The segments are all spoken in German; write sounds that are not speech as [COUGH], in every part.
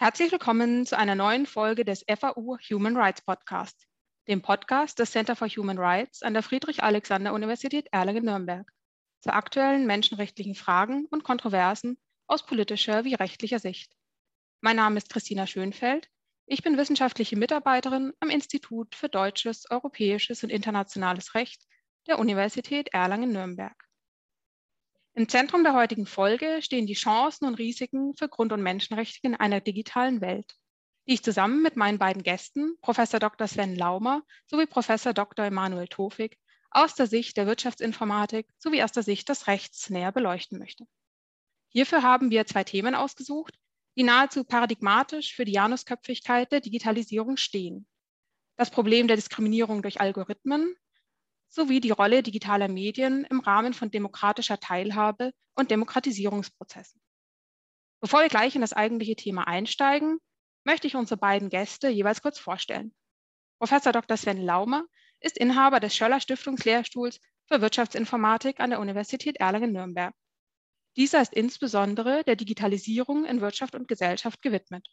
Herzlich willkommen zu einer neuen Folge des FAU Human Rights Podcast, dem Podcast des Center for Human Rights an der Friedrich-Alexander-Universität Erlangen-Nürnberg zu aktuellen menschenrechtlichen Fragen und Kontroversen aus politischer wie rechtlicher Sicht. Mein Name ist Christina Schönfeld. Ich bin wissenschaftliche Mitarbeiterin am Institut für Deutsches, Europäisches und Internationales Recht der Universität Erlangen-Nürnberg. Im Zentrum der heutigen Folge stehen die Chancen und Risiken für Grund- und Menschenrechte in einer digitalen Welt, die ich zusammen mit meinen beiden Gästen, Prof. Dr. Sven Laumer sowie Prof. Dr. Emanuel Tofik, aus der Sicht der Wirtschaftsinformatik sowie aus der Sicht des Rechts näher beleuchten möchte. Hierfür haben wir zwei Themen ausgesucht, die nahezu paradigmatisch für die Janusköpfigkeit der Digitalisierung stehen. Das Problem der Diskriminierung durch Algorithmen sowie die Rolle digitaler Medien im Rahmen von demokratischer Teilhabe und Demokratisierungsprozessen. Bevor wir gleich in das eigentliche Thema einsteigen, möchte ich unsere beiden Gäste jeweils kurz vorstellen. Professor Dr. Sven Laumer ist Inhaber des Schöller Stiftungslehrstuhls für Wirtschaftsinformatik an der Universität Erlangen-Nürnberg. Dieser ist insbesondere der Digitalisierung in Wirtschaft und Gesellschaft gewidmet.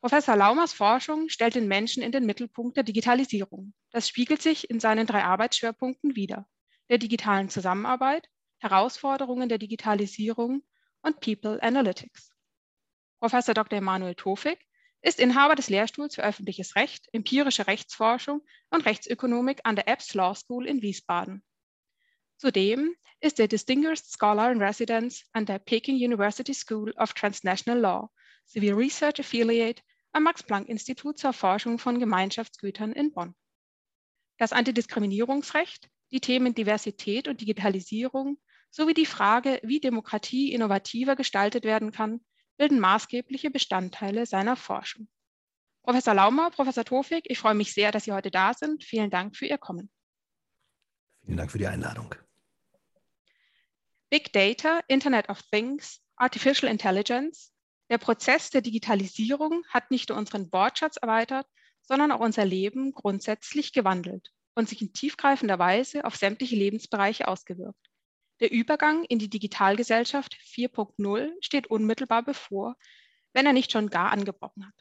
Professor Laumers Forschung stellt den Menschen in den Mittelpunkt der Digitalisierung. Das spiegelt sich in seinen drei Arbeitsschwerpunkten wider, der digitalen Zusammenarbeit, Herausforderungen der Digitalisierung und People Analytics. Professor Dr. Emanuel Tofik ist Inhaber des Lehrstuhls für öffentliches Recht, empirische Rechtsforschung und Rechtsökonomik an der Epps Law School in Wiesbaden. Zudem ist er Distinguished Scholar in Residence an der Peking University School of Transnational Law sowie Research Affiliate am Max-Planck-Institut zur Forschung von Gemeinschaftsgütern in Bonn. Das Antidiskriminierungsrecht, die Themen Diversität und Digitalisierung sowie die Frage, wie Demokratie innovativer gestaltet werden kann, bilden maßgebliche Bestandteile seiner Forschung. Professor Laumer, Professor Tofik, ich freue mich sehr, dass Sie heute da sind. Vielen Dank für Ihr Kommen. Vielen Dank für die Einladung. Big Data, Internet of Things, Artificial Intelligence der Prozess der Digitalisierung hat nicht nur unseren Wortschatz erweitert, sondern auch unser Leben grundsätzlich gewandelt und sich in tiefgreifender Weise auf sämtliche Lebensbereiche ausgewirkt. Der Übergang in die Digitalgesellschaft 4.0 steht unmittelbar bevor, wenn er nicht schon gar angebrochen hat.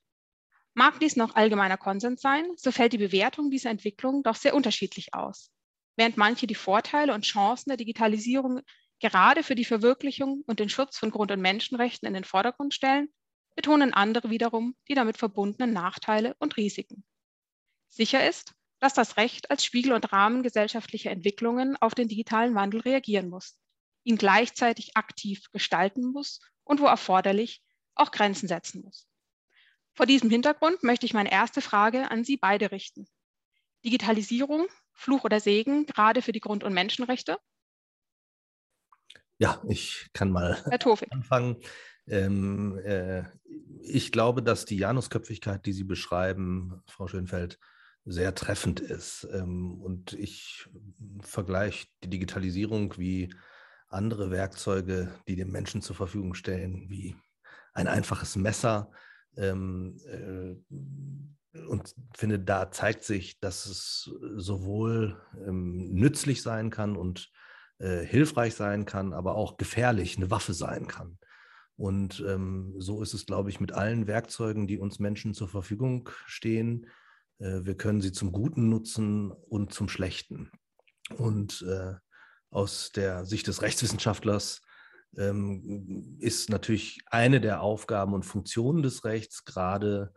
Mag dies noch allgemeiner Konsens sein, so fällt die Bewertung dieser Entwicklung doch sehr unterschiedlich aus. Während manche die Vorteile und Chancen der Digitalisierung gerade für die Verwirklichung und den Schutz von Grund- und Menschenrechten in den Vordergrund stellen, betonen andere wiederum die damit verbundenen Nachteile und Risiken. Sicher ist, dass das Recht als Spiegel und Rahmen gesellschaftlicher Entwicklungen auf den digitalen Wandel reagieren muss, ihn gleichzeitig aktiv gestalten muss und wo erforderlich auch Grenzen setzen muss. Vor diesem Hintergrund möchte ich meine erste Frage an Sie beide richten. Digitalisierung, Fluch oder Segen, gerade für die Grund- und Menschenrechte? Ja, ich kann mal [LAUGHS] anfangen. Ähm, äh, ich glaube, dass die Janusköpfigkeit, die Sie beschreiben, Frau Schönfeld, sehr treffend ist. Ähm, und ich vergleiche die Digitalisierung wie andere Werkzeuge, die dem Menschen zur Verfügung stellen, wie ein einfaches Messer. Ähm, äh, und finde, da zeigt sich, dass es sowohl ähm, nützlich sein kann und äh, hilfreich sein kann, aber auch gefährlich eine Waffe sein kann. Und ähm, so ist es, glaube ich, mit allen Werkzeugen, die uns Menschen zur Verfügung stehen. Äh, wir können sie zum Guten nutzen und zum Schlechten. Und äh, aus der Sicht des Rechtswissenschaftlers ähm, ist natürlich eine der Aufgaben und Funktionen des Rechts gerade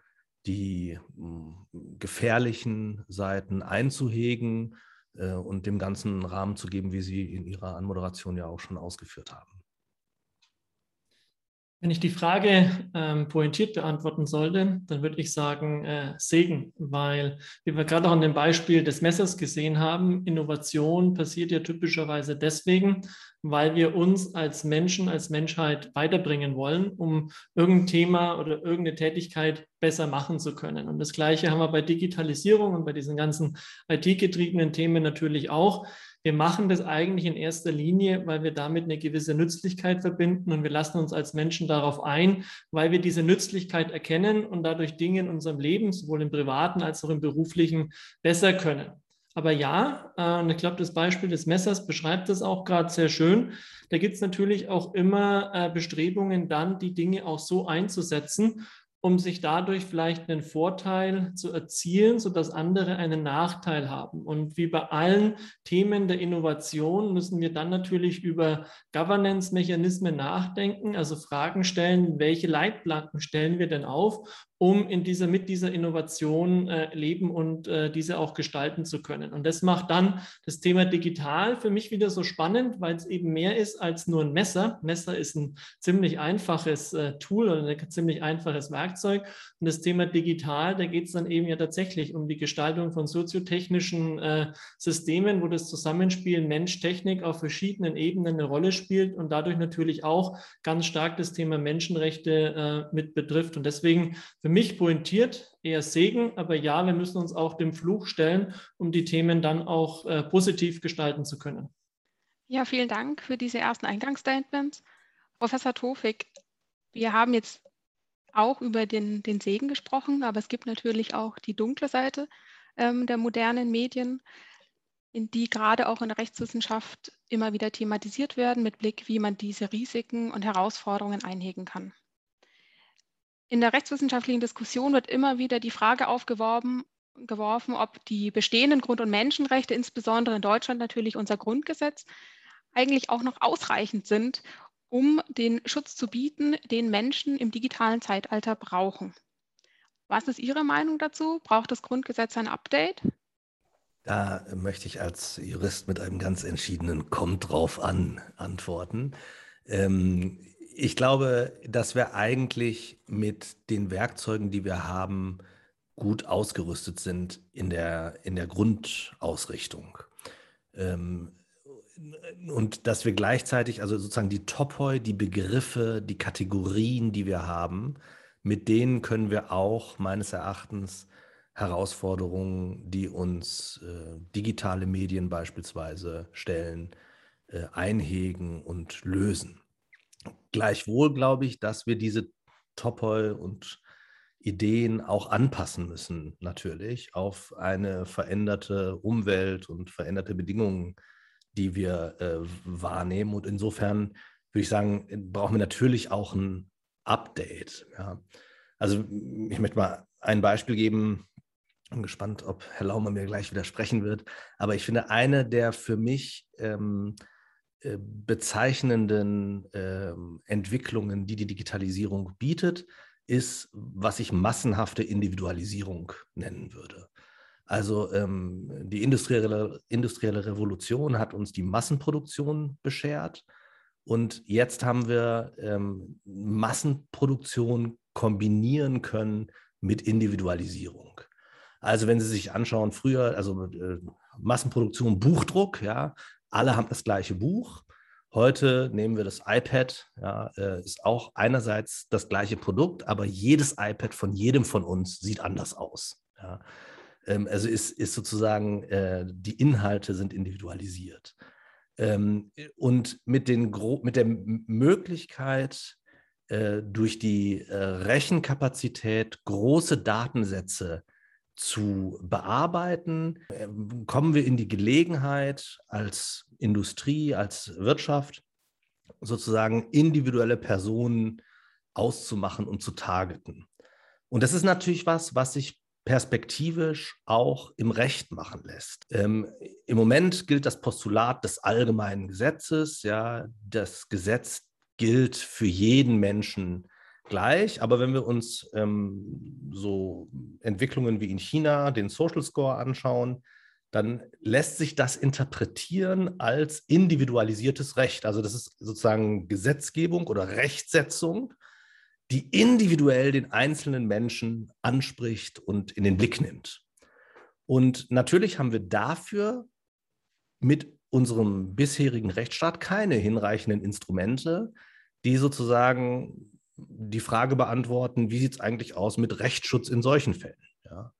die mh, gefährlichen Seiten einzuhegen und dem ganzen Rahmen zu geben, wie Sie in Ihrer Anmoderation ja auch schon ausgeführt haben. Wenn ich die Frage ähm, pointiert beantworten sollte, dann würde ich sagen äh, Segen, weil, wie wir gerade auch an dem Beispiel des Messers gesehen haben, Innovation passiert ja typischerweise deswegen, weil wir uns als Menschen, als Menschheit weiterbringen wollen, um irgendein Thema oder irgendeine Tätigkeit besser machen zu können. Und das Gleiche haben wir bei Digitalisierung und bei diesen ganzen IT-getriebenen Themen natürlich auch. Wir machen das eigentlich in erster Linie, weil wir damit eine gewisse Nützlichkeit verbinden und wir lassen uns als Menschen darauf ein, weil wir diese Nützlichkeit erkennen und dadurch Dinge in unserem Leben, sowohl im privaten als auch im beruflichen, besser können. Aber ja, äh, und ich glaube, das Beispiel des Messers beschreibt das auch gerade sehr schön. Da gibt es natürlich auch immer äh, Bestrebungen, dann die Dinge auch so einzusetzen, um sich dadurch vielleicht einen Vorteil zu erzielen, sodass andere einen Nachteil haben. Und wie bei allen Themen der Innovation müssen wir dann natürlich über Governance-Mechanismen nachdenken, also Fragen stellen, welche Leitplanken stellen wir denn auf, um in dieser, mit dieser Innovation äh, leben und äh, diese auch gestalten zu können. Und das macht dann das Thema digital für mich wieder so spannend, weil es eben mehr ist als nur ein Messer. Messer ist ein ziemlich einfaches äh, Tool oder ein ziemlich einfaches Werkzeug. Und das Thema digital, da geht es dann eben ja tatsächlich um die Gestaltung von soziotechnischen äh, Systemen, wo das Zusammenspiel Mensch-Technik auf verschiedenen Ebenen eine Rolle spielt und dadurch natürlich auch ganz stark das Thema Menschenrechte äh, mit betrifft. Und deswegen für mich pointiert eher Segen, aber ja, wir müssen uns auch dem Fluch stellen, um die Themen dann auch äh, positiv gestalten zu können. Ja, vielen Dank für diese ersten Eingangsstatements. Professor Tofik, wir haben jetzt auch über den, den Segen gesprochen, aber es gibt natürlich auch die dunkle Seite ähm, der modernen Medien, in die gerade auch in der Rechtswissenschaft immer wieder thematisiert werden, mit Blick, wie man diese Risiken und Herausforderungen einhegen kann. In der rechtswissenschaftlichen Diskussion wird immer wieder die Frage aufgeworfen, geworfen, ob die bestehenden Grund- und Menschenrechte, insbesondere in Deutschland natürlich unser Grundgesetz, eigentlich auch noch ausreichend sind, um den Schutz zu bieten, den Menschen im digitalen Zeitalter brauchen. Was ist Ihre Meinung dazu? Braucht das Grundgesetz ein Update? Da möchte ich als Jurist mit einem ganz entschiedenen Kommt drauf an antworten. Ähm, ich glaube, dass wir eigentlich mit den Werkzeugen, die wir haben, gut ausgerüstet sind in der, in der Grundausrichtung. Ähm, und dass wir gleichzeitig, also sozusagen die Topoi, die Begriffe, die Kategorien, die wir haben, mit denen können wir auch meines Erachtens Herausforderungen, die uns äh, digitale Medien beispielsweise stellen, äh, einhegen und lösen. Gleichwohl glaube ich, dass wir diese Topoi und Ideen auch anpassen müssen, natürlich, auf eine veränderte Umwelt und veränderte Bedingungen, die wir äh, wahrnehmen. Und insofern würde ich sagen, brauchen wir natürlich auch ein Update. Ja. Also ich möchte mal ein Beispiel geben. Ich bin gespannt, ob Herr Laumer mir gleich widersprechen wird. Aber ich finde, eine der für mich ähm, äh, bezeichnenden äh, Entwicklungen, die die Digitalisierung bietet, ist, was ich massenhafte Individualisierung nennen würde. Also ähm, die industrielle, industrielle Revolution hat uns die Massenproduktion beschert und jetzt haben wir ähm, Massenproduktion kombinieren können mit Individualisierung. Also wenn Sie sich anschauen, früher, also äh, Massenproduktion, Buchdruck, ja, alle haben das gleiche Buch. Heute nehmen wir das iPad, ja, äh, ist auch einerseits das gleiche Produkt, aber jedes iPad von jedem von uns sieht anders aus. Ja. Ähm, also ist, ist sozusagen, äh, die Inhalte sind individualisiert. Ähm, und mit, den mit der Möglichkeit, äh, durch die Rechenkapazität große Datensätze zu bearbeiten, ähm, kommen wir in die Gelegenheit als Industrie, als Wirtschaft sozusagen individuelle Personen auszumachen und zu targeten. Und das ist natürlich was, was sich perspektivisch auch im Recht machen lässt. Ähm, Im Moment gilt das Postulat des allgemeinen Gesetzes. Ja, das Gesetz gilt für jeden Menschen gleich, aber wenn wir uns ähm, so Entwicklungen wie in China, den Social Score anschauen, dann lässt sich das interpretieren als individualisiertes Recht. Also das ist sozusagen Gesetzgebung oder Rechtsetzung, die individuell den einzelnen Menschen anspricht und in den Blick nimmt. Und natürlich haben wir dafür mit unserem bisherigen Rechtsstaat keine hinreichenden Instrumente, die sozusagen die Frage beantworten, wie sieht es eigentlich aus mit Rechtsschutz in solchen Fällen? Ja.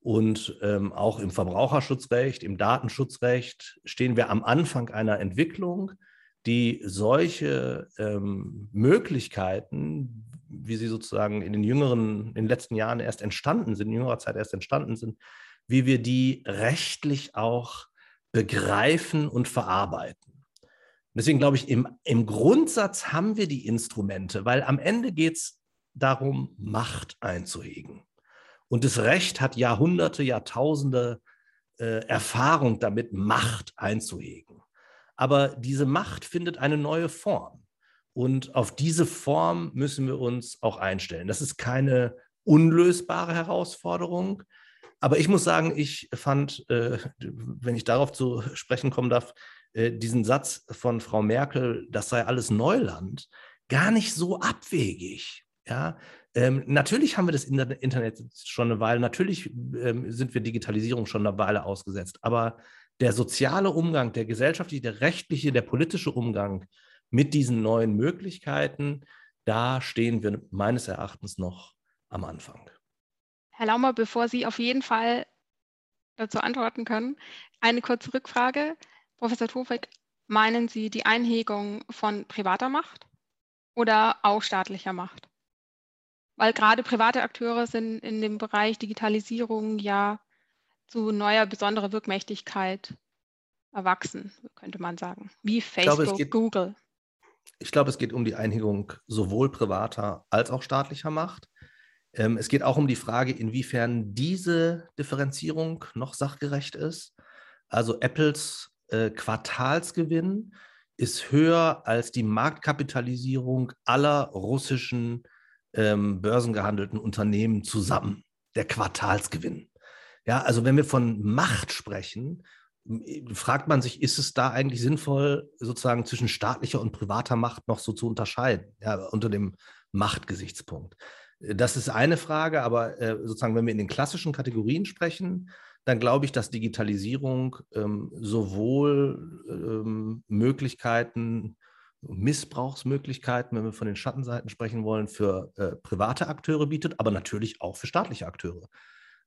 Und ähm, auch im Verbraucherschutzrecht, im Datenschutzrecht stehen wir am Anfang einer Entwicklung, die solche ähm, Möglichkeiten, wie sie sozusagen in den jüngeren, in den letzten Jahren erst entstanden sind, in jüngerer Zeit erst entstanden sind, wie wir die rechtlich auch begreifen und verarbeiten. Deswegen glaube ich, im, im Grundsatz haben wir die Instrumente, weil am Ende geht es darum, Macht einzuhegen. Und das Recht hat Jahrhunderte, Jahrtausende äh, Erfahrung damit, Macht einzuhegen. Aber diese Macht findet eine neue Form. Und auf diese Form müssen wir uns auch einstellen. Das ist keine unlösbare Herausforderung. Aber ich muss sagen, ich fand, äh, wenn ich darauf zu sprechen kommen darf, äh, diesen Satz von Frau Merkel, das sei alles Neuland, gar nicht so abwegig. Ja, ähm, natürlich haben wir das Internet schon eine Weile, natürlich ähm, sind wir Digitalisierung schon eine Weile ausgesetzt, aber der soziale Umgang, der gesellschaftliche, der rechtliche, der politische Umgang mit diesen neuen Möglichkeiten, da stehen wir meines Erachtens noch am Anfang. Herr Laumer, bevor Sie auf jeden Fall dazu antworten können, eine kurze Rückfrage. Professor Tofik, meinen Sie die Einhegung von privater Macht oder auch staatlicher Macht? Weil gerade private Akteure sind in dem Bereich Digitalisierung ja zu neuer besonderer Wirkmächtigkeit erwachsen, könnte man sagen. Wie Facebook, ich glaube, geht, Google. Ich glaube, es geht um die Einhegung sowohl privater als auch staatlicher Macht. Ähm, es geht auch um die Frage, inwiefern diese Differenzierung noch sachgerecht ist. Also Apples äh, Quartalsgewinn ist höher als die Marktkapitalisierung aller russischen ähm, börsengehandelten Unternehmen zusammen. Der Quartalsgewinn. Ja, also wenn wir von Macht sprechen, fragt man sich, ist es da eigentlich sinnvoll, sozusagen zwischen staatlicher und privater Macht noch so zu unterscheiden, ja, unter dem Machtgesichtspunkt? Das ist eine Frage, aber äh, sozusagen, wenn wir in den klassischen Kategorien sprechen, dann glaube ich, dass Digitalisierung ähm, sowohl ähm, Möglichkeiten, Missbrauchsmöglichkeiten, wenn wir von den Schattenseiten sprechen wollen, für äh, private Akteure bietet, aber natürlich auch für staatliche Akteure.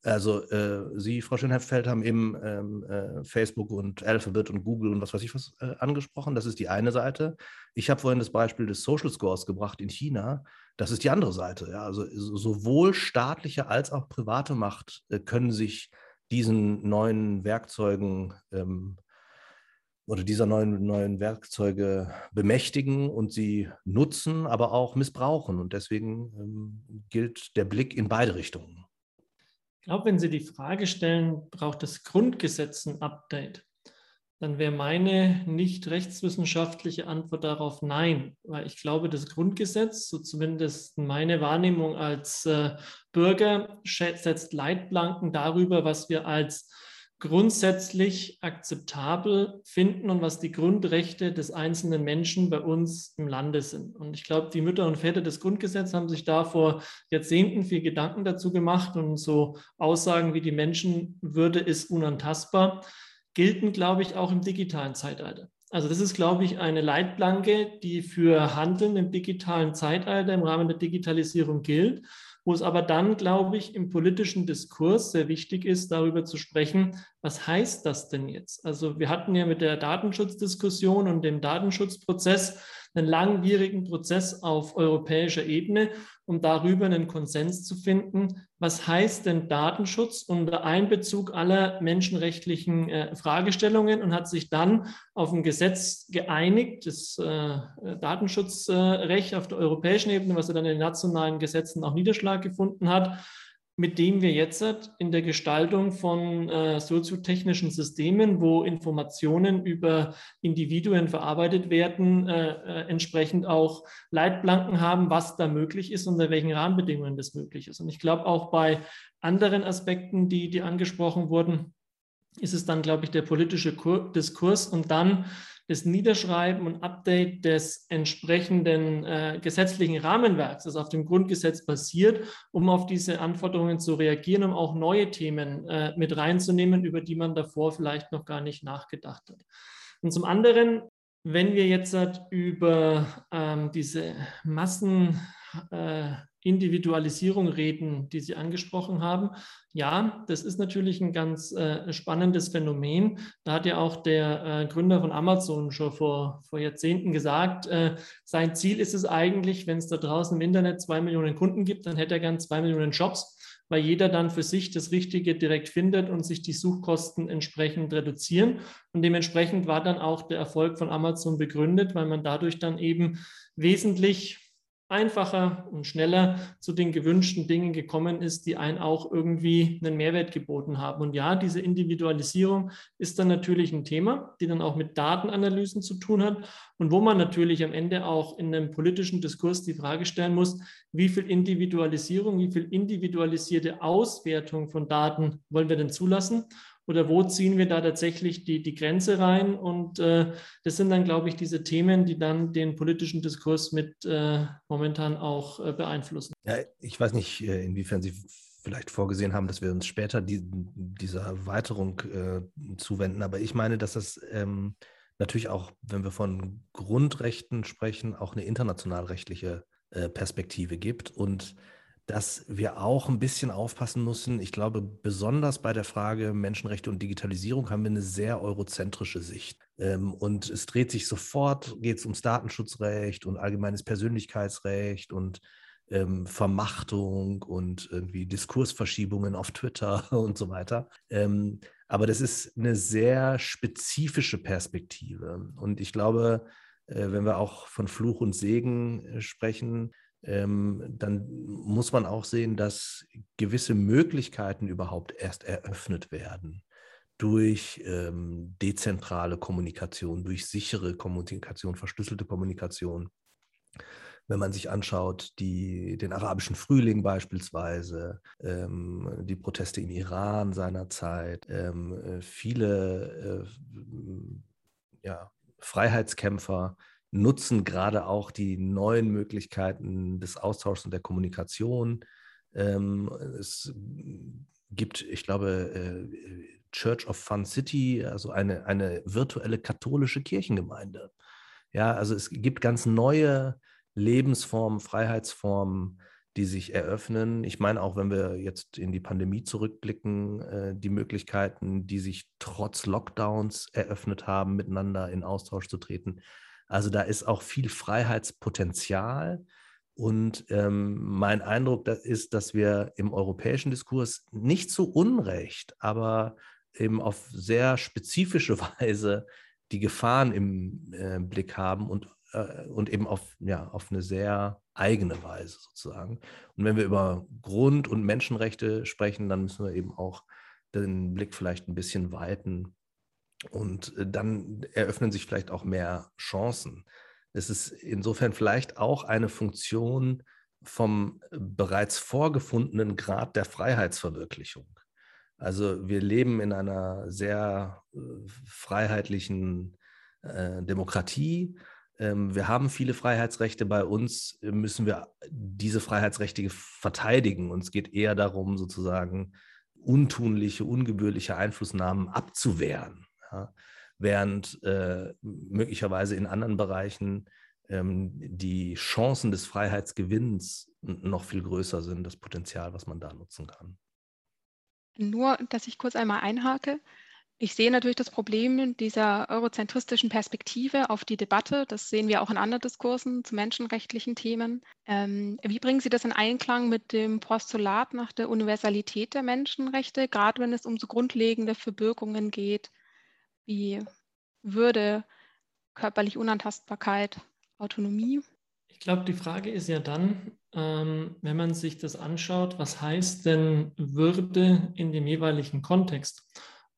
Also äh, Sie, Frau Schönheffeld, haben eben ähm, äh, Facebook und Alphabet und Google und was weiß ich was äh, angesprochen. Das ist die eine Seite. Ich habe vorhin das Beispiel des Social Scores gebracht in China. Das ist die andere Seite. Ja. Also sowohl staatliche als auch private Macht äh, können sich diesen neuen Werkzeugen ähm, oder dieser neuen, neuen Werkzeuge bemächtigen und sie nutzen, aber auch missbrauchen. Und deswegen ähm, gilt der Blick in beide Richtungen. Ich glaube, wenn Sie die Frage stellen, braucht das Grundgesetz ein Update, dann wäre meine nicht rechtswissenschaftliche Antwort darauf nein, weil ich glaube, das Grundgesetz, so zumindest meine Wahrnehmung als äh, Bürger, setzt Leitplanken darüber, was wir als grundsätzlich akzeptabel finden und was die Grundrechte des einzelnen Menschen bei uns im Lande sind. Und ich glaube, die Mütter und Väter des Grundgesetzes haben sich da vor Jahrzehnten viel Gedanken dazu gemacht und so Aussagen wie die Menschenwürde ist unantastbar gelten, glaube ich, auch im digitalen Zeitalter. Also das ist, glaube ich, eine Leitplanke, die für Handeln im digitalen Zeitalter im Rahmen der Digitalisierung gilt wo es aber dann, glaube ich, im politischen Diskurs sehr wichtig ist, darüber zu sprechen, was heißt das denn jetzt? Also wir hatten ja mit der Datenschutzdiskussion und dem Datenschutzprozess einen langwierigen Prozess auf europäischer Ebene, um darüber einen Konsens zu finden. Was heißt denn Datenschutz unter Einbezug aller menschenrechtlichen äh, Fragestellungen und hat sich dann auf ein Gesetz geeinigt, das äh, Datenschutzrecht auf der europäischen Ebene, was ja dann in den nationalen Gesetzen auch Niederschlag gefunden hat mit dem wir jetzt in der Gestaltung von äh, soziotechnischen Systemen, wo Informationen über Individuen verarbeitet werden, äh, äh, entsprechend auch Leitplanken haben, was da möglich ist und unter welchen Rahmenbedingungen das möglich ist. Und ich glaube auch bei anderen Aspekten, die, die angesprochen wurden, ist es dann, glaube ich, der politische Diskurs und dann das Niederschreiben und Update des entsprechenden äh, gesetzlichen Rahmenwerks, das auf dem Grundgesetz basiert, um auf diese Anforderungen zu reagieren, um auch neue Themen äh, mit reinzunehmen, über die man davor vielleicht noch gar nicht nachgedacht hat. Und zum anderen, wenn wir jetzt über ähm, diese Massen äh, Individualisierung reden, die Sie angesprochen haben. Ja, das ist natürlich ein ganz äh, spannendes Phänomen. Da hat ja auch der äh, Gründer von Amazon schon vor, vor Jahrzehnten gesagt, äh, sein Ziel ist es eigentlich, wenn es da draußen im Internet zwei Millionen Kunden gibt, dann hätte er gern zwei Millionen Jobs weil jeder dann für sich das Richtige direkt findet und sich die Suchkosten entsprechend reduzieren. Und dementsprechend war dann auch der Erfolg von Amazon begründet, weil man dadurch dann eben wesentlich einfacher und schneller zu den gewünschten Dingen gekommen ist, die einen auch irgendwie einen Mehrwert geboten haben. Und ja, diese Individualisierung ist dann natürlich ein Thema, die dann auch mit Datenanalysen zu tun hat und wo man natürlich am Ende auch in einem politischen Diskurs die Frage stellen muss, wie viel Individualisierung, wie viel individualisierte Auswertung von Daten wollen wir denn zulassen? Oder wo ziehen wir da tatsächlich die, die Grenze rein? Und äh, das sind dann, glaube ich, diese Themen, die dann den politischen Diskurs mit äh, momentan auch äh, beeinflussen. Ja, ich weiß nicht, äh, inwiefern Sie vielleicht vorgesehen haben, dass wir uns später die, dieser Erweiterung äh, zuwenden, aber ich meine, dass das ähm, natürlich auch, wenn wir von Grundrechten sprechen, auch eine internationalrechtliche äh, Perspektive gibt und dass wir auch ein bisschen aufpassen müssen. Ich glaube, besonders bei der Frage Menschenrechte und Digitalisierung haben wir eine sehr eurozentrische Sicht. Ähm, und es dreht sich sofort, geht es ums Datenschutzrecht und allgemeines Persönlichkeitsrecht und ähm, Vermachtung und irgendwie Diskursverschiebungen auf Twitter [LAUGHS] und so weiter. Ähm, aber das ist eine sehr spezifische Perspektive. Und ich glaube, äh, wenn wir auch von Fluch und Segen äh, sprechen, ähm, dann muss man auch sehen, dass gewisse Möglichkeiten überhaupt erst eröffnet werden durch ähm, dezentrale Kommunikation, durch sichere Kommunikation, verschlüsselte Kommunikation. Wenn man sich anschaut, die, den arabischen Frühling beispielsweise, ähm, die Proteste im Iran seinerzeit, ähm, äh, viele äh, ja, Freiheitskämpfer, nutzen gerade auch die neuen Möglichkeiten des Austauschs und der Kommunikation. Ähm, es gibt, ich glaube, äh, Church of Fun City, also eine, eine virtuelle katholische Kirchengemeinde. Ja, also es gibt ganz neue Lebensformen, Freiheitsformen, die sich eröffnen. Ich meine auch, wenn wir jetzt in die Pandemie zurückblicken, äh, die Möglichkeiten, die sich trotz Lockdowns eröffnet haben, miteinander in Austausch zu treten. Also da ist auch viel Freiheitspotenzial. Und ähm, mein Eindruck ist, dass wir im europäischen Diskurs nicht zu Unrecht, aber eben auf sehr spezifische [LAUGHS] Weise die Gefahren im äh, Blick haben und, äh, und eben auf, ja, auf eine sehr eigene Weise sozusagen. Und wenn wir über Grund- und Menschenrechte sprechen, dann müssen wir eben auch den Blick vielleicht ein bisschen weiten und äh, dann eröffnen sich vielleicht auch mehr Chancen. Es ist insofern vielleicht auch eine Funktion vom bereits vorgefundenen Grad der Freiheitsverwirklichung. Also wir leben in einer sehr äh, freiheitlichen äh, Demokratie. Ähm, wir haben viele Freiheitsrechte. Bei uns müssen wir diese Freiheitsrechte verteidigen. Und es geht eher darum, sozusagen untunliche, ungebührliche Einflussnahmen abzuwehren. Ja? Während äh, möglicherweise in anderen Bereichen ähm, die Chancen des Freiheitsgewinns noch viel größer sind, das Potenzial, was man da nutzen kann. Nur, dass ich kurz einmal einhake. Ich sehe natürlich das Problem dieser eurozentristischen Perspektive auf die Debatte. Das sehen wir auch in anderen Diskursen zu menschenrechtlichen Themen. Ähm, wie bringen Sie das in Einklang mit dem Postulat nach der Universalität der Menschenrechte, gerade wenn es um so grundlegende Verbürgungen geht, wie Würde, körperliche Unantastbarkeit, Autonomie? Ich glaube, die Frage ist ja dann, ähm, wenn man sich das anschaut, was heißt denn Würde in dem jeweiligen Kontext?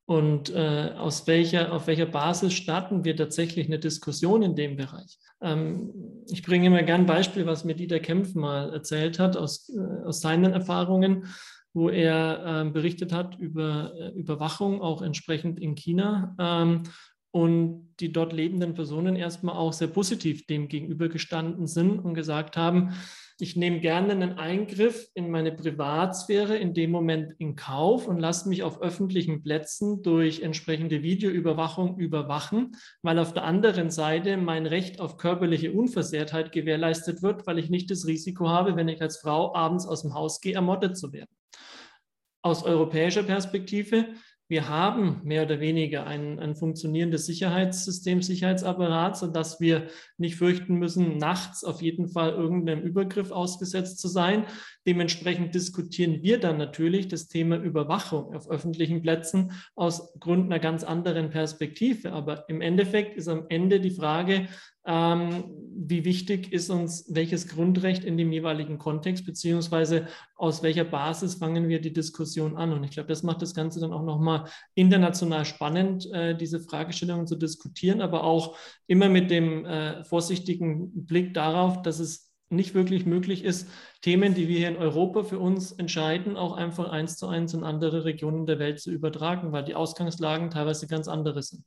Und äh, aus welcher, auf welcher Basis starten wir tatsächlich eine Diskussion in dem Bereich? Ähm, ich bringe immer gern ein Beispiel, was mir Dieter Kempf mal erzählt hat aus, äh, aus seinen Erfahrungen wo er äh, berichtet hat über äh, Überwachung, auch entsprechend in China. Ähm, und die dort lebenden Personen erstmal auch sehr positiv dem gegenübergestanden sind und gesagt haben, ich nehme gerne einen Eingriff in meine Privatsphäre in dem Moment in Kauf und lasse mich auf öffentlichen Plätzen durch entsprechende Videoüberwachung überwachen, weil auf der anderen Seite mein Recht auf körperliche Unversehrtheit gewährleistet wird, weil ich nicht das Risiko habe, wenn ich als Frau abends aus dem Haus gehe, ermordet zu werden aus europäischer Perspektive wir haben mehr oder weniger ein, ein funktionierendes Sicherheitssystem, Sicherheitsapparat, sodass wir nicht fürchten müssen, nachts auf jeden Fall irgendeinem Übergriff ausgesetzt zu sein. Dementsprechend diskutieren wir dann natürlich das Thema Überwachung auf öffentlichen Plätzen aus Grund einer ganz anderen Perspektive. Aber im Endeffekt ist am Ende die Frage, wie wichtig ist uns welches Grundrecht in dem jeweiligen Kontext, beziehungsweise aus welcher Basis fangen wir die Diskussion an. Und ich glaube, das macht das Ganze dann auch nochmal international spannend, äh, diese Fragestellungen zu diskutieren, aber auch immer mit dem äh, vorsichtigen Blick darauf, dass es nicht wirklich möglich ist, Themen, die wir hier in Europa für uns entscheiden, auch einfach eins zu eins in andere Regionen der Welt zu übertragen, weil die Ausgangslagen teilweise ganz andere sind.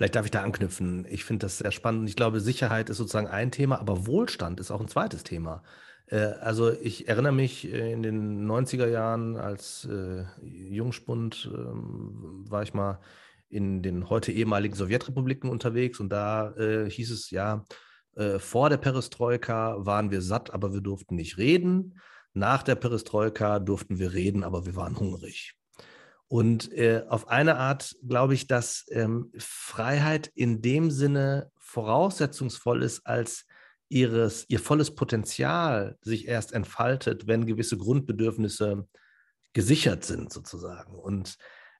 Vielleicht darf ich da anknüpfen. Ich finde das sehr spannend. Ich glaube, Sicherheit ist sozusagen ein Thema, aber Wohlstand ist auch ein zweites Thema. Äh, also ich erinnere mich äh, in den 90er Jahren als äh, Jungspund ähm, war ich mal in den heute ehemaligen Sowjetrepubliken unterwegs und da hieß es ja, vor der Perestroika waren wir satt, aber wir durften nicht reden. Nach der Perestroika durften wir reden, aber wir waren hungrig. Und äh, auf eine Art glaube ich, dass ähm, Freiheit in dem Sinne voraussetzungsvoll ist, als ihres, ihr volles Potenzial sich erst entfaltet, wenn gewisse Grundbedürfnisse gesichert sind, sozusagen. Und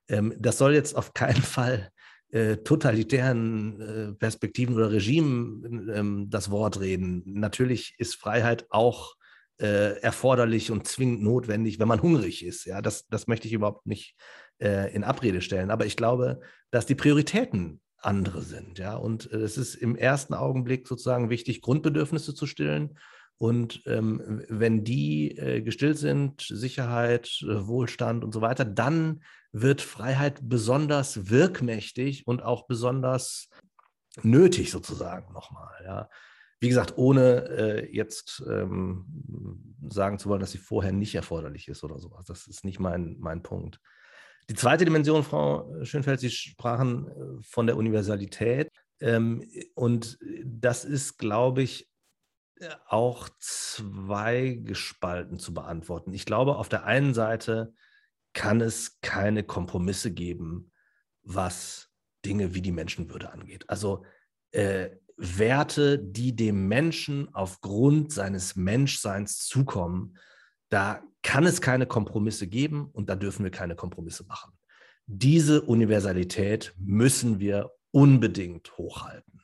ähm, das soll jetzt auf keinen Fall äh, totalitären äh, Perspektiven oder Regimen ähm, das Wort reden. Natürlich ist Freiheit auch äh, erforderlich und zwingend notwendig, wenn man hungrig ist. Ja, das, das möchte ich überhaupt nicht äh, in Abrede stellen. Aber ich glaube, dass die Prioritäten andere sind. Ja, und äh, es ist im ersten Augenblick sozusagen wichtig, Grundbedürfnisse zu stillen. Und ähm, wenn die äh, gestillt sind, Sicherheit, äh, Wohlstand und so weiter, dann wird Freiheit besonders wirkmächtig und auch besonders nötig sozusagen nochmal. Ja. Wie gesagt, ohne äh, jetzt ähm, sagen zu wollen, dass sie vorher nicht erforderlich ist oder sowas. Das ist nicht mein, mein Punkt. Die zweite Dimension, Frau Schönfeld, Sie sprachen äh, von der Universalität. Ähm, und das ist, glaube ich, auch zweigespalten zu beantworten. Ich glaube, auf der einen Seite kann es keine Kompromisse geben, was Dinge wie die Menschenwürde angeht. Also äh, Werte, die dem Menschen aufgrund seines Menschseins zukommen, da kann es keine Kompromisse geben und da dürfen wir keine Kompromisse machen. Diese Universalität müssen wir unbedingt hochhalten.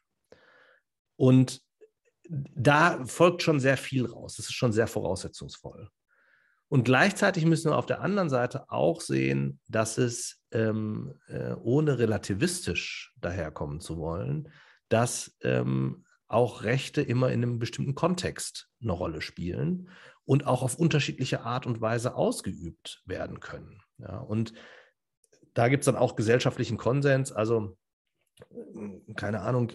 Und da folgt schon sehr viel raus. Das ist schon sehr voraussetzungsvoll. Und gleichzeitig müssen wir auf der anderen Seite auch sehen, dass es, ähm, äh, ohne relativistisch daherkommen zu wollen, dass ähm, auch Rechte immer in einem bestimmten Kontext eine Rolle spielen und auch auf unterschiedliche Art und Weise ausgeübt werden können. Ja, und da gibt es dann auch gesellschaftlichen Konsens. Also, keine Ahnung,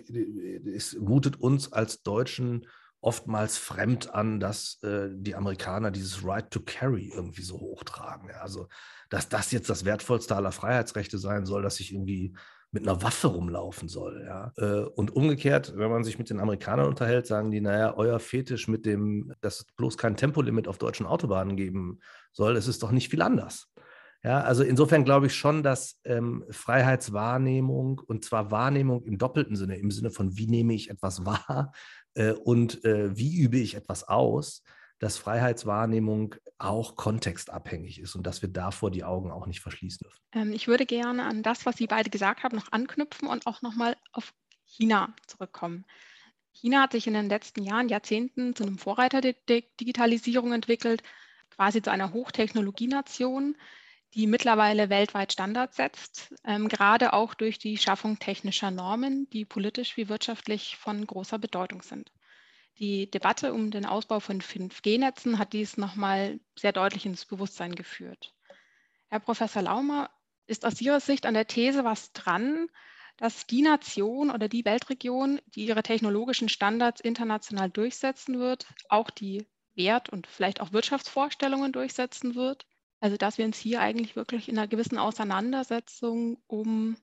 es mutet uns als Deutschen oftmals fremd an, dass äh, die Amerikaner dieses Right to Carry irgendwie so hochtragen. Ja, also, dass das jetzt das wertvollste aller Freiheitsrechte sein soll, dass sich irgendwie mit einer Waffe rumlaufen soll. Ja? Äh, und umgekehrt, wenn man sich mit den Amerikanern unterhält, sagen die, naja, euer Fetisch mit dem, dass es bloß kein Tempolimit auf deutschen Autobahnen geben soll, es ist doch nicht viel anders. Ja, also insofern glaube ich schon, dass ähm, Freiheitswahrnehmung und zwar Wahrnehmung im doppelten Sinne, im Sinne von wie nehme ich etwas wahr äh, und äh, wie übe ich etwas aus, dass Freiheitswahrnehmung auch kontextabhängig ist und dass wir davor die Augen auch nicht verschließen dürfen. Ähm, ich würde gerne an das, was Sie beide gesagt haben, noch anknüpfen und auch nochmal auf China zurückkommen. China hat sich in den letzten Jahren, Jahrzehnten zu einem Vorreiter der Digitalisierung entwickelt, quasi zu einer Hochtechnologienation, die mittlerweile weltweit Standards setzt, ähm, gerade auch durch die Schaffung technischer Normen, die politisch wie wirtschaftlich von großer Bedeutung sind. Die Debatte um den Ausbau von 5G-Netzen hat dies nochmal sehr deutlich ins Bewusstsein geführt. Herr Professor Laumer, ist aus Ihrer Sicht an der These was dran, dass die Nation oder die Weltregion, die ihre technologischen Standards international durchsetzen wird, auch die Wert- und vielleicht auch Wirtschaftsvorstellungen durchsetzen wird? Also dass wir uns hier eigentlich wirklich in einer gewissen Auseinandersetzung um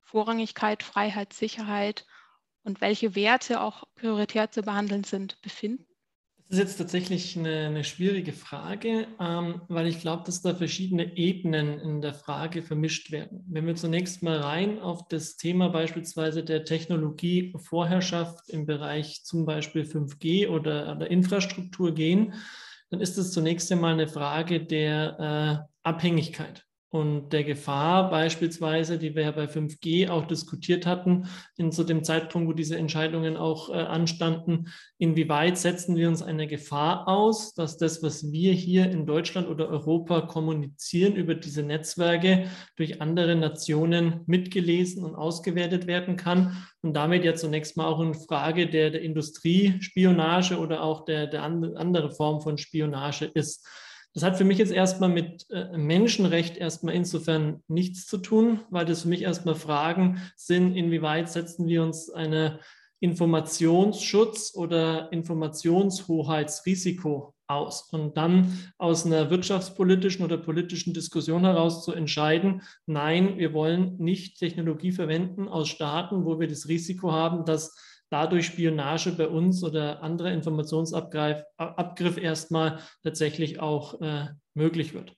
Vorrangigkeit, Freiheit, Sicherheit und welche Werte auch prioritär zu behandeln sind, befinden? Das Das ist jetzt tatsächlich eine, eine schwierige Frage, ähm, weil ich glaube, dass da verschiedene Ebenen in der Frage vermischt werden. Wenn wir zunächst mal rein auf das Thema beispielsweise der Technologievorherrschaft im Bereich zum Beispiel 5G oder, oder Infrastruktur gehen, dann ist es zunächst einmal eine Frage der äh, Abhängigkeit und der Gefahr beispielsweise, die wir ja bei 5G auch diskutiert hatten, in zu dem Zeitpunkt, wo diese Entscheidungen auch äh, anstanden, inwieweit setzen wir uns eine Gefahr aus, dass das, was wir hier in Deutschland oder Europa kommunizieren über diese Netzwerke, durch andere Nationen mitgelesen und ausgewertet werden kann und damit ja zunächst mal auch in Frage der, der Industriespionage oder auch der, der andere Form von Spionage ist. Das hat für mich jetzt erstmal mit äh, Menschenrecht erstmal insofern nichts zu tun, weil das für mich erstmal Fragen sind, inwieweit setzen wir uns eine Informationsschutz oder Informationshoheitsrisiko aus. Und dann aus einer wirtschaftspolitischen oder politischen Diskussion heraus zu entscheiden, nein, wir wollen nicht Technologie verwenden aus Staaten, wo wir das Risiko haben, dass dadurch Spionage bei uns oder andere Informationsabgriff erstmal tatsächlich auch äh, möglich wird.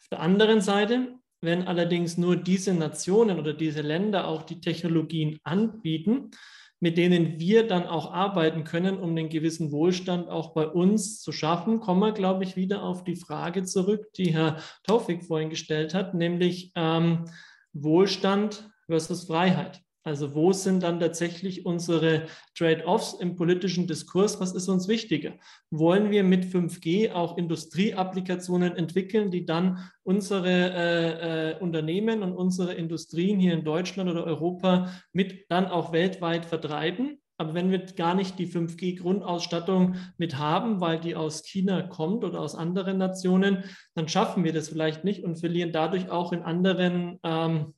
Auf der anderen Seite, wenn allerdings nur diese Nationen oder diese Länder auch die Technologien anbieten, mit denen wir dann auch arbeiten können, um den gewissen Wohlstand auch bei uns zu schaffen, kommen wir, glaube ich, wieder auf die Frage zurück, die Herr Taufik vorhin gestellt hat, nämlich ähm, Wohlstand versus Freiheit. Also wo sind dann tatsächlich unsere Trade-offs im politischen Diskurs? Was ist uns wichtiger? Wollen wir mit 5G auch Industrieapplikationen entwickeln, die dann unsere äh, äh, Unternehmen und unsere Industrien hier in Deutschland oder Europa mit dann auch weltweit vertreiben? Aber wenn wir gar nicht die 5G-Grundausstattung mit haben, weil die aus China kommt oder aus anderen Nationen, dann schaffen wir das vielleicht nicht und verlieren dadurch auch in anderen ähm,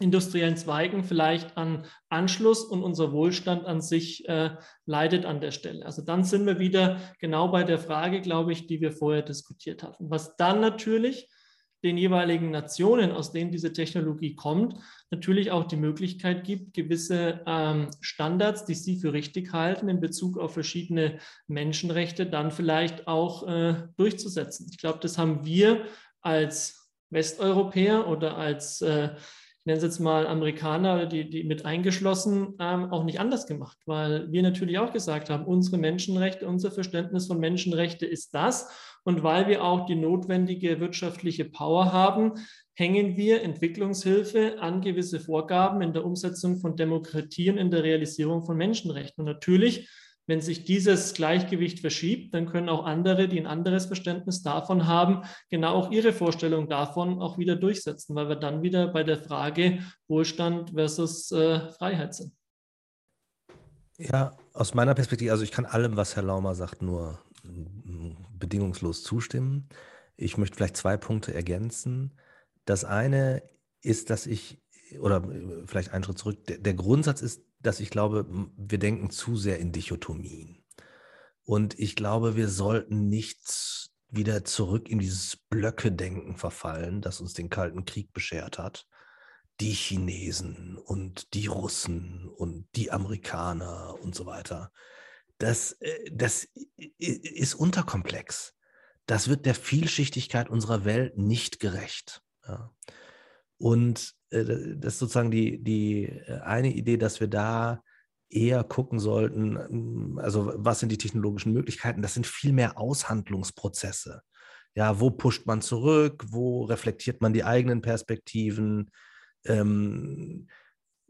industriellen Zweigen vielleicht an Anschluss und unser Wohlstand an sich äh, leidet an der Stelle. Also dann sind wir wieder genau bei der Frage, glaube ich, die wir vorher diskutiert hatten. Was dann natürlich den jeweiligen Nationen, aus denen diese Technologie kommt, natürlich auch die Möglichkeit gibt, gewisse ähm, Standards, die sie für richtig halten in Bezug auf verschiedene Menschenrechte, dann vielleicht auch äh, durchzusetzen. Ich glaube, das haben wir als Westeuropäer oder als äh, ich nenne es jetzt mal Amerikaner, die, die mit eingeschlossen, ähm, auch nicht anders gemacht, weil wir natürlich auch gesagt haben, unsere Menschenrechte, unser Verständnis von Menschenrechte ist das. Und weil wir auch die notwendige wirtschaftliche Power haben, hängen wir Entwicklungshilfe an gewisse Vorgaben in der Umsetzung von Demokratie und in der Realisierung von Menschenrechten. Und natürlich wenn sich dieses Gleichgewicht verschiebt, dann können auch andere, die ein anderes Verständnis davon haben, genau auch ihre Vorstellung davon auch wieder durchsetzen, weil wir dann wieder bei der Frage Wohlstand versus äh, Freiheit sind. Ja, aus meiner Perspektive, also ich kann allem, was Herr Laumer sagt, nur bedingungslos zustimmen. Ich möchte vielleicht zwei Punkte ergänzen. Das eine ist, dass ich, oder äh, vielleicht einen Schritt zurück, der, der Grundsatz ist, dass ich glaube, wir denken zu sehr in Dichotomien. Und ich glaube, wir sollten nicht wieder zurück in dieses Blöcke-Denken verfallen, das uns den Kalten Krieg beschert hat. Die Chinesen und die Russen und die Amerikaner und so weiter. Das, äh, das ist unterkomplex. Das wird der Vielschichtigkeit unserer Welt nicht gerecht. Ja. Und äh, das ist sozusagen die, die äh, eine Idee, dass wir da eher gucken sollten, hm, also was sind die technologischen Möglichkeiten? Das sind viel mehr Aushandlungsprozesse. Ja, wo pusht man zurück? Wo reflektiert man die eigenen Perspektiven? Ähm,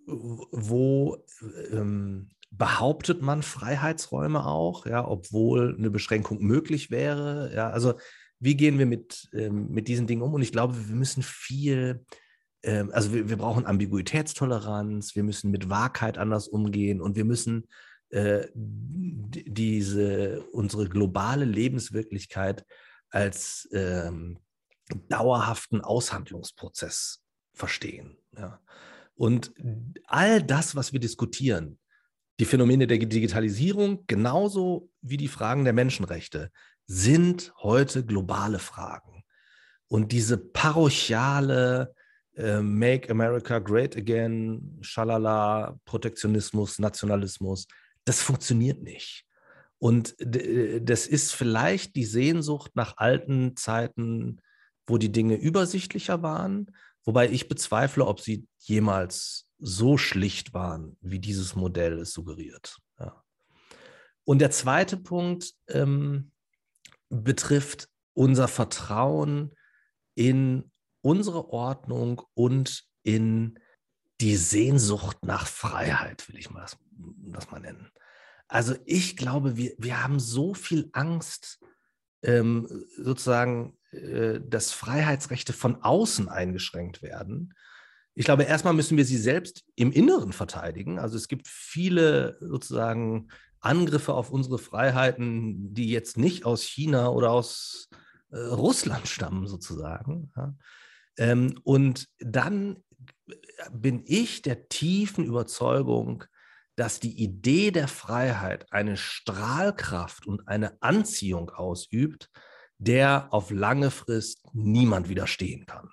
wo ähm, behauptet man Freiheitsräume auch, ja, obwohl eine Beschränkung möglich wäre? Ja, also wie gehen wir mit, ähm, mit diesen Dingen um? Und ich glaube, wir müssen viel ähm, also wir, wir, brauchen Ambiguitätstoleranz, wir müssen mit Wahrheit anders umgehen und wir müssen äh, diese, unsere globale Lebenswirklichkeit als ähm, dauerhaften Aushandlungsprozess verstehen. Ja. Und all das, was wir diskutieren, die Phänomene der Digitalisierung genauso wie die Fragen der Menschenrechte, sind heute globale Fragen. Und diese parochiale äh, Make America Great Again, Schalala, Protektionismus, Nationalismus, das funktioniert nicht. Und das ist vielleicht die Sehnsucht nach alten Zeiten, wo die Dinge übersichtlicher waren, wobei ich bezweifle, ob sie jemals so schlicht waren, wie dieses Modell es suggeriert. Ja. Und der zweite Punkt ähm, betrifft unser Vertrauen in unsere Ordnung und in die Sehnsucht nach Freiheit, will ich mal das, das mal nennen. Also ich glaube, wir, wir haben so viel Angst, ähm, sozusagen, äh, dass Freiheitsrechte von außen eingeschränkt werden. Ich glaube, erstmal müssen wir sie selbst im Inneren verteidigen. Also es gibt viele sozusagen Angriffe auf unsere Freiheiten, die jetzt nicht aus China oder aus äh, Russland stammen, sozusagen. Ja. Ähm, und dann bin ich der tiefen Überzeugung, dass die Idee der Freiheit eine Strahlkraft und eine Anziehung ausübt, der auf lange Frist niemand widerstehen kann.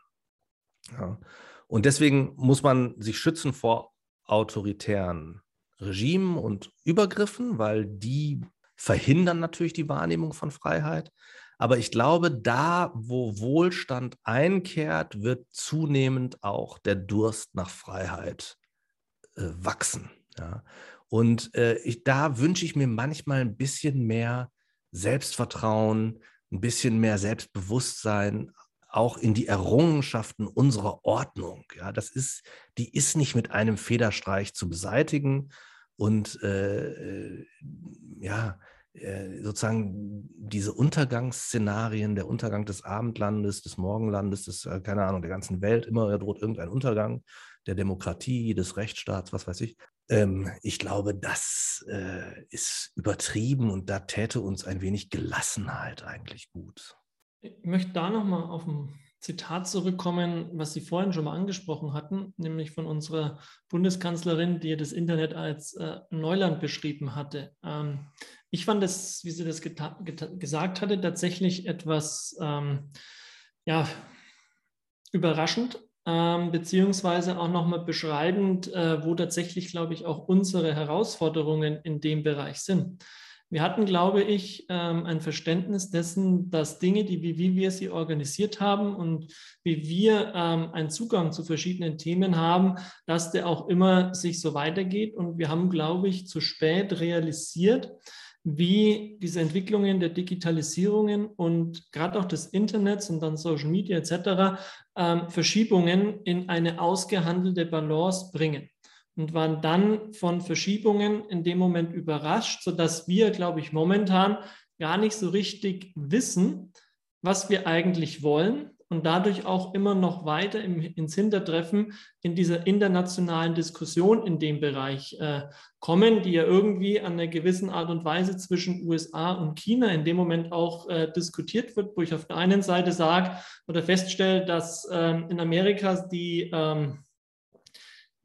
Ja. Und deswegen muss man sich schützen vor autoritären Regimen und Übergriffen, weil die verhindern natürlich die Wahrnehmung von Freiheit. Aber ich glaube, da, wo Wohlstand einkehrt, wird zunehmend auch der Durst nach Freiheit äh, wachsen. Ja. Und äh, ich, da wünsche ich mir manchmal ein bisschen mehr Selbstvertrauen, ein bisschen mehr Selbstbewusstsein, auch in die Errungenschaften unserer Ordnung. Ja, das ist, die ist nicht mit einem Federstreich zu beseitigen. Und äh, äh ja, sozusagen diese Untergangsszenarien, der Untergang des Abendlandes, des Morgenlandes, des, äh, keine Ahnung, der ganzen Welt, immer droht irgendein Untergang der Demokratie, des Rechtsstaats, was weiß ich. Ähm, ich glaube, das äh, ist übertrieben und da täte uns ein wenig Gelassenheit eigentlich gut. Ich möchte da nochmal auf ein Zitat zurückkommen, was Sie vorhin schon mal angesprochen hatten, nämlich von unserer Bundeskanzlerin, die das Internet als äh, Neuland beschrieben hatte. Ähm, ich fand das, wie sie das gesagt hatte, tatsächlich etwas ähm, ja, überraschend, ähm, beziehungsweise auch nochmal beschreibend, äh, wo tatsächlich, glaube ich, auch unsere Herausforderungen in dem Bereich sind. Wir hatten, glaube ich, ähm, ein Verständnis dessen, dass Dinge, die, wie, wir sie organisiert haben und wie wir ähm, einen Zugang zu verschiedenen Themen haben, dass der auch immer sich so weitergeht. Und wir haben, glaube ich, zu spät realisiert, wie diese Entwicklungen der Digitalisierungen und gerade auch des Internets und dann Social Media etc. Ähm, Verschiebungen in eine ausgehandelte Balance bringen und waren dann von Verschiebungen in dem Moment überrascht, sodass wir, glaube ich, momentan gar nicht so richtig wissen, was wir eigentlich wollen und dadurch auch immer noch weiter im, ins Hintertreffen in dieser internationalen Diskussion in dem Bereich äh, kommen, die ja irgendwie an einer gewissen Art und Weise zwischen USA und China in dem Moment auch äh, diskutiert wird, wo ich auf der einen Seite sage oder feststelle, dass ähm, in Amerika die ähm,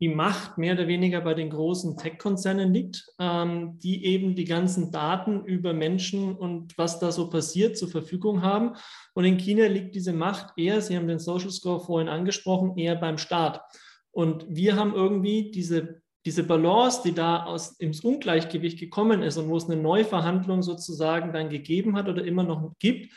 die Macht mehr oder weniger bei den großen Tech-Konzernen liegt, ähm, die eben die ganzen Daten über Menschen und was da so passiert zur Verfügung haben. Und in China liegt diese Macht eher, Sie haben den Social Score vorhin angesprochen, eher beim Staat. Und wir haben irgendwie diese, diese Balance, die da aus, ins Ungleichgewicht gekommen ist und wo es eine Neuverhandlung sozusagen dann gegeben hat oder immer noch gibt,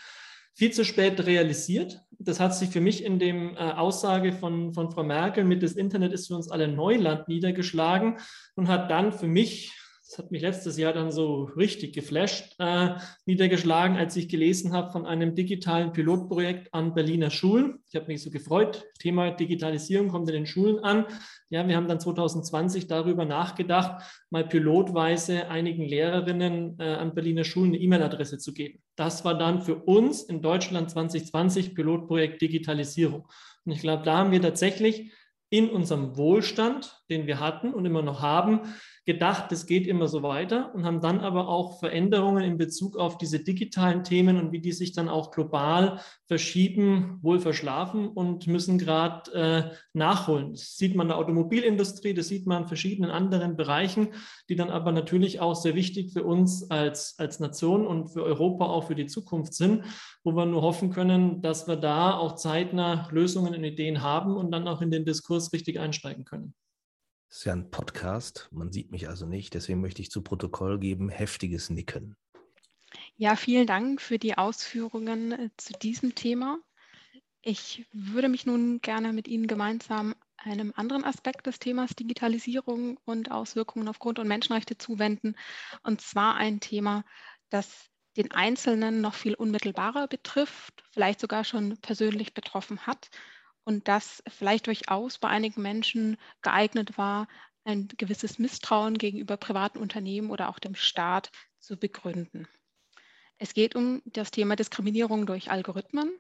viel zu spät realisiert. Das hat sich für mich in dem äh, Aussage von, von Frau Merkel mit das Internet ist für uns alle Neuland niedergeschlagen und hat dann für mich das hat mich letztes Jahr dann so richtig geflasht, äh, niedergeschlagen, als ich gelesen habe von einem digitalen Pilotprojekt an Berliner Schulen. Ich habe mich so gefreut. Thema Digitalisierung kommt in den Schulen an. Ja, wir haben dann 2020 darüber nachgedacht, mal pilotweise einigen Lehrerinnen äh, an Berliner Schulen eine E-Mail-Adresse zu geben. Das war dann für uns in Deutschland 2020 Pilotprojekt Digitalisierung. Und ich glaube, da haben wir tatsächlich in unserem Wohlstand, den wir hatten und immer noch haben, gedacht, es geht immer so weiter und haben dann aber auch Veränderungen in Bezug auf diese digitalen Themen und wie die sich dann auch global verschieben, wohl verschlafen und müssen gerade äh, nachholen. Das sieht man in der Automobilindustrie, das sieht man in verschiedenen anderen Bereichen, die dann aber natürlich auch sehr wichtig für uns als, als Nation und für Europa auch für die Zukunft sind, wo wir nur hoffen können, dass wir da auch zeitnah Lösungen und Ideen haben und dann auch in den Diskurs richtig einsteigen können. Ist ja ein Podcast, man sieht mich also nicht, deswegen möchte ich zu Protokoll geben, heftiges Nicken. Ja, vielen Dank für die Ausführungen äh, zu diesem Thema. Ich würde mich nun gerne mit Ihnen gemeinsam einem anderen Aspekt des Themas Digitalisierung und Auswirkungen auf Grund- und Menschenrechte zuwenden, und zwar ein Thema, das den Einzelnen noch viel unmittelbarer betrifft, vielleicht sogar schon persönlich betroffen hat und das vielleicht durchaus bei einigen Menschen geeignet war, ein gewisses Misstrauen gegenüber privaten Unternehmen oder auch dem Staat zu begründen. Es geht um das Thema Diskriminierung durch Algorithmen.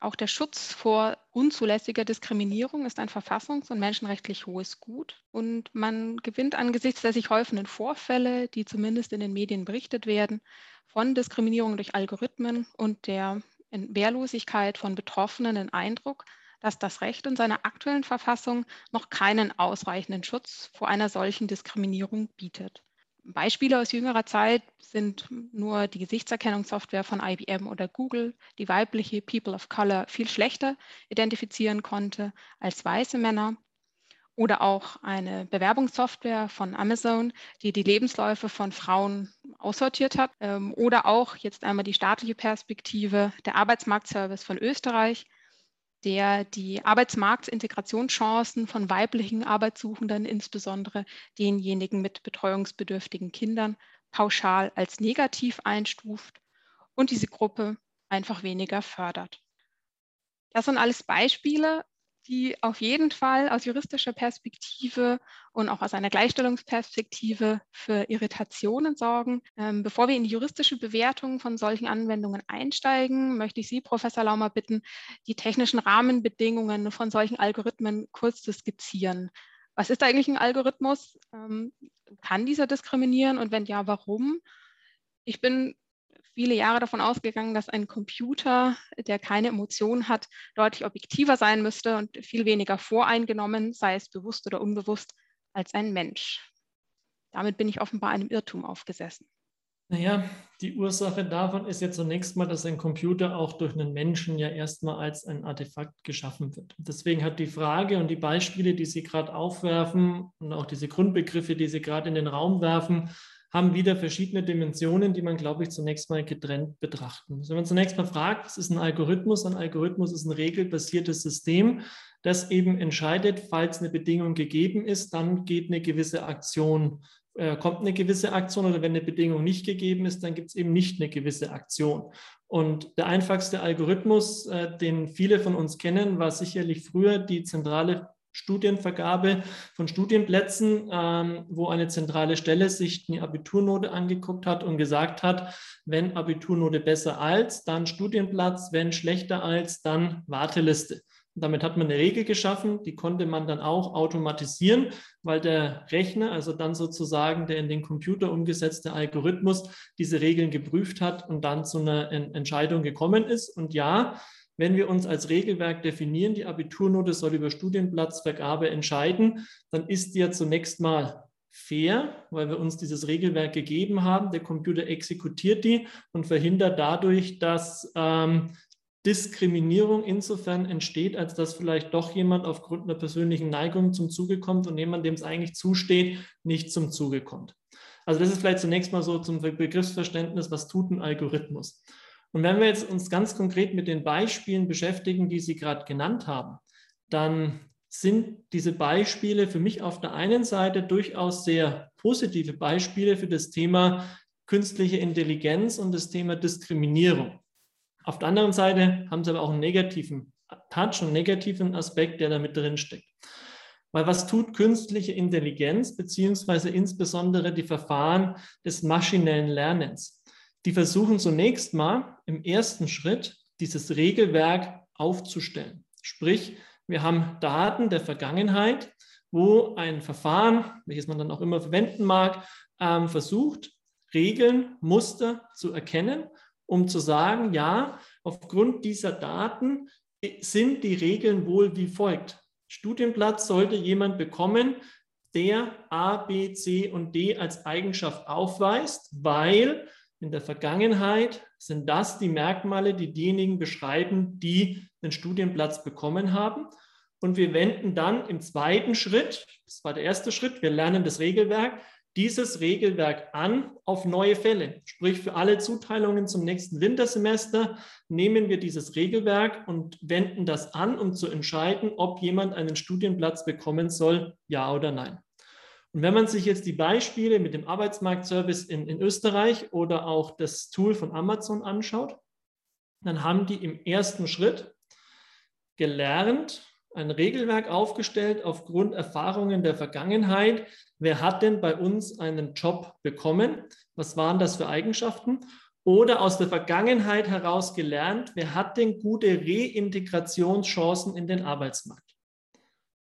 Auch der Schutz vor unzulässiger Diskriminierung ist ein verfassungs- und menschenrechtlich hohes Gut. Und man gewinnt angesichts der sich häufenden Vorfälle, die zumindest in den Medien berichtet werden, von Diskriminierung durch Algorithmen und der Wehrlosigkeit von Betroffenen den Eindruck, dass das Recht in seiner aktuellen Verfassung noch keinen ausreichenden Schutz vor einer solchen Diskriminierung bietet. Beispiele aus jüngerer Zeit sind nur die Gesichtserkennungssoftware von IBM oder Google, die weibliche People of Color viel schlechter identifizieren konnte als weiße Männer. Oder auch eine Bewerbungssoftware von Amazon, die die Lebensläufe von Frauen aussortiert hat. Ähm, oder auch jetzt einmal die staatliche Perspektive, der Arbeitsmarktservice von Österreich, der die Arbeitsmarktintegrationschancen von weiblichen Arbeitssuchenden, insbesondere denjenigen mit betreuungsbedürftigen Kindern, pauschal als negativ einstuft und diese Gruppe einfach weniger fördert. Das sind alles Beispiele, die auf jeden Fall aus juristischer Perspektive und auch aus einer Gleichstellungsperspektive für Irritationen sorgen. Ähm, bevor wir in die juristische Bewertung von solchen Anwendungen einsteigen, möchte ich Sie, Professor Laumer, bitten, die technischen Rahmenbedingungen von solchen Algorithmen kurz zu skizzieren. Was ist eigentlich ein Algorithmus? Ähm, kann dieser diskriminieren und wenn ja, warum? Ich bin viele Jahre davon ausgegangen, dass ein Computer, der keine Emotionen hat, deutlich objektiver sein müsste und viel weniger voreingenommen, sei es bewusst oder unbewusst, als ein Mensch. Damit bin ich offenbar einem Irrtum aufgesessen. Naja, die Ursache davon ist ja zunächst mal, dass ein Computer auch durch einen Menschen ja erstmal als ein Artefakt geschaffen wird. Deswegen hat die Frage und die Beispiele, die Sie gerade aufwerfen und auch diese Grundbegriffe, die Sie gerade in den Raum werfen, haben wieder verschiedene Dimensionen, die man, glaube ich, zunächst mal getrennt betrachten muss. Wenn man zunächst mal fragt, was ist ein Algorithmus? Ein Algorithmus ist ein regelbasiertes System, das eben entscheidet, falls eine Bedingung gegeben ist, dann geht eine gewisse Aktion, äh, kommt eine gewisse Aktion oder wenn eine Bedingung nicht gegeben ist, dann gibt es eben nicht eine gewisse Aktion. Und der einfachste Algorithmus, äh, den viele von uns kennen, war sicherlich früher die zentrale Studienvergabe von Studienplätzen, ähm, wo eine zentrale Stelle sich die Abiturnote angeguckt hat und gesagt hat, wenn Abiturnote besser als, dann Studienplatz, wenn schlechter als, dann Warteliste. Und damit hat man eine Regel geschaffen, die konnte man dann auch automatisieren, weil der Rechner, also dann sozusagen der in den Computer umgesetzte Algorithmus, diese Regeln geprüft hat und dann zu einer Entscheidung gekommen ist. Und ja, wenn wir uns als Regelwerk definieren, die Abiturnote soll über Studienplatzvergabe entscheiden, dann ist die ja zunächst mal fair, weil wir uns dieses Regelwerk gegeben haben. Der Computer exekutiert die und verhindert dadurch, dass ähm, Diskriminierung insofern entsteht, als dass vielleicht doch jemand aufgrund einer persönlichen Neigung zum Zuge kommt und jemand, dem es eigentlich zusteht, nicht zum Zuge kommt. Also das ist vielleicht zunächst mal so zum Begriffsverständnis, was tut ein Algorithmus. Und wenn wir jetzt uns ganz konkret mit den Beispielen beschäftigen, die Sie gerade genannt haben, dann sind diese Beispiele für mich auf der einen Seite durchaus sehr positive Beispiele für das Thema künstliche Intelligenz und das Thema Diskriminierung. Auf der anderen Seite haben sie aber auch einen negativen Touch, einen negativen Aspekt, der da mit drin steckt. Weil was tut künstliche Intelligenz, beziehungsweise insbesondere die Verfahren des maschinellen Lernens? Die versuchen zunächst mal im ersten Schritt dieses Regelwerk aufzustellen. Sprich, wir haben Daten der Vergangenheit, wo ein Verfahren, welches man dann auch immer verwenden mag, ähm, versucht, Regeln, Muster zu erkennen, um zu sagen, ja, aufgrund dieser Daten sind die Regeln wohl wie folgt. Studienplatz sollte jemand bekommen, der A, B, C und D als Eigenschaft aufweist, weil in der Vergangenheit sind das die Merkmale, die diejenigen beschreiben, die einen Studienplatz bekommen haben. Und wir wenden dann im zweiten Schritt, das war der erste Schritt, wir lernen das Regelwerk, dieses Regelwerk an auf neue Fälle. Sprich, für alle Zuteilungen zum nächsten Wintersemester nehmen wir dieses Regelwerk und wenden das an, um zu entscheiden, ob jemand einen Studienplatz bekommen soll, ja oder nein. Und wenn man sich jetzt die Beispiele mit dem Arbeitsmarktservice in, in Österreich oder auch das Tool von Amazon anschaut, dann haben die im ersten Schritt gelernt, ein Regelwerk aufgestellt aufgrund Erfahrungen der Vergangenheit. Wer hat denn bei uns einen Job bekommen? Was waren das für Eigenschaften? Oder aus der Vergangenheit heraus gelernt, wer hat denn gute Reintegrationschancen in den Arbeitsmarkt?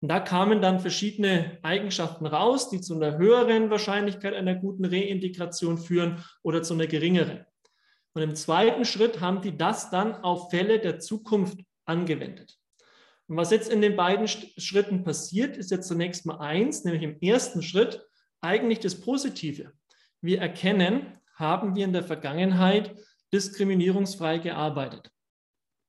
Und da kamen dann verschiedene Eigenschaften raus, die zu einer höheren Wahrscheinlichkeit einer guten Reintegration führen oder zu einer geringeren. Und im zweiten Schritt haben die das dann auf Fälle der Zukunft angewendet. Und was jetzt in den beiden Schritten passiert, ist jetzt zunächst mal eins, nämlich im ersten Schritt eigentlich das Positive. Wir erkennen, haben wir in der Vergangenheit diskriminierungsfrei gearbeitet.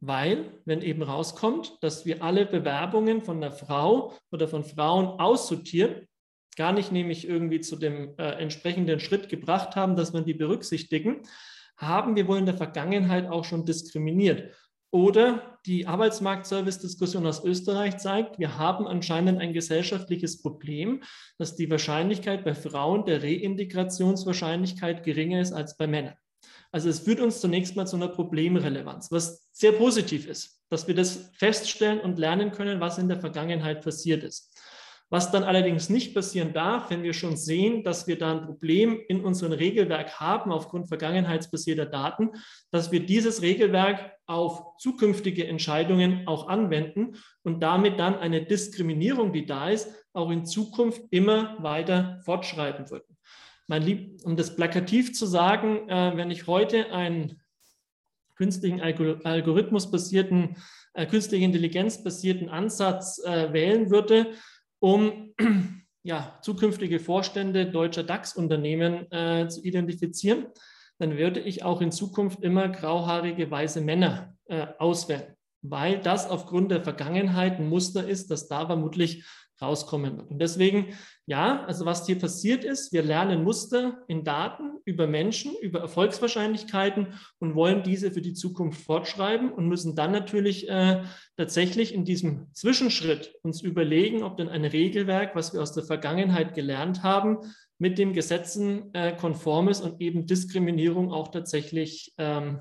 Weil, wenn eben rauskommt, dass wir alle Bewerbungen von einer Frau oder von Frauen aussortieren, gar nicht nämlich irgendwie zu dem äh, entsprechenden Schritt gebracht haben, dass man die berücksichtigen, haben wir wohl in der Vergangenheit auch schon diskriminiert. Oder die Arbeitsmarktservice-Diskussion aus Österreich zeigt, wir haben anscheinend ein gesellschaftliches Problem, dass die Wahrscheinlichkeit bei Frauen der Reintegrationswahrscheinlichkeit geringer ist als bei Männern. Also es führt uns zunächst mal zu einer Problemrelevanz, was sehr positiv ist, dass wir das feststellen und lernen können, was in der Vergangenheit passiert ist. Was dann allerdings nicht passieren darf, wenn wir schon sehen, dass wir da ein Problem in unserem Regelwerk haben aufgrund vergangenheitsbasierter Daten, dass wir dieses Regelwerk auf zukünftige Entscheidungen auch anwenden und damit dann eine Diskriminierung, die da ist, auch in Zukunft immer weiter fortschreiten würden. Mein Lieb, um das plakativ zu sagen, äh, wenn ich heute einen künstlichen Algorithmus-basierten, äh, künstliche Intelligenz-basierten Ansatz äh, wählen würde, um [CLEARS THROAT] ja, zukünftige Vorstände deutscher DAX-Unternehmen äh, zu identifizieren, dann würde ich auch in Zukunft immer grauhaarige weiße Männer äh, auswählen, weil das aufgrund der Vergangenheit ein Muster ist, das da vermutlich rauskommen. Und deswegen, ja, also was hier passiert ist, wir lernen Muster in Daten über Menschen, über Erfolgswahrscheinlichkeiten und wollen diese für die Zukunft fortschreiben und müssen dann natürlich äh, tatsächlich in diesem Zwischenschritt uns überlegen, ob denn ein Regelwerk, was wir aus der Vergangenheit gelernt haben, mit den Gesetzen äh, konform ist und eben Diskriminierung auch tatsächlich ähm,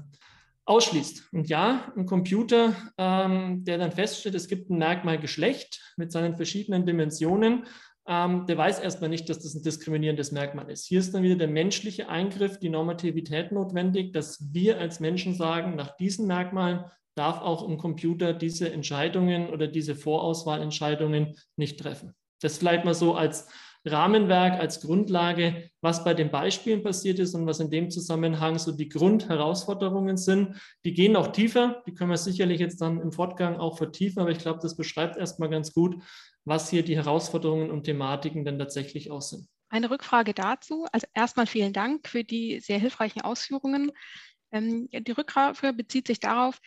ausschließt. Und ja, ein Computer, ähm, der dann feststellt, es gibt ein Merkmal Geschlecht mit seinen verschiedenen Dimensionen, ähm, der weiß erstmal nicht, dass das ein diskriminierendes Merkmal ist. Hier ist dann wieder der menschliche Eingriff, die Normativität notwendig, dass wir als Menschen sagen, nach diesen Merkmalen darf auch ein Computer diese Entscheidungen oder diese Vorauswahlentscheidungen nicht treffen. Das vielleicht mal so als Rahmenwerk als Grundlage, was bei den Beispielen passiert ist und was in dem Zusammenhang so die Grundherausforderungen sind. Die gehen auch tiefer, die können wir sicherlich jetzt dann im Fortgang auch vertiefen, aber ich glaube, das beschreibt erstmal ganz gut, was hier die Herausforderungen und Thematiken denn tatsächlich auch sind. Eine Rückfrage dazu. Also erstmal vielen Dank für die sehr hilfreichen Ausführungen. Ähm, die Rückfrage bezieht sich darauf,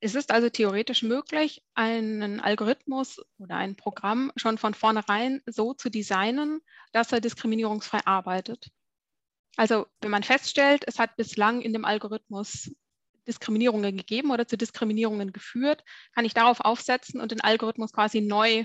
es ist also theoretisch möglich, einen Algorithmus oder ein Programm schon von vornherein so zu designen, dass er diskriminierungsfrei arbeitet. Also wenn man feststellt, es hat bislang in dem Algorithmus Diskriminierungen gegeben oder zu Diskriminierungen geführt, kann ich darauf aufsetzen und den Algorithmus quasi neu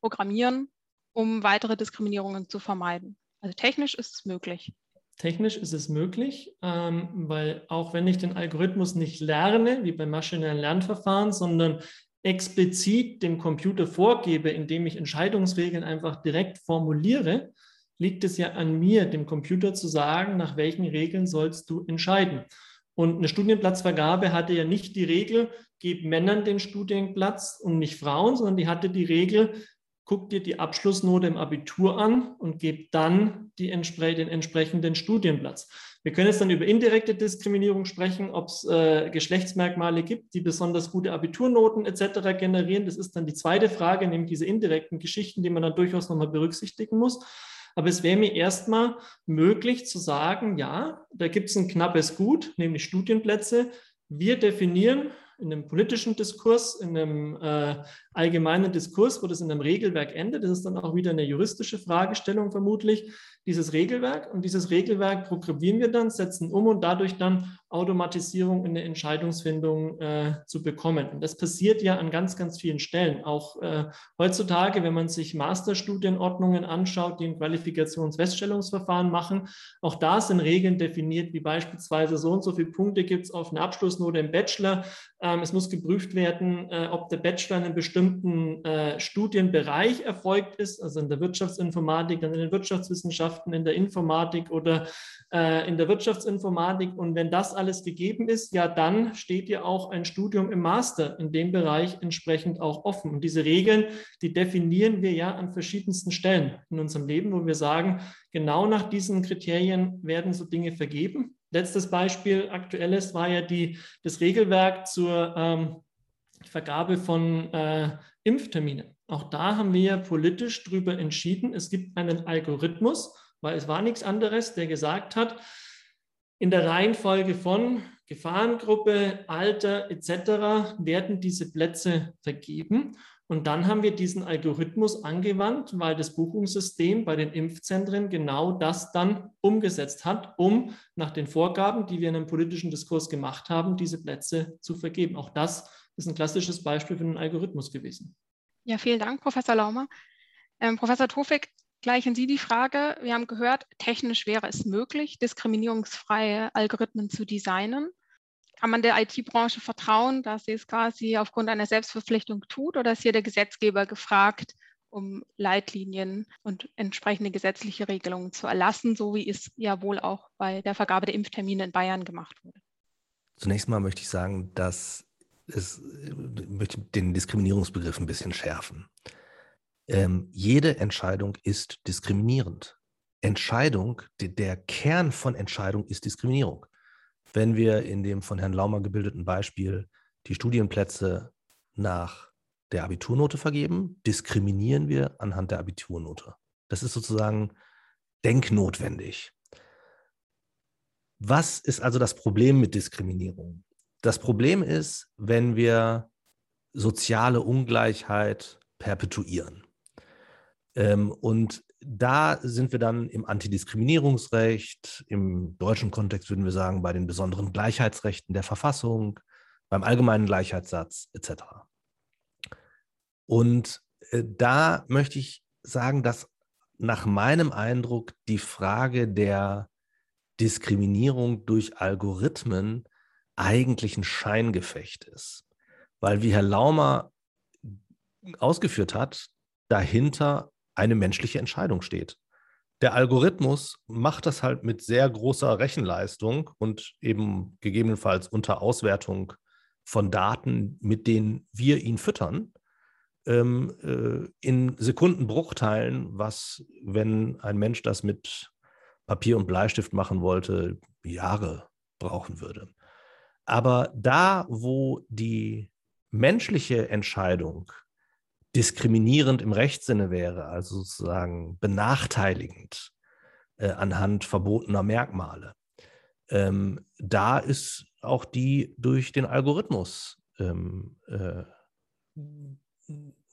programmieren, um weitere Diskriminierungen zu vermeiden. Also technisch ist es möglich. Technisch ist es möglich, ähm, weil auch wenn ich den Algorithmus nicht lerne, wie beim maschinellen Lernverfahren, sondern explizit dem Computer vorgebe, indem ich Entscheidungsregeln einfach direkt formuliere, liegt es ja an mir, dem Computer zu sagen, nach welchen Regeln sollst du entscheiden. Und eine Studienplatzvergabe hatte ja nicht die Regel, gib Männern den Studienplatz und nicht Frauen, sondern die hatte die Regel, guck dir die Abschlussnote im Abitur an und gib dann die, den entsprechenden Studienplatz. Wir können jetzt dann über indirekte Diskriminierung sprechen, ob es äh, Geschlechtsmerkmale gibt, die besonders gute Abiturnoten etc. generieren. Das ist dann die zweite Frage, nämlich diese indirekten Geschichten, die man dann durchaus nochmal berücksichtigen muss. Aber es wäre mir erstmal möglich zu sagen, ja, da gibt es ein knappes Gut, nämlich Studienplätze. Wir definieren in einem politischen Diskurs, in einem äh, allgemeinen Diskurs, wo das in einem Regelwerk endet. Das ist dann auch wieder eine juristische Fragestellung vermutlich. Dieses Regelwerk und dieses Regelwerk programmieren wir dann, setzen um und dadurch dann Automatisierung in der Entscheidungsfindung äh, zu bekommen. Und das passiert ja an ganz, ganz vielen Stellen. Auch äh, heutzutage, wenn man sich Masterstudienordnungen anschaut, die ein Qualifikationsfeststellungsverfahren machen, auch da sind Regeln definiert, wie beispielsweise so und so viele Punkte gibt es auf eine Abschlussnote im Bachelor. Ähm, es muss geprüft werden, äh, ob der Bachelor in einem bestimmten äh, Studienbereich erfolgt ist, also in der Wirtschaftsinformatik, dann in den Wirtschaftswissenschaften, in der Informatik oder äh, in der Wirtschaftsinformatik. Und wenn das alles gegeben ist, ja, dann steht ja auch ein Studium im Master in dem Bereich entsprechend auch offen. Und diese Regeln, die definieren wir ja an verschiedensten Stellen in unserem Leben, wo wir sagen, genau nach diesen Kriterien werden so Dinge vergeben. Letztes Beispiel, aktuelles, war ja die, das Regelwerk zur ähm, Vergabe von äh, Impfterminen. Auch da haben wir politisch darüber entschieden, es gibt einen Algorithmus, weil es war nichts anderes, der gesagt hat, in der Reihenfolge von Gefahrengruppe, Alter etc. werden diese Plätze vergeben. Und dann haben wir diesen Algorithmus angewandt, weil das Buchungssystem bei den Impfzentren genau das dann umgesetzt hat, um nach den Vorgaben, die wir in einem politischen Diskurs gemacht haben, diese Plätze zu vergeben. Auch das ist ein klassisches Beispiel für einen Algorithmus gewesen. Ja, vielen Dank, Professor Laumer. Ähm, Professor Tofik, gleich an Sie die Frage. Wir haben gehört, technisch wäre es möglich, diskriminierungsfreie Algorithmen zu designen. Kann man der IT-Branche vertrauen, dass sie es quasi aufgrund einer Selbstverpflichtung tut oder ist hier der Gesetzgeber gefragt, um Leitlinien und entsprechende gesetzliche Regelungen zu erlassen, so wie es ja wohl auch bei der Vergabe der Impftermine in Bayern gemacht wurde? Zunächst mal möchte ich sagen, dass es möchte den Diskriminierungsbegriff ein bisschen schärfen. Ähm, jede Entscheidung ist diskriminierend. Entscheidung, der Kern von Entscheidung ist Diskriminierung. Wenn wir in dem von Herrn Laumer gebildeten Beispiel die Studienplätze nach der Abiturnote vergeben, diskriminieren wir anhand der Abiturnote. Das ist sozusagen denknotwendig. Was ist also das Problem mit Diskriminierung? Das Problem ist, wenn wir soziale Ungleichheit perpetuieren. Ähm, und da sind wir dann im Antidiskriminierungsrecht, im deutschen Kontext würden wir sagen, bei den besonderen Gleichheitsrechten der Verfassung, beim allgemeinen Gleichheitssatz etc. Und äh, da möchte ich sagen, dass nach meinem Eindruck die Frage der Diskriminierung durch Algorithmen eigentlich ein Scheingefecht ist. Weil, wie Herr Laumer ausgeführt hat, dahinter eine menschliche Entscheidung steht. Der Algorithmus macht das halt mit sehr großer Rechenleistung und eben gegebenenfalls unter Auswertung von Daten, mit denen wir ihn füttern, ähm, äh, in Sekundenbruchteilen, was, wenn ein Mensch das mit Papier und Bleistift machen wollte, Jahre brauchen würde. Aber da, wo die menschliche Entscheidung diskriminierend im Rechtssinne wäre, also sozusagen benachteiligend äh, anhand verbotener Merkmale. Ähm, da ist auch die durch den Algorithmus ähm, äh,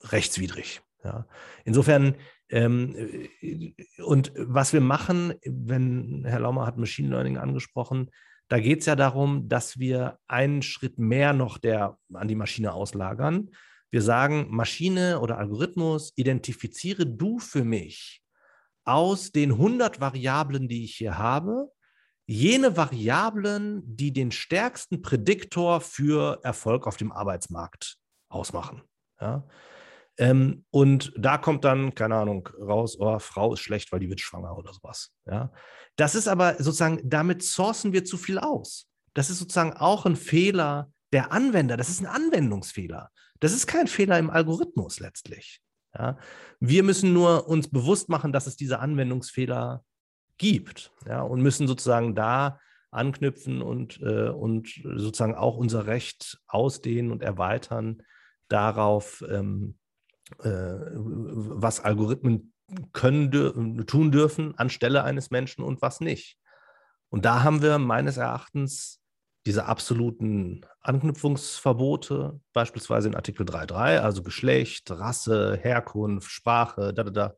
rechtswidrig. Ja. Insofern, ähm, äh, und was wir machen, wenn Herr Laumer hat Machine Learning angesprochen, da geht es ja darum, dass wir einen Schritt mehr noch der, an die Maschine auslagern. Wir sagen, Maschine oder Algorithmus, identifiziere du für mich aus den 100 Variablen, die ich hier habe, jene Variablen, die den stärksten Prädiktor für Erfolg auf dem Arbeitsmarkt ausmachen. Ja? Ähm, und da kommt dann, keine Ahnung, raus, oh, Frau ist schlecht, weil die wird schwanger oder sowas. Ja? Das ist aber sozusagen, damit sourcen wir zu viel aus. Das ist sozusagen auch ein Fehler der Anwender. Das ist ein Anwendungsfehler. Das ist kein Fehler im Algorithmus letztlich. Ja? Wir müssen nur uns bewusst machen, dass es diese Anwendungsfehler gibt ja? und müssen sozusagen da anknüpfen und, äh, und sozusagen auch unser Recht ausdehnen und erweitern darauf, ähm, äh, was Algorithmen können, tun dürfen anstelle eines Menschen und was nicht. Und da haben wir meines Erachtens diese absoluten Anknüpfungsverbote, beispielsweise in Artikel 3.3, also Geschlecht, Rasse, Herkunft, Sprache, da, da, da,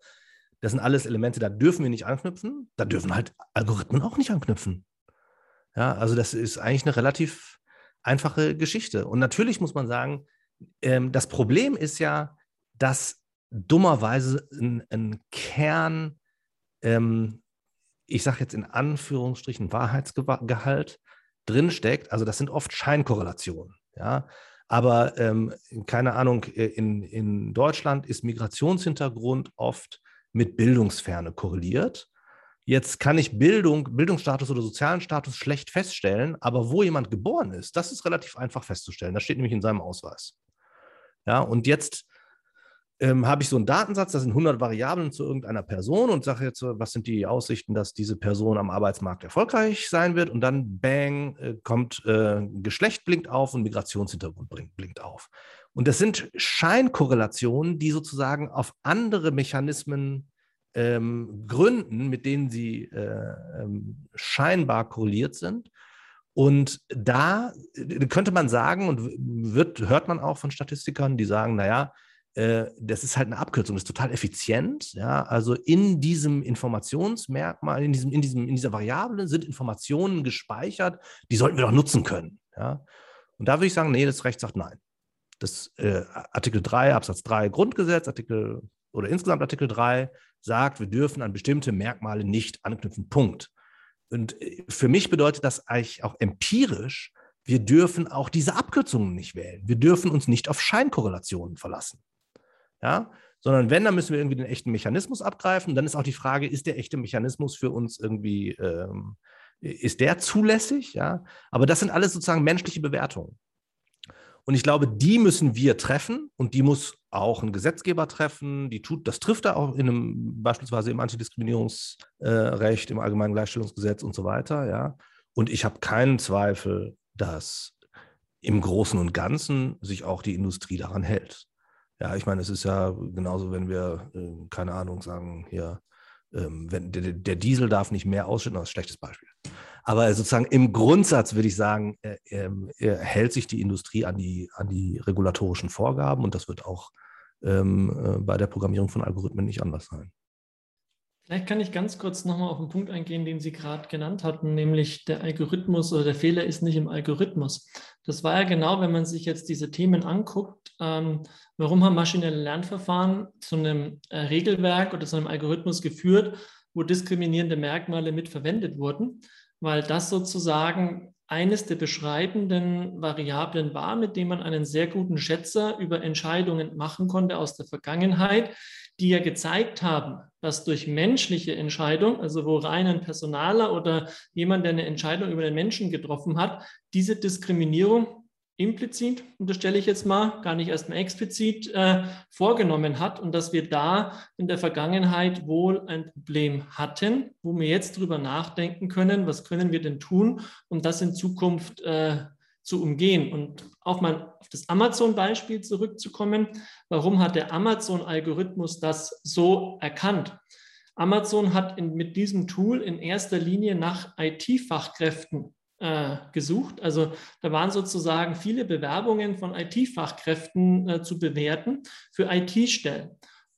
Das sind alles Elemente, da dürfen wir nicht anknüpfen. Da dürfen halt Algorithmen auch nicht anknüpfen. Ja, also das ist eigentlich eine relativ einfache Geschichte. Und natürlich muss man sagen, ähm, das Problem ist ja, dass dummerweise ein, ein Kern, ähm, ich sage jetzt in Anführungsstrichen Wahrheitsgehalt drinsteckt. Also das sind oft Scheinkorrelationen. Ja, aber ähm, keine Ahnung, äh, in, in Deutschland ist Migrationshintergrund oft mit Bildungsferne korreliert. Jetzt kann ich Bildung, Bildungsstatus oder sozialen Status schlecht feststellen, aber wo jemand geboren ist, das ist relativ einfach festzustellen. Das steht nämlich in seinem Ausweis. Ja, und jetzt ähm, habe ich so einen Datensatz, das sind 100 Variablen zu irgendeiner Person und sage jetzt, was sind die Aussichten, dass diese Person am Arbeitsmarkt erfolgreich sein wird und dann bang, äh, kommt äh, Geschlecht blinkt auf und Migrationshintergrund blinkt, blinkt auf. Und das sind Scheinkorrelationen, die sozusagen auf andere Mechanismen ähm, gründen, mit denen sie äh, ähm, scheinbar korreliert sind. Und da äh, könnte man sagen, und wird, hört man auch von Statistikern, die sagen, naja, das ist halt eine Abkürzung, das ist total effizient. Ja? Also in diesem Informationsmerkmal, in, diesem, in, diesem, in dieser Variable sind Informationen gespeichert, die sollten wir doch nutzen können. Ja? Und da würde ich sagen, nee, das Recht sagt nein. Das äh, Artikel 3, Absatz 3 Grundgesetz, Artikel oder insgesamt Artikel 3 sagt, wir dürfen an bestimmte Merkmale nicht anknüpfen. Punkt. Und äh, für mich bedeutet das eigentlich auch empirisch, wir dürfen auch diese Abkürzungen nicht wählen. Wir dürfen uns nicht auf Scheinkorrelationen verlassen ja, sondern wenn, dann müssen wir irgendwie den echten Mechanismus abgreifen. Dann ist auch die Frage, ist der echte Mechanismus für uns irgendwie, ähm, ist der zulässig? Ja, aber das sind alles sozusagen menschliche Bewertungen. Und ich glaube, die müssen wir treffen und die muss auch ein Gesetzgeber treffen. Die tut, das trifft er auch in einem, beispielsweise im Antidiskriminierungsrecht, im Allgemeinen Gleichstellungsgesetz und so weiter. Ja. Und ich habe keinen Zweifel, dass im Großen und Ganzen sich auch die Industrie daran hält. Ja, ich meine, es ist ja genauso, wenn wir, äh, keine Ahnung, sagen, hier, ähm, wenn, der, der, Diesel darf nicht mehr ausschütten, das ist ein schlechtes Beispiel. Aber sozusagen im Grundsatz würde ich sagen, äh, äh, hält sich die Industrie an die, an die regulatorischen Vorgaben und das wird auch ähm, äh, bei der Programmierung von Algorithmen nicht anders sein. Vielleicht kann ich ganz kurz nochmal auf den Punkt eingehen, den Sie gerade genannt hatten, nämlich der Algorithmus oder der Fehler ist nicht im Algorithmus. Das war ja genau, wenn man sich jetzt diese Themen anguckt, ähm, warum haben maschinelle Lernverfahren zu einem äh, Regelwerk oder zu einem Algorithmus geführt, wo diskriminierende Merkmale mit verwendet wurden, weil das sozusagen eines der beschreibenden Variablen war, mit dem man einen sehr guten Schätzer über Entscheidungen machen konnte aus der Vergangenheit, die ja gezeigt haben, dass durch menschliche Entscheidung, also wo rein ein Personaler oder jemand, der eine Entscheidung über den Menschen getroffen hat, diese Diskriminierung implizit, unterstelle ich jetzt mal, gar nicht erstmal explizit äh, vorgenommen hat und dass wir da in der Vergangenheit wohl ein Problem hatten, wo wir jetzt drüber nachdenken können, was können wir denn tun, um das in Zukunft äh, zu umgehen. Und auch mal auf das Amazon-Beispiel zurückzukommen. Warum hat der Amazon-Algorithmus das so erkannt? Amazon hat in, mit diesem Tool in erster Linie nach IT-Fachkräften äh, gesucht. Also da waren sozusagen viele Bewerbungen von IT-Fachkräften äh, zu bewerten für IT-Stellen.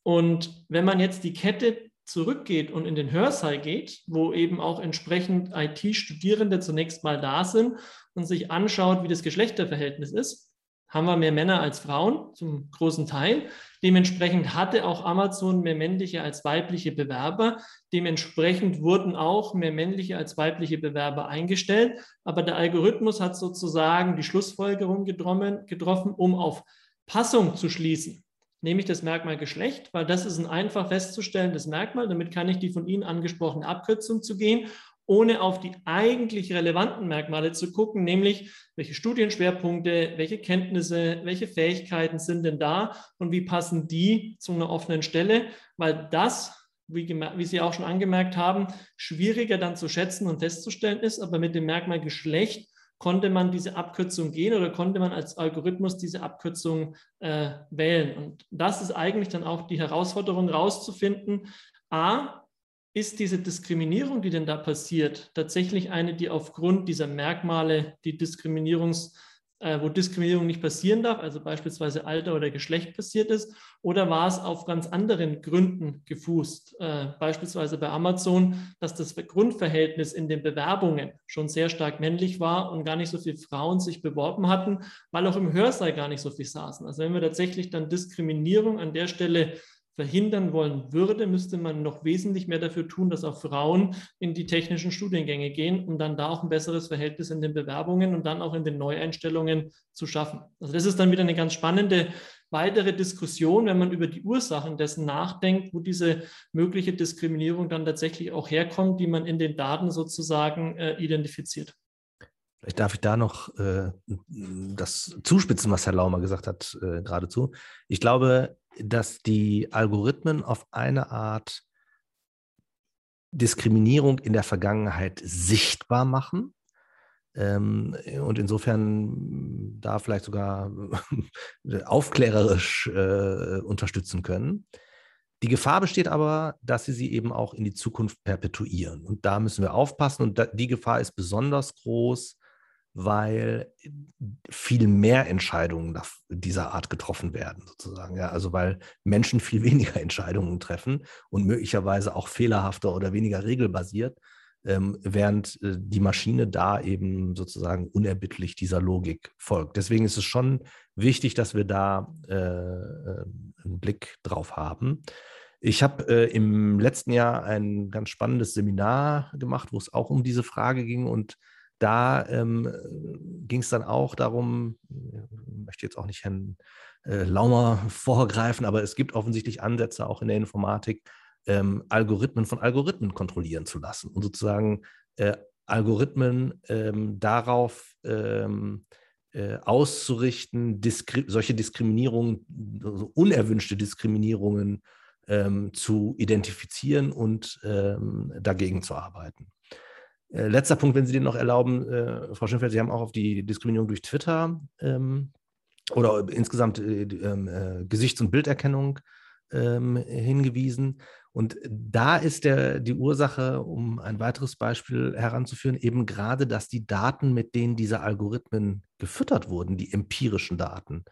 Und wenn man jetzt die Kette zurückgeht und in den Hörsaal geht, wo eben auch entsprechend IT-Studierende zunächst mal da sind und sich anschaut, wie das Geschlechterverhältnis ist, haben wir mehr Männer als Frauen zum großen Teil. Dementsprechend hatte auch Amazon mehr männliche als weibliche Bewerber. Dementsprechend wurden auch mehr männliche als weibliche Bewerber eingestellt. Aber der Algorithmus hat sozusagen die Schlussfolgerung getroffen, um auf Passung zu schließen nehme ich das Merkmal Geschlecht, weil das ist ein einfach festzustellendes Merkmal. Damit kann ich die von Ihnen angesprochene Abkürzung zu gehen, ohne auf die eigentlich relevanten Merkmale zu gucken, nämlich welche Studienschwerpunkte, welche Kenntnisse, welche Fähigkeiten sind denn da und wie passen die zu einer offenen Stelle, weil das wie, wie, Sie auch schon angemerkt haben, schwieriger dann zu schätzen und festzustellen ist, aber mit dem Merkmal Geschlecht konnte man diese Abkürzung gehen oder konnte man als Algorithmus diese Abkürzung äh, wählen. Und das ist eigentlich dann auch die Herausforderung, rauszufinden, a, ist diese Diskriminierung, die denn da passiert, tatsächlich eine, die aufgrund dieser Merkmale die Diskriminierungsfähigkeit äh, wo Diskriminierung nicht passieren darf, also beispielsweise Alter oder Geschlecht passiert ist, oder war es auf ganz anderen Gründen gefußt, äh, beispielsweise bei Amazon, dass das Grundverhältnis in den Bewerbungen schon sehr stark männlich war und gar nicht so viele Frauen sich beworben hatten, weil auch im Hörsaal gar nicht so viel saßen. Also wenn wir tatsächlich dann Diskriminierung an der Stelle verhindern wollen würde, müsste man noch wesentlich mehr dafür tun, dass auch Frauen in die technischen Studiengänge gehen, um dann da auch ein besseres Verhältnis in den Bewerbungen und dann auch in den Neueinstellungen zu schaffen. Also das ist dann wieder eine ganz spannende weitere Diskussion, wenn man über die Ursachen dessen nachdenkt, wo diese mögliche Diskriminierung dann tatsächlich auch herkommt, die man in den Daten sozusagen äh, identifiziert. Vielleicht darf ich da noch äh, das zuspitzen, was Herr Laumer gesagt hat, äh, geradezu. Ich glaube, dass die Algorithmen auf eine Art Diskriminierung in der Vergangenheit sichtbar machen. Ähm, und insofern da vielleicht sogar [LAUGHS] aufklärerisch äh, unterstützen können. Die Gefahr besteht aber, dass sie sie eben auch in die Zukunft perpetuieren. Und da müssen wir aufpassen. Und die Gefahr ist besonders groß, weil viel mehr Entscheidungen dieser Art getroffen werden, sozusagen. Ja, also weil Menschen viel [LAUGHS] weniger Entscheidungen treffen und möglicherweise auch fehlerhafter oder weniger regelbasiert, ähm, während äh, die Maschine da eben sozusagen unerbittlich dieser Logik folgt. Deswegen ist es schon wichtig, dass wir da äh, äh einen Blick drauf haben. Ich habe äh, im letzten Jahr ein ganz spannendes Seminar gemacht, wo es auch um diese Frage ging und da ähm, ging es dann auch darum, ich möchte jetzt auch nicht Herrn äh, Laumer [LAUGHS] vorgreifen, aber es gibt offensichtlich Ansätze auch in der Informatik, ähm, Algorithmen von Algorithmen kontrollieren zu lassen und sozusagen äh, Algorithmen ähm, darauf ähm, äh, auszurichten, diskri solche Diskriminierungen, also unerwünschte Diskriminierungen ähm, zu identifizieren und ähm, dagegen zu arbeiten. Äh, letzter Punkt, wenn Sie den noch erlauben, äh, Frau Schönfeld, Sie haben auch auf die Diskriminierung durch Twitter ähm, oder insgesamt äh, ähm, äh, Gesichts- und Bilderkennung ähm, hingewiesen. Und da ist der, die Ursache, um ein weiteres Beispiel heranzuführen, eben gerade, dass die Daten, mit denen diese Algorithmen gefüttert wurden, die empirischen Daten,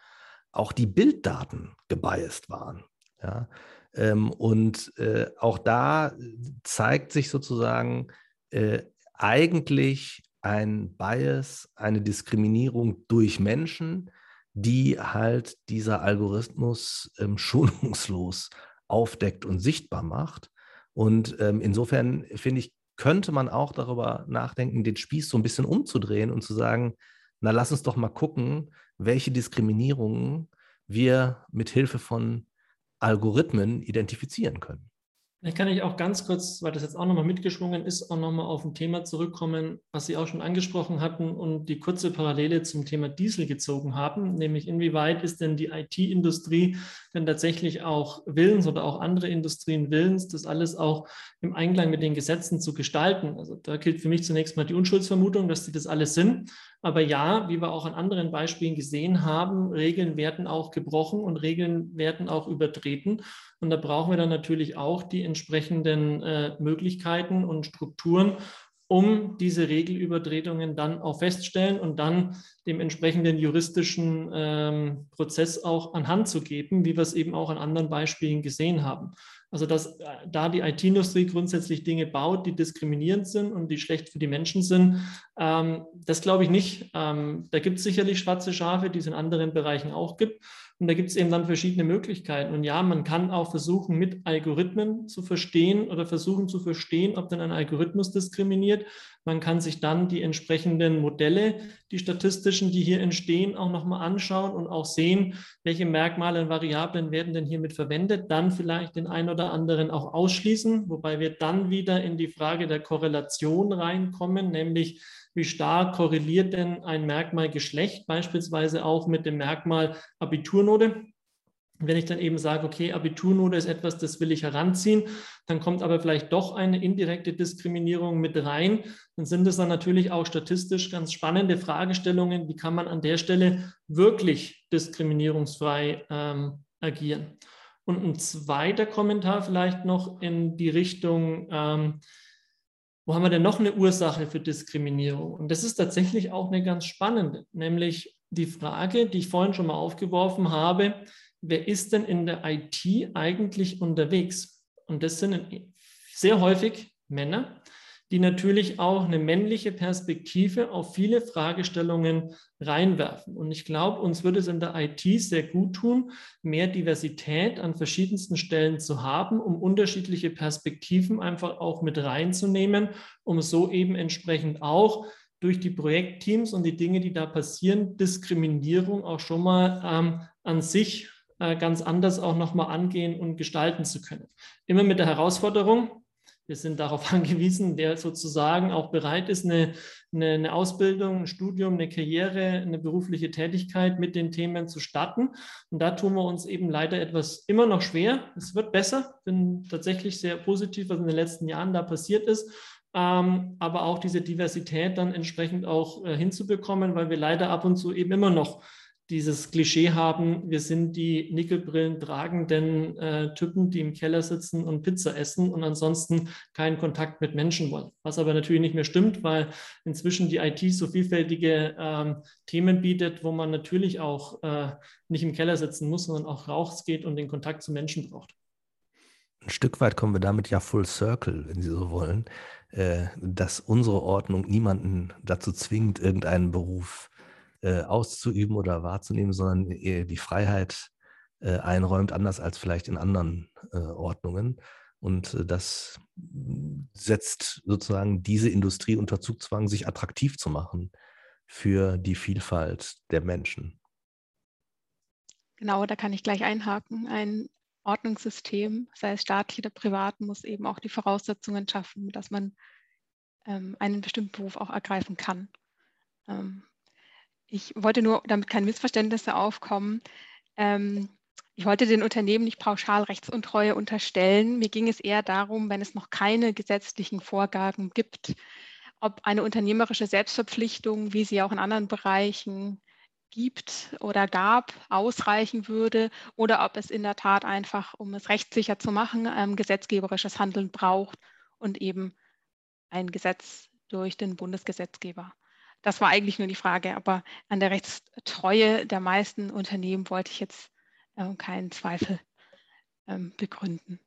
auch die Bilddaten gebiased waren. Ja? Ähm, und auch da zeigt sich sozusagen, eigentlich ein Bias, eine Diskriminierung durch Menschen, die halt dieser Algorithmus ähm, [LAUGHS] schonungslos aufdeckt und sichtbar macht. Und ähm, insofern finde ich, könnte man auch darüber nachdenken, den Spieß so ein bisschen umzudrehen und zu sagen, na lass uns doch mal gucken, welche Diskriminierungen wir mit Hilfe von Algorithmen identifizieren können. Vielleicht kann ich auch ganz kurz, weil das jetzt auch nochmal mitgeschwungen ist, auch nochmal auf ein Thema zurückkommen, was Sie auch schon angesprochen hatten und die kurze Parallele zum Thema Diesel gezogen haben, nämlich inwieweit ist denn die IT-Industrie denn tatsächlich auch willens oder auch andere Industrien willens, das alles auch im Einklang mit den Gesetzen zu gestalten. Also da gilt für mich zunächst mal die Unschuldsvermutung, dass sie das alles sind. Aber ja, wie wir auch an anderen Beispielen gesehen haben, Regeln werden auch gebrochen und Regeln werden auch übertreten. Und da brauchen wir dann natürlich auch die entsprechenden äh, Möglichkeiten und Strukturen, um diese Regelübertretungen dann auch feststellen und dann dem entsprechenden juristischen ähm, Prozess auch anhand zu geben, wie wir es eben auch an anderen Beispielen gesehen haben. Also dass äh, da die IT-Industrie grundsätzlich Dinge baut, die diskriminierend sind und die schlecht für die Menschen sind, ähm, das glaube ich nicht. Ähm, da gibt es sicherlich schwarze Schafe, die es in anderen Bereichen auch gibt. Und da gibt es eben dann verschiedene Möglichkeiten. Und ja, man kann auch versuchen, mit Algorithmen zu verstehen oder versuchen zu verstehen, ob denn ein Algorithmus diskriminiert. Man kann sich dann die entsprechenden Modelle, die statistischen, die hier entstehen, auch nochmal anschauen und auch sehen, welche Merkmale und Variablen werden denn hiermit verwendet. Dann vielleicht den einen oder anderen auch ausschließen, wobei wir dann wieder in die Frage der Korrelation reinkommen, nämlich wie stark korreliert denn ein Merkmal Geschlecht beispielsweise auch mit dem Merkmal Abiturnote. Wenn ich dann eben sage, okay, Abiturnote ist etwas, das will ich heranziehen, dann kommt aber vielleicht doch eine indirekte Diskriminierung mit rein, dann sind es dann natürlich auch statistisch ganz spannende Fragestellungen, wie kann man an der Stelle wirklich diskriminierungsfrei ähm, agieren. Und ein zweiter Kommentar vielleicht noch in die Richtung, ähm, wo haben wir denn noch eine Ursache für Diskriminierung? Und das ist tatsächlich auch eine ganz spannende, nämlich die Frage, die ich vorhin schon mal aufgeworfen habe, wer ist denn in der IT eigentlich unterwegs? Und das sind sehr häufig Männer, die natürlich auch eine männliche Perspektive auf viele Fragestellungen reinwerfen. Und ich glaube, uns würde es in der IT sehr gut tun, mehr Diversität an verschiedensten Stellen zu haben, um unterschiedliche Perspektiven einfach auch mit reinzunehmen, um so eben entsprechend auch durch die Projektteams und die Dinge, die da passieren, Diskriminierung auch schon mal ähm, an sich ganz anders auch nochmal angehen und gestalten zu können. Immer mit der Herausforderung, wir sind darauf [LAUGHS] angewiesen, wer sozusagen auch bereit ist, eine, eine, eine, Ausbildung, ein Studium, eine Karriere, eine berufliche Tätigkeit mit den Themen zu starten. Und da tun wir uns eben leider etwas immer noch schwer. Es wird besser. Bin tatsächlich sehr positiv, was in den letzten Jahren da passiert ist. Ähm, aber auch diese Diversität dann entsprechend auch äh, hinzubekommen, weil wir leider ab und zu eben immer noch dieses Klischee haben, wir sind die Nickelbrillen tragenden äh, Typen, die im Keller sitzen und Pizza essen und ansonsten keinen Kontakt mit Menschen wollen. Was aber natürlich nicht mehr stimmt, weil inzwischen die IT so vielfältige ähm, Themen bietet, wo man natürlich auch äh, nicht im Keller sitzen muss, sondern auch rausgeht und den Kontakt zu Menschen braucht. Ein Stück weit kommen wir damit ja full circle, wenn Sie so wollen, äh, dass unsere Ordnung niemanden dazu zwingt, irgendeinen Beruf äh, auszuüben oder wahrzunehmen, sondern eher die Freiheit äh, einräumt, anders als vielleicht in anderen äh, Ordnungen. Und äh, das setzt sozusagen diese Industrie unter Zugzwang, sich attraktiv zu machen für die Vielfalt der Menschen. Genau, da kann ich gleich einhaken. Ein Ordnungssystem, sei es staatlich oder privat, muss eben auch die Voraussetzungen schaffen, dass man ähm, einen bestimmten Beruf auch ergreifen kann. Ähm, ich wollte nur, damit keine Missverständnisse aufkommen, ähm, ich wollte den Unternehmen nicht pauschal Rechtsuntreue unterstellen. Mir ging es eher darum, wenn es noch keine gesetzlichen Vorgaben gibt, ob eine unternehmerische Selbstverpflichtung, wie sie auch in anderen Bereichen gibt oder gab, ausreichen würde oder ob es in der Tat einfach, um es rechtssicher zu machen, ähm, gesetzgeberisches Handeln braucht und eben ein Gesetz durch den Bundesgesetzgeber. Das war eigentlich nur die Frage, aber an der Rechtstreue der meisten Unternehmen wollte ich jetzt äh, keinen Zweifel ähm, begründen.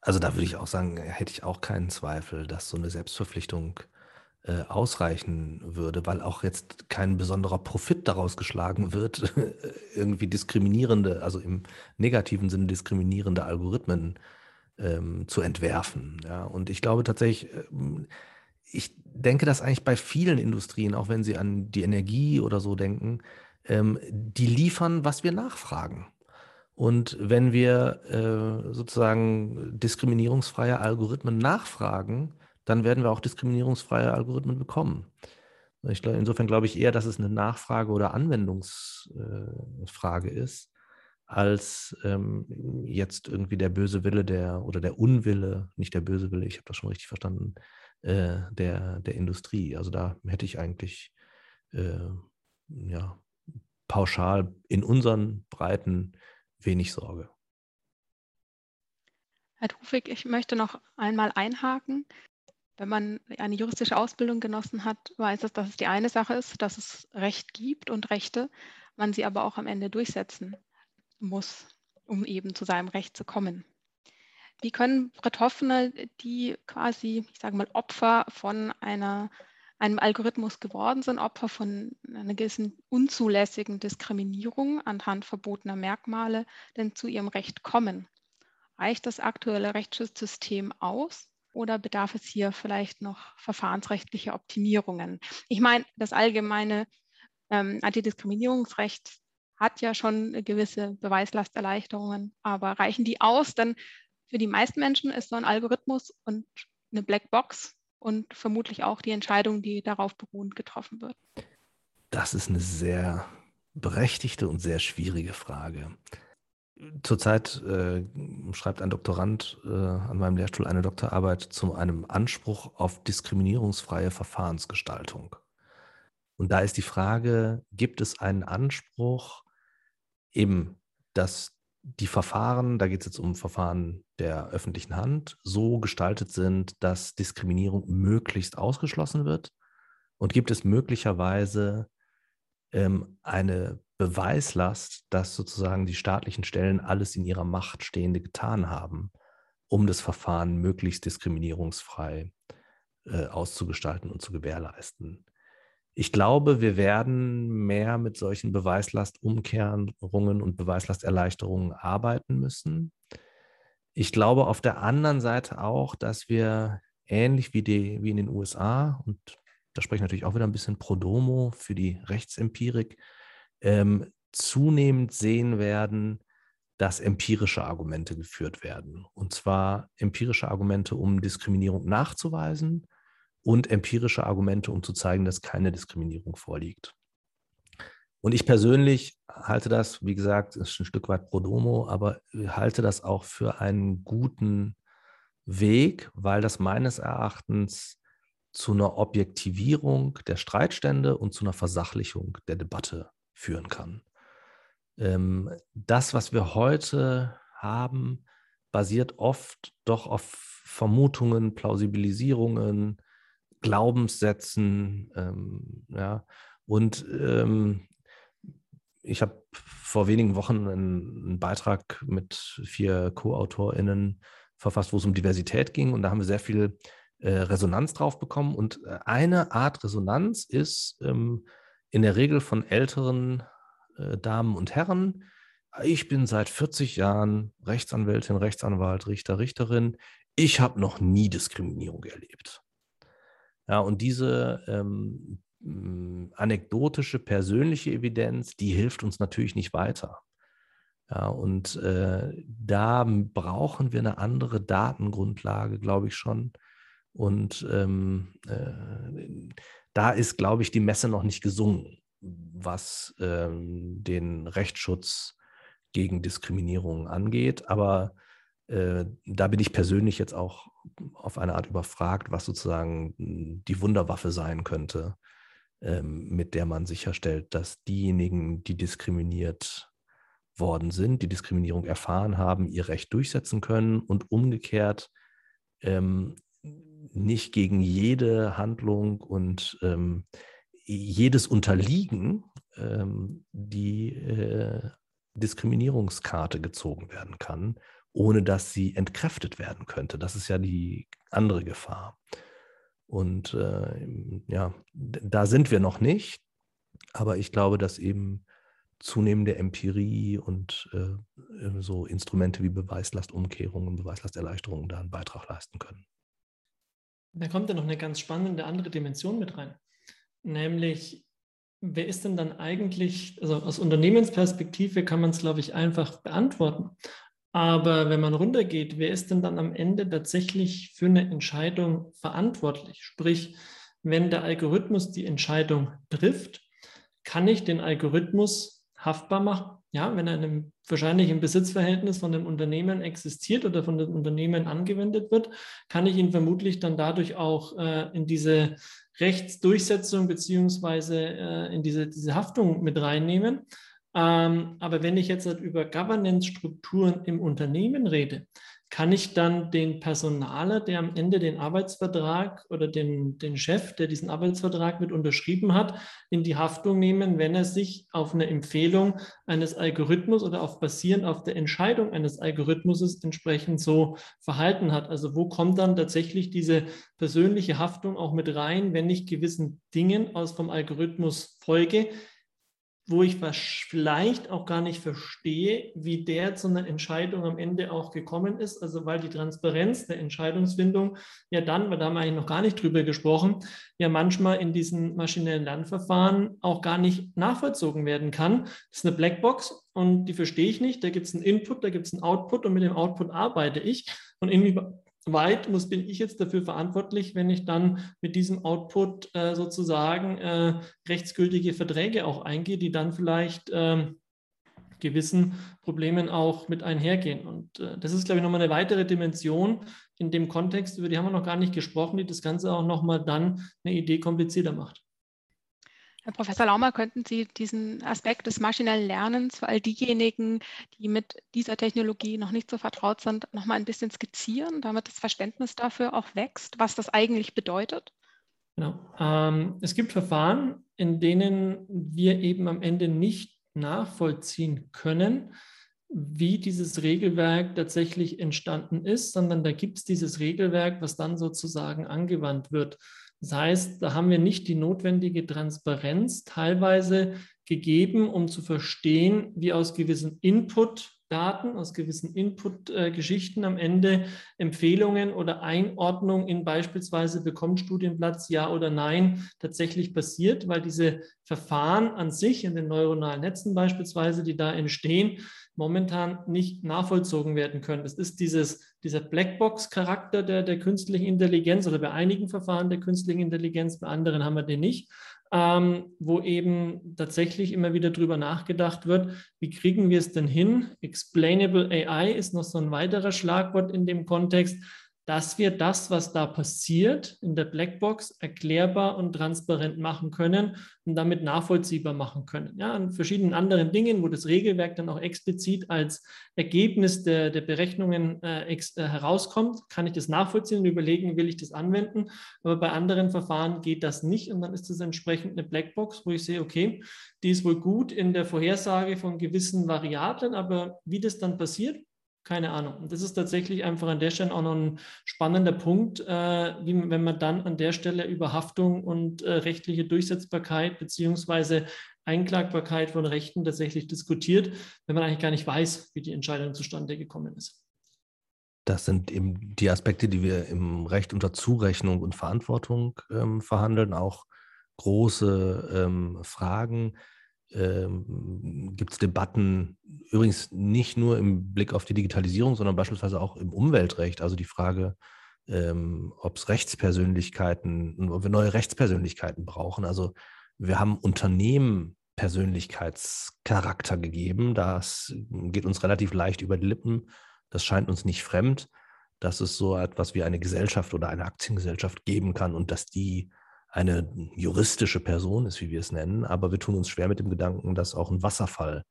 Also da würde ich auch sagen, hätte ich auch keinen Zweifel, dass so eine Selbstverpflichtung äh, ausreichen würde, weil auch jetzt kein besonderer Profit daraus geschlagen wird, [LAUGHS] irgendwie diskriminierende, also im negativen Sinne diskriminierende Algorithmen ähm, zu entwerfen. Ja? Und ich glaube tatsächlich, ähm, ich denke das eigentlich bei vielen Industrien, auch wenn Sie an die Energie oder so denken, ähm, die liefern, was wir nachfragen. Und wenn wir äh, sozusagen diskriminierungsfreie Algorithmen nachfragen, dann werden wir auch diskriminierungsfreie Algorithmen bekommen. Ich, insofern glaube ich eher, dass es eine Nachfrage- oder Anwendungsfrage äh, ist, als ähm, jetzt irgendwie der böse Wille der oder der Unwille, nicht der böse Wille, ich habe das schon richtig verstanden, äh, der, der Industrie. Also da hätte ich eigentlich äh, ja, pauschal in unseren Breiten wenig Sorge. Herr Trufig, ich möchte noch einmal einhaken. Wenn man eine juristische Ausbildung genossen hat, weiß es, dass es die eine Sache ist, dass es Recht gibt und Rechte, man sie aber auch am Ende durchsetzen muss, um eben zu seinem Recht zu kommen. Wie können Betroffene, die quasi, ich sage mal, Opfer von einer, einem Algorithmus geworden sind, Opfer von einer gewissen unzulässigen Diskriminierung anhand verbotener Merkmale, denn zu ihrem Recht kommen? Reicht das aktuelle Rechtsschutzsystem aus? Oder bedarf es hier vielleicht noch verfahrensrechtlicher Optimierungen? Ich meine, das allgemeine ähm, Antidiskriminierungsrecht hat ja schon gewisse Beweislasterleichterungen, aber reichen die aus? Dann für die meisten Menschen ist so ein Algorithmus und eine Blackbox und vermutlich auch die Entscheidung, die darauf beruhend getroffen wird. Das ist eine sehr berechtigte und sehr schwierige Frage. Zurzeit äh, schreibt ein Doktorand äh, an meinem Lehrstuhl eine Doktorarbeit zu einem Anspruch auf diskriminierungsfreie Verfahrensgestaltung. Und da ist die Frage, gibt es einen Anspruch, eben, dass die Verfahren, da geht es jetzt um Verfahren der öffentlichen Hand, so gestaltet sind, dass Diskriminierung möglichst ausgeschlossen wird? Und gibt es möglicherweise ähm, eine Beweislast, dass sozusagen die staatlichen Stellen alles in ihrer Macht Stehende getan haben, um das Verfahren möglichst diskriminierungsfrei äh, auszugestalten und zu gewährleisten? Ich glaube, wir werden mehr mit solchen Beweislastumkehrungen und Beweislasterleichterungen arbeiten müssen. Ich glaube auf der anderen Seite auch, dass wir ähnlich wie, die, wie in den USA, und da spreche ich natürlich auch wieder ein bisschen pro domo für die Rechtsempirik, ähm, zunehmend sehen werden, dass empirische Argumente geführt werden. Und zwar empirische Argumente, um Diskriminierung nachzuweisen und empirische Argumente, um zu zeigen, dass keine Diskriminierung vorliegt. Und ich persönlich halte das, wie gesagt, ist ein Stück weit pro domo, aber halte das auch für einen guten Weg, weil das meines Erachtens zu einer Objektivierung der Streitstände und zu einer Versachlichung der Debatte führen kann. Ähm, das, was wir heute haben, basiert oft doch auf Vermutungen, Plausibilisierungen, Glaubenssätzen, ähm, ja. Und ähm, ich habe vor wenigen Wochen einen, einen Beitrag mit vier Co-AutorInnen verfasst, wo es um Diversität ging. Und da haben wir sehr viel äh, Resonanz drauf bekommen. Und äh, eine Art Resonanz ist ähm, in der Regel von älteren äh, Damen und Herren. Ich bin seit 40 Jahren Rechtsanwältin, Rechtsanwalt, Richter, Richterin. Ich habe noch nie Diskriminierung erlebt. Ja, und diese ähm, anekdotische, persönliche Evidenz, die hilft uns natürlich nicht weiter. Ja, und äh, da brauchen wir eine andere Datengrundlage, glaube ich schon. Und ähm, äh, da ist, glaube ich, die Messe noch nicht gesungen, was ähm, den Rechtsschutz gegen Diskriminierung angeht. Aber äh, da bin ich persönlich jetzt auch auf eine Art überfragt, was sozusagen hm, die Wunderwaffe sein könnte, ähm, mit der man sicherstellt, dass diejenigen, die diskriminiert worden sind, die Diskriminierung erfahren haben, ihr Recht durchsetzen können und umgekehrt ähm, nicht gegen jede Handlung und ähm, jedes Unterliegen ähm, die äh, Diskriminierungskarte gezogen werden kann ohne dass sie entkräftet werden könnte. Das ist ja die andere Gefahr. Und äh, ja, da sind wir noch nicht, aber ich glaube, dass eben zunehmende Empirie und äh, so Instrumente wie Beweislastumkehrung und Beweislasterleichterung da einen Beitrag leisten können. Da kommt ja noch eine ganz spannende andere Dimension mit rein, nämlich wer ist denn dann eigentlich, also aus Unternehmensperspektive kann man es, glaube ich, einfach beantworten. Aber wenn man runtergeht, wer ist denn dann am Ende tatsächlich für eine Entscheidung verantwortlich? Sprich, wenn der Algorithmus die Entscheidung trifft, kann ich den Algorithmus haftbar machen? Ja, wenn er in einem, wahrscheinlich im Besitzverhältnis von dem Unternehmen existiert oder von dem Unternehmen angewendet wird, kann ich ihn vermutlich dann dadurch auch äh, in diese Rechtsdurchsetzung beziehungsweise äh, in diese, diese Haftung mit reinnehmen. Ähm, aber wenn ich jetzt über Governance-Strukturen im Unternehmen rede, kann ich dann den Personaler, der am Ende den Arbeitsvertrag oder den, den Chef, der diesen Arbeitsvertrag mit unterschrieben hat, in die Haftung nehmen, wenn er sich auf eine Empfehlung eines Algorithmus oder auf basierend auf der Entscheidung eines Algorithmus entsprechend so verhalten hat. Also wo kommt dann tatsächlich diese persönliche Haftung auch mit rein, wenn ich gewissen Dingen aus vom Algorithmus folge, wo ich vielleicht auch gar nicht verstehe, wie der zu einer Entscheidung am Ende auch gekommen ist. Also weil die Transparenz der Entscheidungsfindung ja dann, weil da haben wir eigentlich noch gar nicht drüber gesprochen, ja manchmal in diesen maschinellen Lernverfahren auch gar nicht nachvollzogen werden kann. Das ist eine Blackbox und die verstehe ich nicht. Da gibt es einen Input, da gibt es einen Output und mit dem Output arbeite ich. Und irgendwie weit muss, bin ich jetzt dafür verantwortlich, wenn ich dann mit diesem Output äh, sozusagen äh, rechtsgültige Verträge auch eingehe, die dann vielleicht ähm, gewissen Problemen auch mit einhergehen. Und äh, das ist, glaube ich, nochmal eine weitere Dimension in dem Kontext, über die haben wir noch gar nicht gesprochen, die das Ganze auch nochmal dann eine Idee komplizierter macht. Herr Professor Laumer, könnten Sie diesen Aspekt des maschinellen Lernens für all diejenigen, die mit dieser Technologie noch nicht so vertraut sind, noch mal ein bisschen skizzieren, damit das Verständnis dafür auch wächst, was das eigentlich bedeutet? Genau. Ähm, es gibt Verfahren, in denen wir eben am Ende nicht nachvollziehen können, wie dieses Regelwerk tatsächlich entstanden ist, sondern da gibt es dieses Regelwerk, was dann sozusagen angewandt wird. Das heißt, da haben wir nicht die notwendige Transparenz teilweise gegeben, um zu verstehen, wie aus gewissen Input Daten, aus gewissen Input-Geschichten am Ende Empfehlungen oder Einordnung in beispielsweise bekommt Studienplatz ja oder nein tatsächlich passiert, weil diese Verfahren an sich in den neuronalen Netzen beispielsweise, die da entstehen, momentan nicht nachvollzogen werden können. Das ist dieses, dieser Blackbox-Charakter der, der künstlichen Intelligenz oder bei einigen Verfahren der künstlichen Intelligenz, bei anderen haben wir den nicht ähm, wo eben tatsächlich immer wieder drüber nachgedacht wird, wie kriegen wir es denn hin? Explainable AI ist noch so ein weiterer Schlagwort in dem Kontext dass wir das, was da passiert, in der Blackbox erklärbar und transparent machen können und damit nachvollziehbar machen können. Ja, an verschiedenen anderen Dingen, wo das Regelwerk dann auch explizit als Ergebnis der, der Berechnungen äh, ex, äh, herauskommt, kann ich das nachvollziehen und überlegen, will ich das anwenden. Aber bei anderen Verfahren geht das nicht und dann ist das entsprechend eine Blackbox, wo ich sehe, okay, die ist wohl gut in der Vorhersage von gewissen Variablen, aber wie das dann passiert, keine Ahnung. Und das ist tatsächlich einfach an der Stelle auch noch ein spannender Punkt, äh, wie, wenn man dann an der Stelle über Haftung und äh, rechtliche Durchsetzbarkeit beziehungsweise Einklagbarkeit von Rechten tatsächlich diskutiert, wenn man eigentlich gar nicht weiß, wie die Entscheidung zustande gekommen ist. Das sind eben die Aspekte, die wir im Recht unter Zurechnung und Verantwortung ähm, verhandeln, auch große ähm, Fragen ähm, gibt es Debatten, übrigens nicht nur im Blick auf die Digitalisierung, sondern beispielsweise auch im Umweltrecht. Also die Frage, ähm, ob es Rechtspersönlichkeiten, ob wir neue Rechtspersönlichkeiten brauchen. Also wir haben Unternehmen Persönlichkeitscharakter gegeben. Das geht uns relativ leicht über die Lippen. Das scheint uns nicht fremd, dass es so etwas wie eine Gesellschaft oder eine Aktiengesellschaft geben kann und dass die eine juristische Person ist, wie wir es nennen, aber wir tun uns schwer mit dem Gedanken, dass auch ein Wasserfall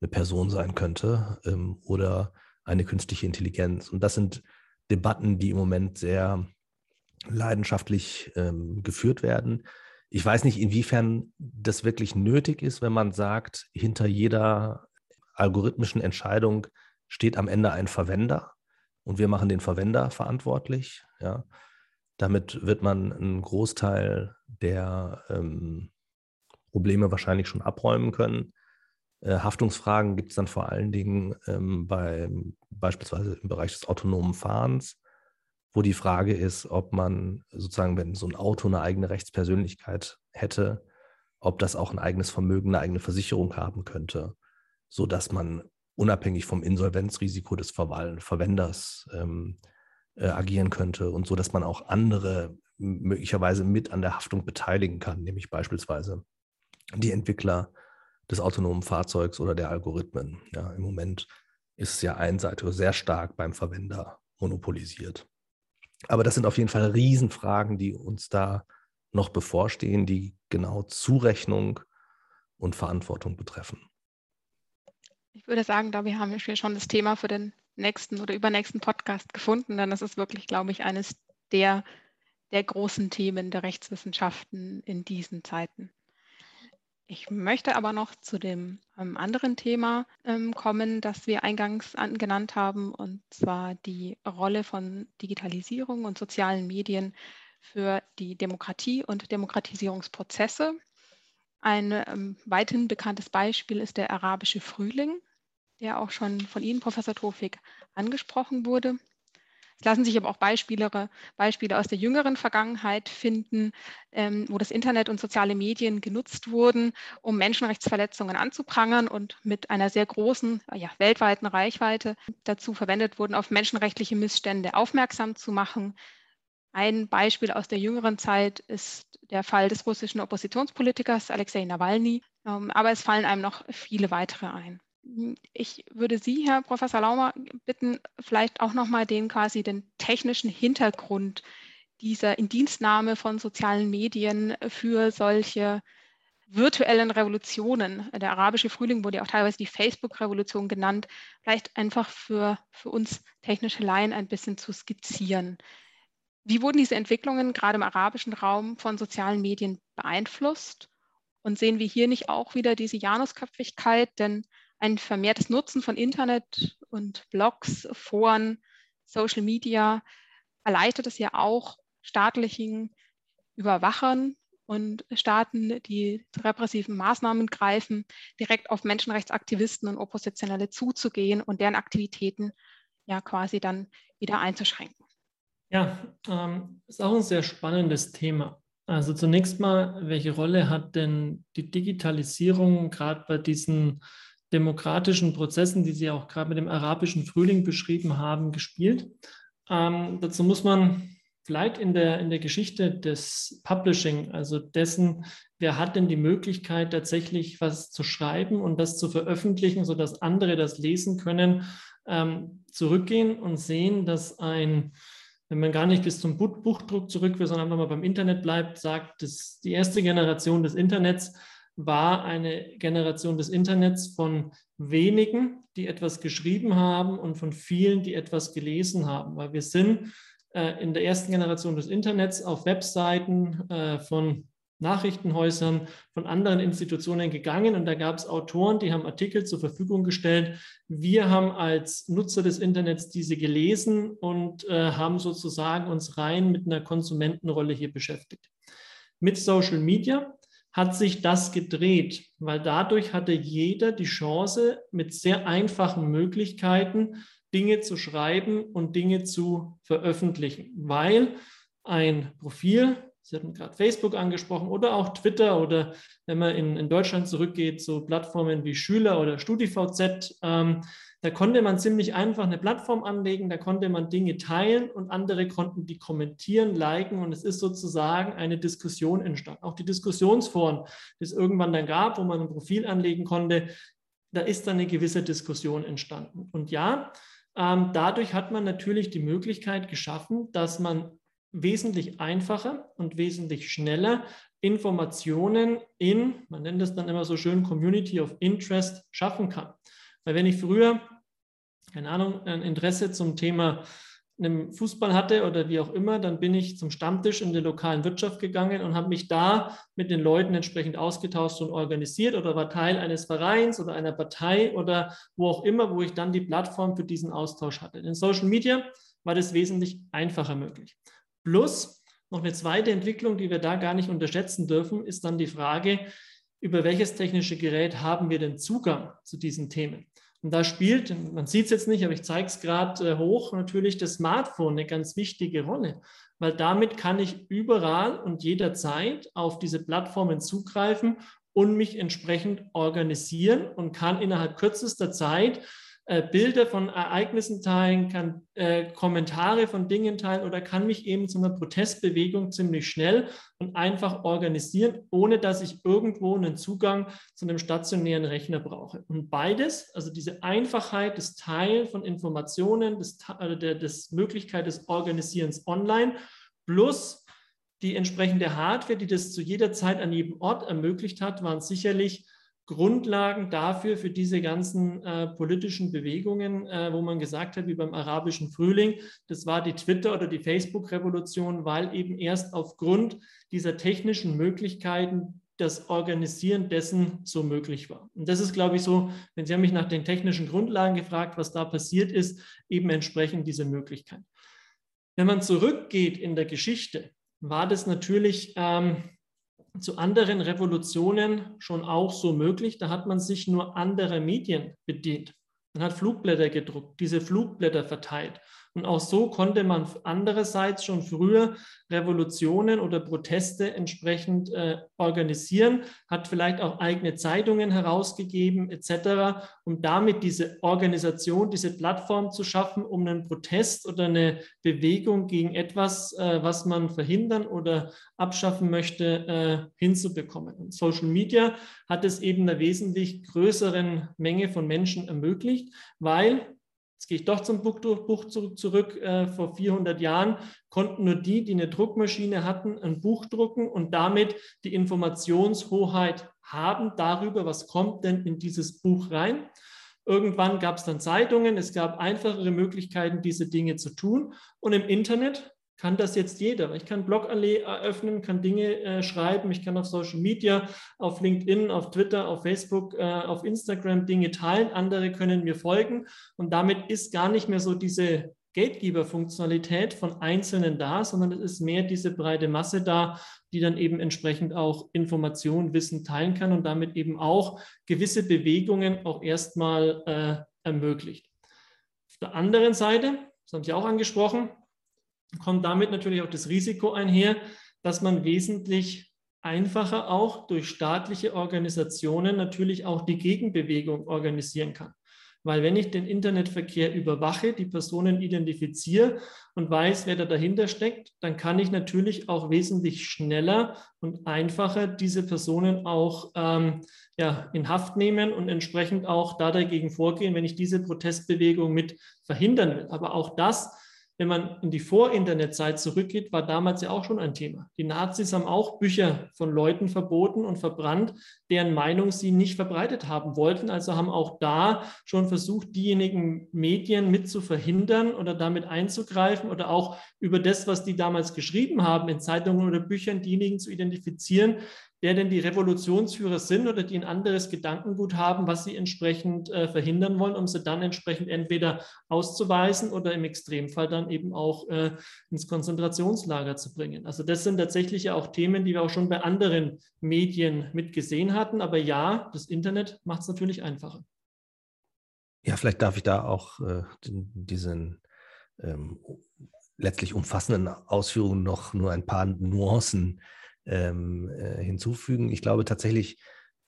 eine Person sein könnte ähm, oder eine künstliche Intelligenz. Und das sind Debatten, die im Moment sehr leidenschaftlich ähm, geführt werden. Ich weiß nicht, inwiefern das wirklich nötig ist, wenn man sagt, hinter jeder algorithmischen Entscheidung steht am Ende ein Verwender und wir machen den Verwender verantwortlich. Ja. Damit wird man einen Großteil der ähm, Probleme wahrscheinlich schon abräumen können. Äh, Haftungsfragen gibt es dann vor allen Dingen ähm, bei, beispielsweise im Bereich des autonomen Fahrens, wo die Frage ist, ob man sozusagen, wenn so ein Auto eine eigene Rechtspersönlichkeit hätte, ob das auch ein eigenes Vermögen, eine eigene Versicherung haben könnte, sodass man unabhängig vom Insolvenzrisiko des Verwenders ähm, äh, agieren könnte und so, dass man auch andere möglicherweise mit an der Haftung beteiligen kann, nämlich beispielsweise die Entwickler des autonomen Fahrzeugs oder der Algorithmen. Ja, Im Moment ist es ja einseitig sehr stark beim Verwender monopolisiert. Aber das sind auf jeden Fall Riesenfragen, die uns da noch bevorstehen, die genau Zurechnung und Verantwortung betreffen. Ich würde sagen, da haben wir schon das Thema für den nächsten oder übernächsten Podcast gefunden, denn das ist wirklich, glaube ich, eines der, der großen Themen der Rechtswissenschaften in diesen Zeiten. Ich möchte aber noch zu dem ähm, anderen Thema ähm, kommen, das wir eingangs an, genannt haben, und zwar die Rolle von Digitalisierung und sozialen Medien für die Demokratie und Demokratisierungsprozesse. Ein ähm, weithin bekanntes Beispiel ist der arabische Frühling, der auch schon von Ihnen, Professor Tofik, angesprochen wurde. Es lassen sich aber auch Beispiele, Beispiele aus der jüngeren Vergangenheit finden, ähm, wo das Internet und soziale Medien genutzt wurden, um Menschenrechtsverletzungen anzuprangern und mit einer sehr großen, ja, weltweiten Reichweite dazu verwendet wurden, auf menschenrechtliche Missstände aufmerksam zu machen. Ein Beispiel aus der jüngeren Zeit ist der Fall des russischen Oppositionspolitikers Alexei Nawalny, ähm, aber es fallen einem noch viele weitere ein. Ich würde Sie, Herr Professor Laumer, bitten, vielleicht auch nochmal den quasi den technischen Hintergrund dieser Indienstnahme von sozialen Medien für solche virtuellen Revolutionen. Der arabische Frühling wurde ja auch teilweise die Facebook-Revolution genannt, vielleicht einfach für, für uns technische Laien ein bisschen zu skizzieren. Wie wurden diese Entwicklungen gerade im arabischen Raum von sozialen Medien beeinflusst? Und sehen wir hier nicht auch wieder diese Janusköpfigkeit? Denn ein vermehrtes Nutzen von Internet und Blogs, Foren, Social Media erleichtert es ja auch staatlichen Überwachern und Staaten, die repressiven Maßnahmen greifen, direkt auf Menschenrechtsaktivisten und Oppositionelle zuzugehen und deren Aktivitäten ja quasi dann wieder einzuschränken. Ja, ähm, ist auch ein sehr spannendes Thema. Also zunächst mal, welche Rolle hat denn die Digitalisierung gerade bei diesen demokratischen Prozessen, die Sie auch gerade mit dem arabischen Frühling beschrieben haben, gespielt? Ähm, dazu muss man vielleicht in der, in der Geschichte des Publishing, also dessen, wer hat denn die Möglichkeit, tatsächlich was zu schreiben und das zu veröffentlichen, sodass andere das lesen können, ähm, zurückgehen und sehen, dass ein, wenn man gar nicht bis zum Buchdruck zurück will, sondern einfach mal beim Internet bleibt, sagt, dass die erste Generation des Internets war eine Generation des Internets von wenigen, die etwas geschrieben haben und von vielen, die etwas gelesen haben, weil wir sind äh, in der ersten Generation des Internets auf Webseiten äh, von Nachrichtenhäusern, von anderen Institutionen gegangen und da gab es Autoren, die haben Artikel zur Verfügung gestellt. Wir haben als Nutzer des Internets diese gelesen und äh, haben sozusagen uns rein mit einer Konsumentenrolle hier beschäftigt. Mit Social Media hat sich das gedreht, weil dadurch hatte jeder die Chance, mit sehr einfachen Möglichkeiten Dinge zu schreiben und Dinge zu veröffentlichen, weil ein Profil, Sie hatten gerade Facebook angesprochen oder auch Twitter oder wenn man in, in Deutschland zurückgeht, so Plattformen wie Schüler oder StudiVZ, ähm, da konnte man ziemlich einfach eine Plattform anlegen, da konnte man Dinge teilen und andere konnten die kommentieren, liken und es ist sozusagen eine Diskussion entstanden. Auch die Diskussionsforen, die es irgendwann dann gab, wo man ein Profil anlegen konnte, da ist dann eine gewisse Diskussion entstanden. Und ja, ähm, dadurch hat man natürlich die Möglichkeit geschaffen, dass man wesentlich einfacher und wesentlich schneller Informationen in, man nennt es dann immer so schön, Community of Interest schaffen kann. Weil wenn ich früher, keine Ahnung, ein Interesse zum Thema einem Fußball hatte oder wie auch immer, dann bin ich zum Stammtisch in der lokalen Wirtschaft gegangen und habe mich da mit den Leuten entsprechend ausgetauscht und organisiert oder war Teil eines Vereins oder einer Partei oder wo auch immer, wo ich dann die Plattform für diesen Austausch hatte. In Social Media war das wesentlich einfacher möglich. Plus noch eine zweite Entwicklung, die wir da gar nicht unterschätzen dürfen, ist dann die Frage, über welches technische Gerät haben wir denn Zugang zu diesen Themen? Und da spielt, man sieht es jetzt nicht, aber ich zeige es gerade äh, hoch, natürlich das Smartphone eine ganz wichtige Rolle, weil damit kann ich überall und jederzeit auf diese Plattformen zugreifen und mich entsprechend organisieren und kann innerhalb kürzester Zeit äh, Bilder von Ereignissen teilen, kann äh, Kommentare von Dingen teilen oder kann mich eben zu einer Protestbewegung ziemlich schnell und einfach organisieren, ohne dass ich irgendwo einen Zugang zu einem stationären Rechner brauche. Und beides, also diese Einfachheit des Teilen von Informationen, des, also der des Möglichkeit des Organisierens online, plus die entsprechende Hardware, die das zu jeder Zeit an jedem Ort ermöglicht hat, waren sicherlich Grundlagen dafür, für diese ganzen äh, politischen Bewegungen, äh, wo man gesagt hat, wie beim arabischen Frühling, das war die Twitter- oder die Facebook-Revolution, weil eben erst aufgrund dieser technischen Möglichkeiten das Organisieren dessen so möglich war. Und das ist, glaube ich, so, wenn Sie haben mich nach den technischen Grundlagen gefragt, was da passiert ist, eben entsprechend diese Möglichkeit. Wenn man zurückgeht in der Geschichte, war das natürlich ähm, zu anderen Revolutionen schon auch so möglich. Da hat man sich nur anderer Medien bedient. Man hat Flugblätter gedruckt, diese Flugblätter verteilt. Und auch so konnte man andererseits schon früher Revolutionen oder Proteste entsprechend äh, organisieren, hat vielleicht auch eigene Zeitungen herausgegeben etc., um damit diese Organisation, diese Plattform zu schaffen, um einen Protest oder eine Bewegung gegen etwas, äh, was man verhindern oder abschaffen möchte, äh, hinzubekommen. Und Social Media hat es eben einer wesentlich größeren Menge von Menschen ermöglicht, weil Jetzt gehe ich doch zum Buch zurück. Äh, vor 400 Jahren konnten nur die, die eine Druckmaschine hatten, ein Buch drucken und damit die Informationshoheit haben darüber, was kommt denn in dieses Buch rein. Irgendwann gab es dann Zeitungen, es gab einfachere Möglichkeiten, diese Dinge zu tun. Und im Internet kann das jetzt jeder. Ich kann Blog eröffnen, kann Dinge äh, schreiben, ich kann auf Social Media, auf LinkedIn, auf Twitter, auf Facebook, äh, auf Instagram Dinge teilen, andere können mir folgen und damit ist gar nicht mehr so diese Gatekeeper-Funktionalität von Einzelnen da, sondern es ist mehr diese breite Masse da, die dann eben entsprechend auch Informationen, Wissen teilen kann und damit eben auch gewisse Bewegungen auch erstmal äh, ermöglicht. Auf der anderen Seite, das haben Sie auch angesprochen, kommt damit natürlich auch das Risiko einher, dass man wesentlich einfacher auch durch staatliche Organisationen natürlich auch die Gegenbewegung organisieren kann. Weil wenn ich den Internetverkehr überwache, die Personen identifiziere und weiß, wer da dahinter steckt, dann kann ich natürlich auch wesentlich schneller und einfacher diese Personen auch ähm, ja, in Haft nehmen und entsprechend auch da dagegen vorgehen, wenn ich diese Protestbewegung mit verhindern will. Aber auch das wenn man in die Vor-Internet-Zeit zurückgeht, war damals ja auch schon ein Thema. Die Nazis haben auch Bücher von Leuten verboten und verbrannt, deren Meinung sie nicht verbreitet haben wollten. Also haben auch da schon versucht, diejenigen Medien mit zu verhindern oder damit einzugreifen oder auch über das, was die damals geschrieben haben in Zeitungen oder Büchern, diejenigen zu identifizieren, der denn die Revolutionsführer sind oder die ein anderes Gedankengut haben, was sie entsprechend äh, verhindern wollen, um sie dann entsprechend entweder auszuweisen oder im Extremfall dann eben auch äh, ins Konzentrationslager zu bringen. Also das sind tatsächlich ja auch Themen, die wir auch schon bei anderen Medien mitgesehen hatten. Aber ja, das Internet macht es natürlich einfacher. Ja, vielleicht darf ich da auch äh, diesen ähm, letztlich umfassenden Ausführungen noch nur ein paar Nuancen ähm, äh, hinzufügen. Ich glaube tatsächlich,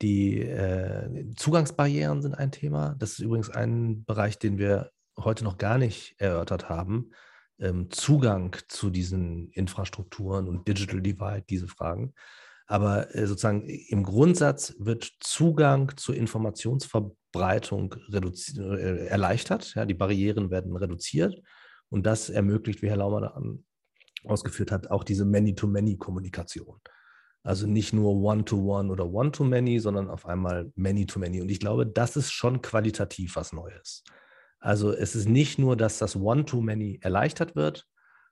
die äh, Zugangsbarrieren sind ein Thema. Das ist übrigens ein Bereich, den wir heute noch gar nicht erörtert haben. Ähm, Zugang zu diesen Infrastrukturen und Digital Divide, diese Fragen. Aber äh, sozusagen im Grundsatz wird Zugang zur Informationsverbreitung äh, erleichtert. Ja, die Barrieren werden reduziert und das ermöglicht, wie Herr Laumann ausgeführt hat, auch diese Many-to-Many-Kommunikation. Also nicht nur One-to-One oder One-to-Many, sondern auf einmal Many-to-Many. Und ich glaube, das ist schon qualitativ was Neues. Also es ist nicht nur, dass das One-to-Many erleichtert wird,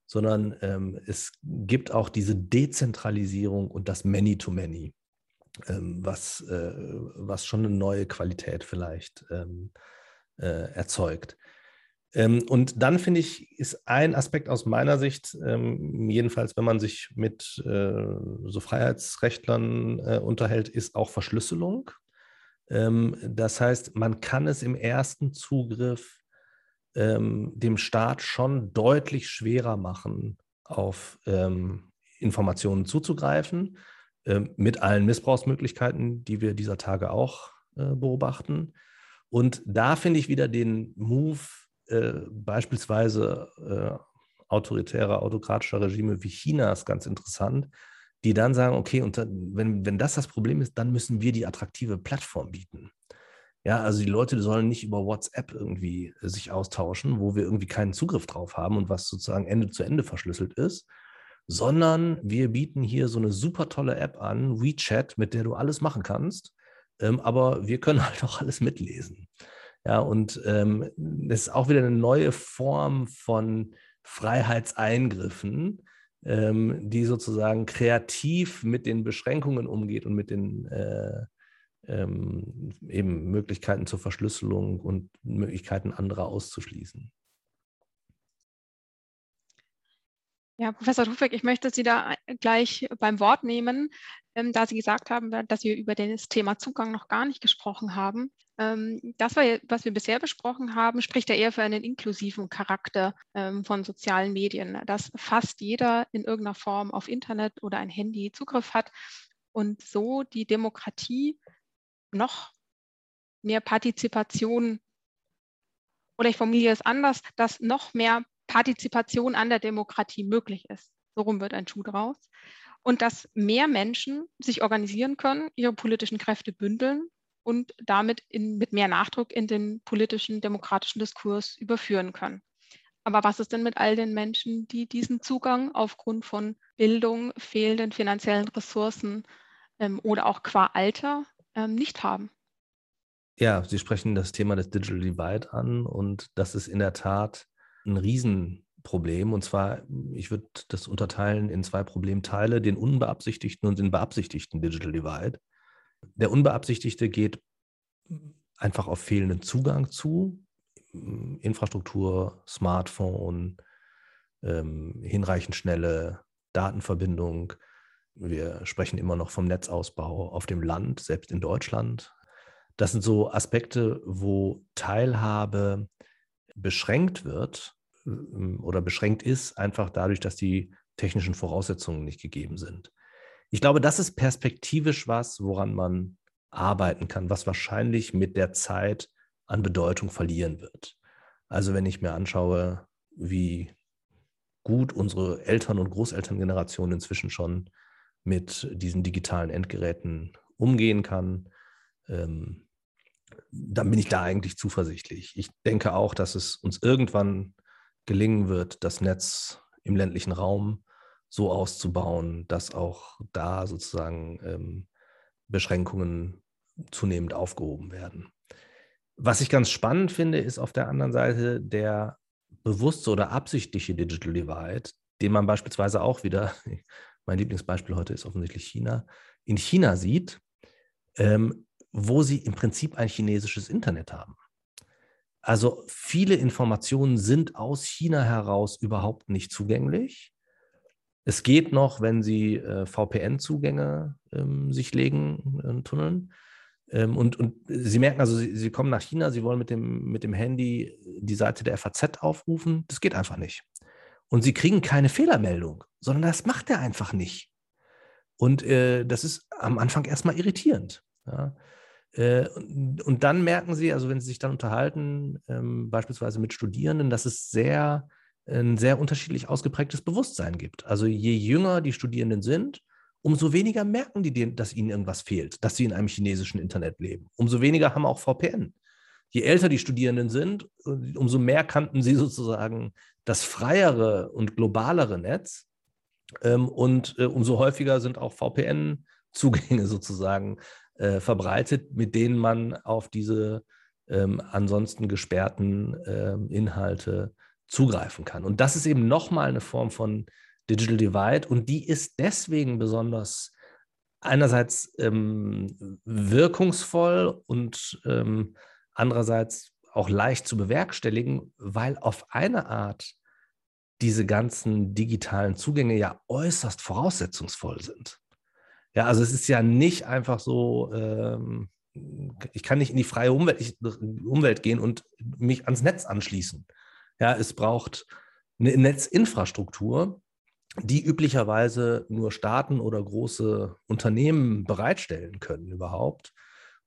sondern ähm, es gibt auch diese Dezentralisierung und das Many-to-Many, ähm, was, äh, was schon eine neue Qualität vielleicht ähm, äh, erzeugt. Ähm, und dann finde ich, ist ein Aspekt aus meiner Sicht, ähm, jedenfalls wenn man sich mit äh, so Freiheitsrechtlern äh, unterhält, ist auch Verschlüsselung. Ähm, das heißt, man kann es im ersten Zugriff dem Staat schon deutlich schwerer machen, auf Informationen zuzugreifen, mit allen Missbrauchsmöglichkeiten, die wir dieser Tage auch äh, beobachten. Und da finde ich wieder den Move äh, beispielsweise äh, autoritärer, autokratischer Regime wie Chinas ganz interessant, die dann sagen, okay, und dann, wenn, wenn das das Problem ist, dann müssen wir die attraktive Plattform bieten. Ja, also die Leute sollen nicht über WhatsApp irgendwie sich austauschen, wo wir irgendwie keinen Zugriff drauf haben und was sozusagen Ende zu Ende verschlüsselt ist, sondern wir bieten hier so eine super tolle App an, WeChat, mit der du alles machen kannst, ähm, aber wir können [LAUGHS] halt auch alles mitlesen. Ja, und ähm, das ist auch wieder eine neue Form von Freiheitseingriffen, ähm, die sozusagen kreativ mit den Beschränkungen umgeht und mit den äh, ähm, eben Möglichkeiten zur Verschlüsselung und Möglichkeiten anderer auszuschließen. Ja, Professor Rufeck, ich möchte Sie da gleich beim Wort nehmen, ähm, da Sie gesagt haben, dass wir über das Thema Zugang noch gar nicht gesprochen haben. Ähm, das, was wir bisher besprochen haben, spricht ja eher für einen inklusiven Charakter ähm, von sozialen Medien, dass fast jeder in irgendeiner Form auf Internet oder ein Handy Zugriff hat und so die Demokratie noch mehr Partizipation oder ich formuliere es anders, dass noch mehr Partizipation an der Demokratie möglich ist. So rum wird ein Schuh draus. Und dass mehr Menschen sich organisieren können, ihre politischen Kräfte bündeln und damit in, mit mehr Nachdruck in den politischen, demokratischen Diskurs überführen können. Aber was ist denn mit all den Menschen, die diesen Zugang aufgrund von Bildung, fehlenden finanziellen Ressourcen ähm, oder auch qua Alter ähm, nicht haben. Ja, Sie sprechen das Thema des Digital Divide an und das ist in der Tat ein Riesenproblem. Und zwar, ich würde das unterteilen in zwei Problemteile, den unbeabsichtigten und den beabsichtigten Digital Divide. Der unbeabsichtigte geht einfach auf fehlenden Zugang zu. Infrastruktur, Smartphone, ähm, hinreichend schnelle Datenverbindung. Wir sprechen immer noch vom Netzausbau auf dem Land, selbst in Deutschland. Das sind so Aspekte, wo Teilhabe beschränkt wird ähm, oder beschränkt ist, einfach dadurch, dass die technischen Voraussetzungen nicht gegeben sind. Ich glaube, das ist perspektivisch was, woran man arbeiten kann, was wahrscheinlich mit der Zeit an Bedeutung verlieren wird. Also wenn ich mir anschaue, wie gut unsere Eltern- und Großelterngeneration inzwischen schon mit diesen digitalen Endgeräten umgehen kann, ähm, dann bin ich da eigentlich zuversichtlich. Ich denke auch, dass es uns irgendwann gelingen wird, das Netz im ländlichen Raum so auszubauen, dass auch da sozusagen ähm, Beschränkungen zunehmend aufgehoben werden. Was ich ganz spannend finde, ist auf der anderen Seite der bewusste oder absichtliche Digital Divide, den man beispielsweise auch wieder, [LAUGHS] mein Lieblingsbeispiel heute ist offensichtlich China, in China sieht, ähm, wo sie im Prinzip ein chinesisches Internet haben. Also viele Informationen sind aus China heraus überhaupt nicht zugänglich. Es geht noch, wenn Sie äh, VPN-Zugänge ähm, sich legen, äh, tunneln. Ähm, und, und Sie merken also, Sie, Sie, kommen nach China, Sie wollen mit dem, mit dem Handy die Seite der FAZ aufrufen. Das geht einfach nicht. Und Sie kriegen keine Fehlermeldung, sondern das macht er einfach nicht. Und äh, das ist am Anfang erstmal irritierend. Ja. Äh, und, und, dann merken Sie, also wenn Sie sich dann unterhalten, ähm, beispielsweise mit Studierenden, dass es sehr, ein sehr unterschiedlich ausgeprägtes Bewusstsein gibt. Also je jünger die Studierenden sind, umso weniger merken die, dass ihnen irgendwas fehlt, dass sie in einem chinesischen Internet leben. Umso weniger haben auch VPN. Je älter die Studierenden sind, umso mehr kannten sie [LAUGHS] sozusagen das freiere und globalere Netz. Ähm, und äh, umso häufiger sind auch VPN-Zugänge [LAUGHS] sozusagen äh, verbreitet, mit denen man auf diese ähm, ansonsten gesperrten ähm, Inhalte zugreifen kann. Und das ist eben nochmal eine Form von Digital Divide und die ist deswegen besonders einerseits ähm, wirkungsvoll und ähm, andererseits auch leicht zu bewerkstelligen, weil auf eine Art diese ganzen digitalen Zugänge ja äußerst voraussetzungsvoll sind. Ja, also es ist ja nicht einfach so, ähm, ich kann nicht in die freie Umwelt, Umwelt gehen und mich ans Netz anschließen. Ja, es braucht eine Netzinfrastruktur, die üblicherweise nur Staaten oder große Unternehmen bereitstellen können überhaupt.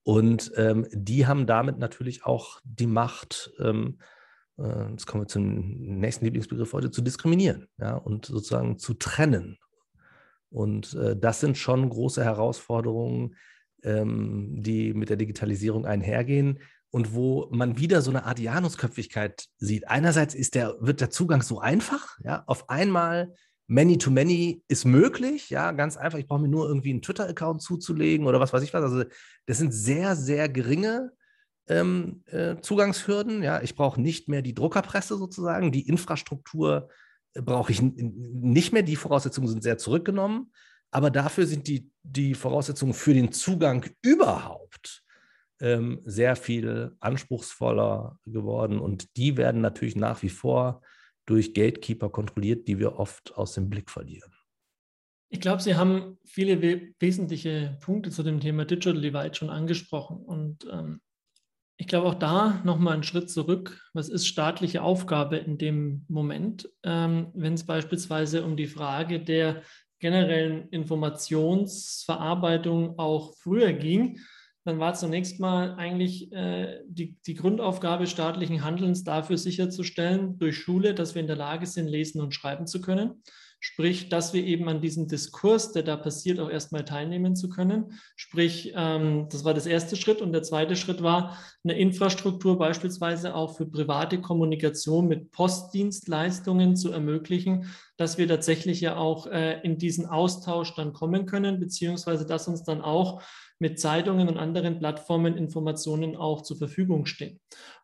Und ähm, die haben damit natürlich auch die Macht, ähm, äh, jetzt kommen wir zum nächsten Lieblingsbegriff heute, zu diskriminieren ja, und sozusagen zu trennen. Und äh, das sind schon große Herausforderungen, ähm, die mit der Digitalisierung einhergehen und wo man wieder so eine Art Janusköpfigkeit sieht. Einerseits ist der, wird der Zugang so einfach, ja, auf einmal Many-to-Many ist möglich, ja, ganz einfach. Ich brauche mir nur irgendwie einen Twitter-Account zuzulegen oder was weiß ich was. Also das sind sehr, sehr geringe ähm, äh, Zugangshürden. Ja, ich brauche nicht mehr die Druckerpresse sozusagen, die Infrastruktur äh, brauche ich nicht mehr. Die Voraussetzungen sind sehr zurückgenommen, aber dafür sind die, die Voraussetzungen für den Zugang überhaupt ähm, sehr viel anspruchsvoller geworden und die werden natürlich nach wie vor durch Gatekeeper kontrolliert, die wir oft aus dem Blick verlieren. Ich glaube, Sie haben viele we wesentliche Punkte zu dem Thema Digital Divide schon angesprochen. Und ähm, ich glaube auch da nochmal einen Schritt zurück. Was ist staatliche Aufgabe in dem Moment, ähm, wenn es beispielsweise um die Frage der generellen Informationsverarbeitung auch früher ging? Dann war zunächst mal eigentlich äh, die, die Grundaufgabe staatlichen Handelns dafür sicherzustellen, durch Schule, dass wir in der Lage sind, lesen und schreiben zu können. Sprich, dass wir eben an diesem Diskurs, der da passiert, auch erstmal teilnehmen zu können. Sprich, ähm, das war das erste Schritt. Und der zweite Schritt war, eine Infrastruktur beispielsweise auch für private Kommunikation mit Postdienstleistungen zu ermöglichen, dass wir tatsächlich ja auch äh, in diesen Austausch dann kommen können, beziehungsweise dass uns dann auch mit Zeitungen und anderen Plattformen Informationen auch zur Verfügung stehen.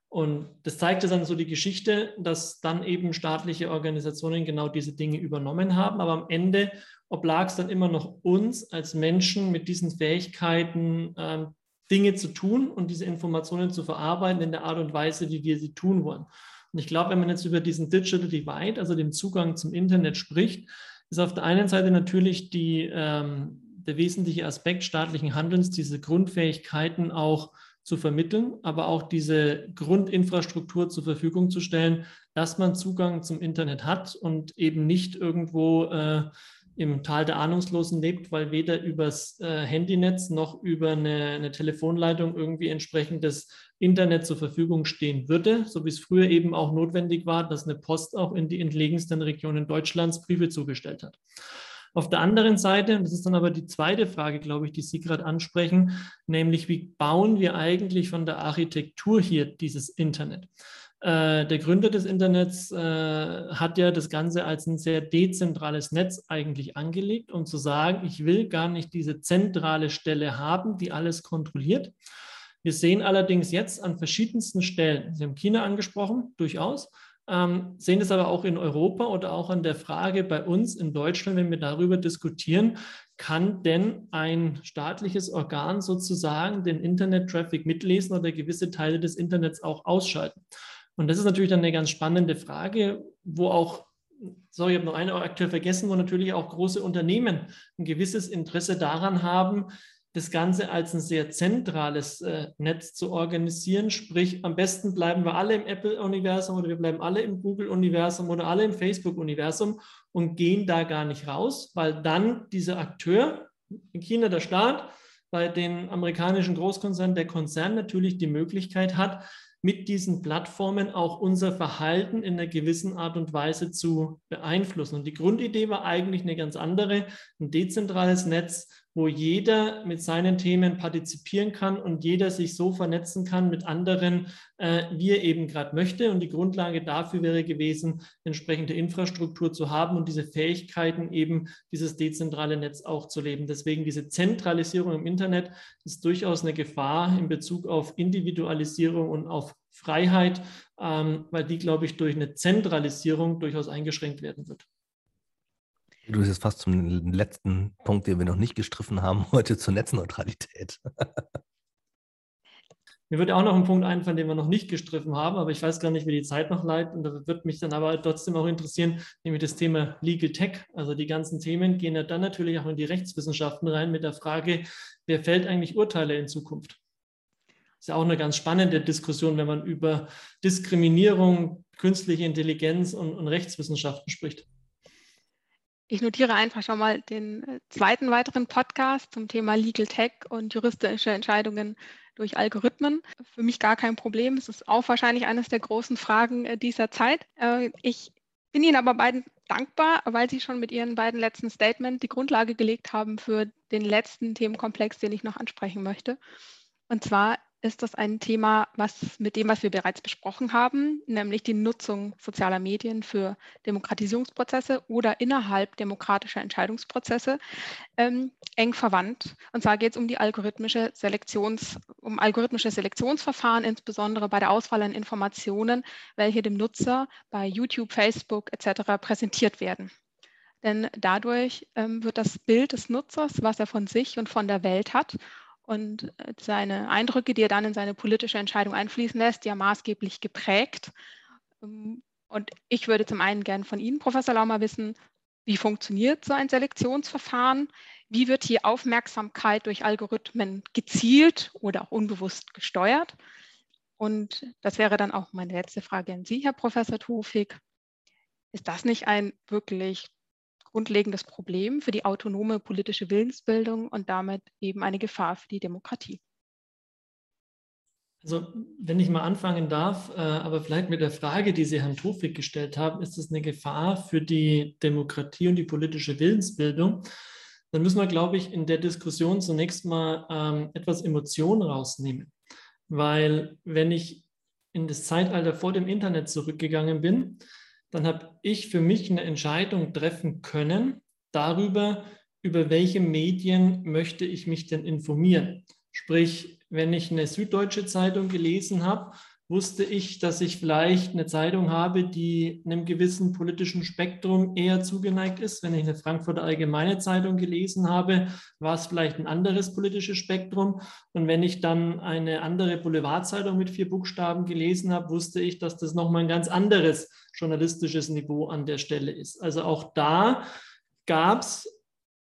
Und das zeigte dann so die Geschichte, dass dann eben staatliche Organisationen genau diese Dinge übernommen haben. Aber am Ende oblag es dann immer noch uns als Menschen mit diesen Fähigkeiten, äh, Dinge zu tun und diese Informationen zu verarbeiten in der Art und Weise, wie wir sie tun wollen. Und ich glaube, wenn man jetzt über diesen Digital Divide, also den Zugang zum Internet spricht, ist auf der einen Seite natürlich die, ähm, der wesentliche Aspekt staatlichen Handelns, diese Grundfähigkeiten auch zu vermitteln, aber auch diese Grundinfrastruktur zur Verfügung zu stellen, dass man Zugang zum Internet hat und eben nicht irgendwo äh, im Tal der Ahnungslosen lebt, weil weder übers äh, Handynetz noch über eine, eine, Telefonleitung irgendwie entsprechendes Internet zur Verfügung stehen würde, so wie es früher eben auch notwendig war, dass eine Post auch in die entlegensten Regionen Deutschlands Briefe zugestellt hat. Auf der anderen Seite, und das ist dann aber die zweite Frage, glaube ich, die Sie gerade ansprechen, nämlich wie bauen wir eigentlich von der Architektur hier dieses Internet? Äh, der Gründer des Internets äh, hat ja das Ganze als ein sehr dezentrales Netz eigentlich angelegt, um zu sagen, ich will gar nicht diese zentrale Stelle haben, die alles kontrolliert. Wir sehen allerdings jetzt an verschiedensten Stellen, Sie haben China angesprochen, durchaus, ähm, sehen es aber auch in Europa oder auch an der Frage bei uns in Deutschland, wenn wir darüber diskutieren, kann denn ein staatliches Organ sozusagen den Internet-Traffic mitlesen oder gewisse Teile des Internets auch ausschalten? Und das ist natürlich dann eine ganz spannende Frage, wo auch, sorry, ich habe noch eine aktuell vergessen, wo natürlich auch große Unternehmen ein gewisses Interesse daran haben, das Ganze als ein sehr zentrales äh, Netz zu organisieren. Sprich, am besten bleiben wir alle im Apple-Universum oder wir bleiben alle im Google-Universum oder alle im Facebook-Universum und gehen da gar nicht raus, weil dann dieser Akteur, in China der Staat, bei den amerikanischen Großkonzernen der Konzern natürlich die Möglichkeit hat, mit diesen Plattformen auch unser Verhalten in einer gewissen Art und Weise zu beeinflussen. Und die Grundidee war eigentlich eine ganz andere, ein dezentrales Netz, wo jeder mit seinen Themen partizipieren kann und jeder sich so vernetzen kann mit anderen, äh, wie er eben gerade möchte. Und die Grundlage dafür wäre gewesen, entsprechende Infrastruktur zu haben und diese Fähigkeiten eben, dieses dezentrale Netz auch zu leben. Deswegen diese Zentralisierung im Internet ist durchaus eine Gefahr in Bezug auf Individualisierung und auf Freiheit, ähm, weil die, glaube ich, durch eine Zentralisierung durchaus eingeschränkt werden wird. Du bist jetzt fast zum letzten Punkt, den wir noch nicht gestriffen haben, [LAUGHS] heute zur Netzneutralität. Mir würde auch noch ein Punkt einfallen, den wir noch nicht gestriffen haben, aber ich weiß gar nicht, wie die Zeit noch leitet. Und da wird mich dann aber trotzdem auch interessieren, nämlich das Thema Legal Tech. Also die ganzen Themen gehen ja dann natürlich auch in die Rechtswissenschaften rein mit der Frage, wer fällt eigentlich Urteile in Zukunft? Ist ja auch eine ganz spannende Diskussion, wenn man über Diskriminierung, künstliche Intelligenz und, und Rechtswissenschaften spricht. Ich notiere einfach schon mal den äh, zweiten weiteren Podcast zum Thema Legal Tech und juristische Entscheidungen durch Algorithmen. Für mich gar kein Problem. Es ist auch wahrscheinlich eines der großen Fragen äh, dieser Zeit. Äh, ich bin Ihnen aber beiden dankbar, weil Sie schon mit Ihren beiden letzten Statements die Grundlage gelegt haben für den letzten Themenkomplex, den ich noch ansprechen möchte. Und zwar ist das ein Thema, was mit dem, was wir bereits besprochen haben, nämlich die Nutzung sozialer Medien für Demokratisierungsprozesse oder innerhalb demokratischer Entscheidungsprozesse, ähm, eng verwandt. Und zwar geht es um die algorithmische Selektions, um algorithmische Selektionsverfahren, insbesondere bei der Auswahl an Informationen, welche dem Nutzer bei YouTube, Facebook etc. präsentiert werden. Denn dadurch ähm, wird das Bild des Nutzers, was er von sich und von der Welt hat und äh, seine Eindrücke, die er dann in seine politische Entscheidung einfließen lässt, ja maßgeblich geprägt. Ähm, und ich würde zum einen gerne von Ihnen, Professor Laumer, wissen, wie funktioniert so ein Selektionsverfahren? Wie wird hier Aufmerksamkeit durch Algorithmen gezielt oder auch unbewusst gesteuert? Und das wäre dann auch meine letzte Frage an Sie, Herr Professor Tufik. Ist das nicht ein wirklich grundlegendes Problem für die autonome politische Willensbildung und damit eben eine Gefahr für die Demokratie. Also, wenn ich mal anfangen darf, äh, aber vielleicht mit der Frage, die Sie Herrn Tofik gestellt haben, ist es eine Gefahr für die Demokratie und die politische Willensbildung? Dann müssen wir, glaube ich, in der Diskussion zunächst mal ähm, etwas Emotion rausnehmen. Weil, wenn ich in das Zeitalter vor dem Internet zurückgegangen bin, dann habe ich für mich eine Entscheidung treffen können darüber, über welche Medien möchte ich mich denn informieren. Sprich, wenn ich eine süddeutsche Zeitung gelesen habe, wusste ich, dass ich vielleicht eine Zeitung habe, die einem gewissen politischen Spektrum eher zugeneigt ist. Wenn ich eine Frankfurter Allgemeine Zeitung gelesen habe, war es vielleicht ein anderes politisches Spektrum. Und wenn ich dann eine andere Boulevardzeitung mit vier Buchstaben gelesen habe, wusste ich, dass das nochmal ein ganz anderes journalistisches Niveau an der Stelle ist. Also auch da gab es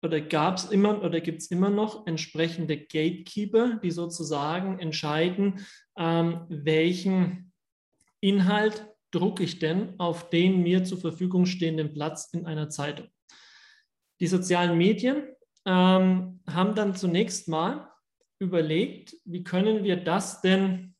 oder gab es immer oder gibt es immer noch entsprechende Gatekeeper, die sozusagen entscheiden, ähm, welchen Inhalt drucke ich denn auf den mir zur Verfügung stehenden Platz in einer Zeitung. Die sozialen Medien ähm, haben dann zunächst mal überlegt, wie können wir das denn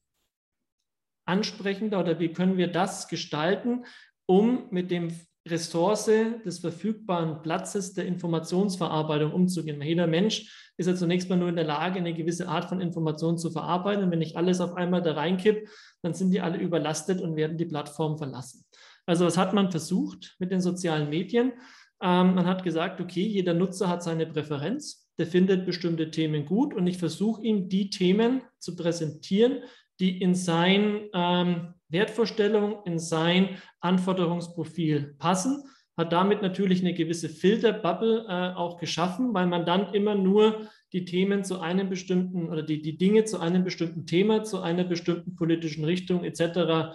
ansprechender oder wie können wir das gestalten, um mit dem Ressource des verfügbaren Platzes der Informationsverarbeitung umzugehen. Jeder Mensch ist ja zunächst mal nur in der Lage, eine gewisse Art von Information zu verarbeiten. Und wenn ich alles auf einmal da reinkipp, dann sind die alle überlastet und werden die Plattform verlassen. Also was hat man versucht mit den sozialen Medien? Ähm, man hat gesagt, okay, jeder Nutzer hat seine Präferenz, der findet bestimmte Themen gut und ich versuche ihm die Themen zu präsentieren, die in sein ähm, Wertvorstellung, in sein Anforderungsprofil passen, hat damit natürlich eine gewisse Filterbubble äh, auch geschaffen, weil man dann immer nur die Themen zu einem bestimmten oder die, die Dinge zu einem bestimmten Thema, zu einer bestimmten politischen Richtung etc.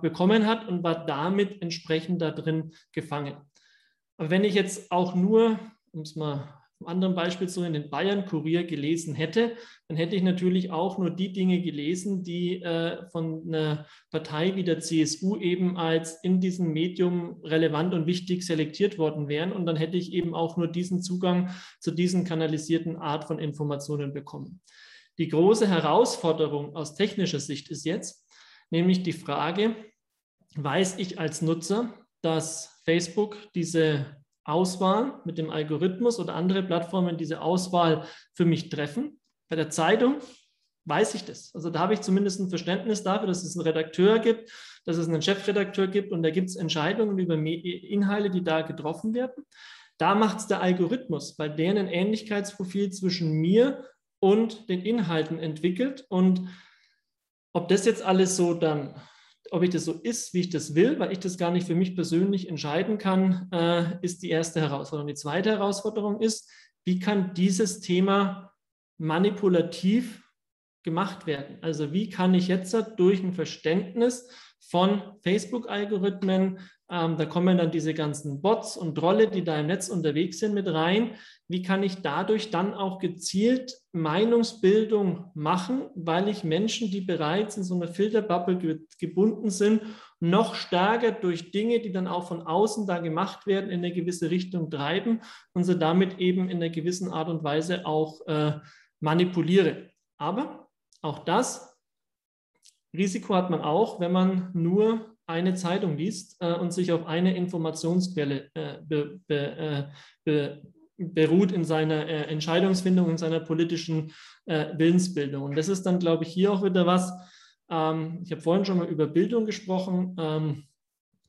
bekommen hat und war damit entsprechend da drin gefangen. Aber wenn ich jetzt auch nur, um es mal einem anderen Beispiel so in den Bayern-Kurier gelesen hätte, dann hätte ich natürlich auch nur die Dinge gelesen, die äh, von einer Partei wie der CSU eben als in diesem Medium relevant und wichtig selektiert worden wären. Und dann hätte ich eben auch nur diesen Zugang zu diesen kanalisierten Art von Informationen bekommen. Die große Herausforderung aus technischer Sicht ist jetzt nämlich die Frage, weiß ich als Nutzer, dass Facebook diese Auswahl mit dem Algorithmus oder andere Plattformen diese Auswahl für mich treffen. Bei der Zeitung weiß ich das. Also da habe ich zumindest ein Verständnis dafür, dass es einen Redakteur gibt, dass es einen Chefredakteur gibt und da gibt es Entscheidungen über Inhalte, die da getroffen werden. Da macht es der Algorithmus, weil der ein Ähnlichkeitsprofil zwischen mir und den Inhalten entwickelt. Und ob das jetzt alles so dann ob ich das so ist, wie ich das will, weil ich das gar nicht für mich persönlich entscheiden kann, äh, ist die erste Herausforderung. Die zweite Herausforderung ist, wie kann dieses Thema manipulativ gemacht werden? Also wie kann ich jetzt durch ein Verständnis von Facebook-Algorithmen, ähm, da kommen dann diese ganzen Bots und Trolle, die da im Netz unterwegs sind, mit rein. Wie kann ich dadurch dann auch gezielt Meinungsbildung machen, weil ich Menschen, die bereits in so einer Filterbubble ge gebunden sind, noch stärker durch Dinge, die dann auch von außen da gemacht werden, in eine gewisse Richtung treiben und sie damit eben in einer gewissen Art und Weise auch äh, manipuliere. Aber auch das Risiko hat man auch, wenn man nur eine Zeitung liest äh, und sich auf eine Informationsquelle äh, be, be, äh, be, beruht in seiner äh, Entscheidungsfindung, in seiner politischen äh, Willensbildung. Und das ist dann, glaube ich, hier auch wieder was. Ähm, ich habe vorhin schon mal über Bildung gesprochen. Ähm,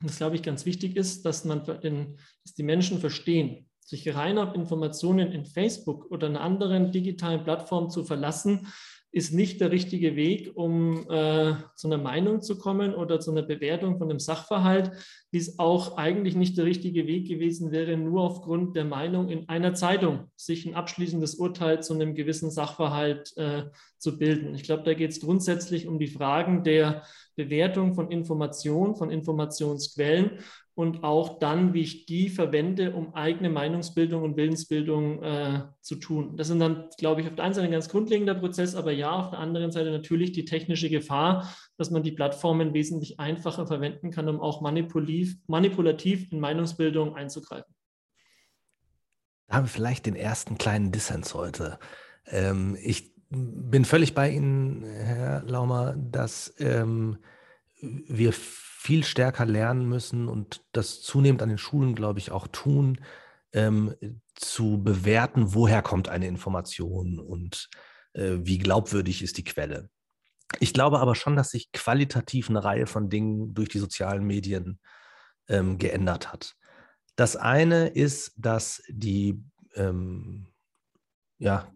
das, glaube ich, ganz wichtig ist, dass, man in, dass die Menschen verstehen, sich rein auf Informationen in Facebook oder einer anderen digitalen Plattform zu verlassen, ist nicht der richtige Weg, um äh, zu einer Meinung zu kommen oder zu einer Bewertung von einem Sachverhalt, wie es auch eigentlich nicht der richtige Weg gewesen wäre, nur aufgrund der Meinung in einer Zeitung sich ein abschließendes Urteil zu einem gewissen Sachverhalt äh, zu bilden. Ich glaube, da geht es grundsätzlich um die Fragen der Bewertung von Informationen, von Informationsquellen und auch dann, wie ich die verwende, um eigene Meinungsbildung und Willensbildung äh, zu tun. Das sind dann, glaube ich, auf der einen Seite ein ganz grundlegender Prozess, aber ja, auf der anderen Seite natürlich die technische Gefahr, dass man die Plattformen wesentlich einfacher verwenden kann, um auch manipulativ, manipulativ in Meinungsbildung einzugreifen. Da haben wir vielleicht den ersten kleinen Dissens heute. Ähm, ich bin völlig bei Ihnen, Herr Laumer, dass ähm, wir viel stärker lernen müssen und das zunehmend an den Schulen, glaube ich, auch tun, ähm, zu bewerten, woher kommt eine Information und äh, wie glaubwürdig ist die Quelle. Ich glaube aber schon, dass sich qualitativ eine Reihe von Dingen durch die sozialen Medien ähm, geändert hat. Das eine ist, dass die, ähm, ja,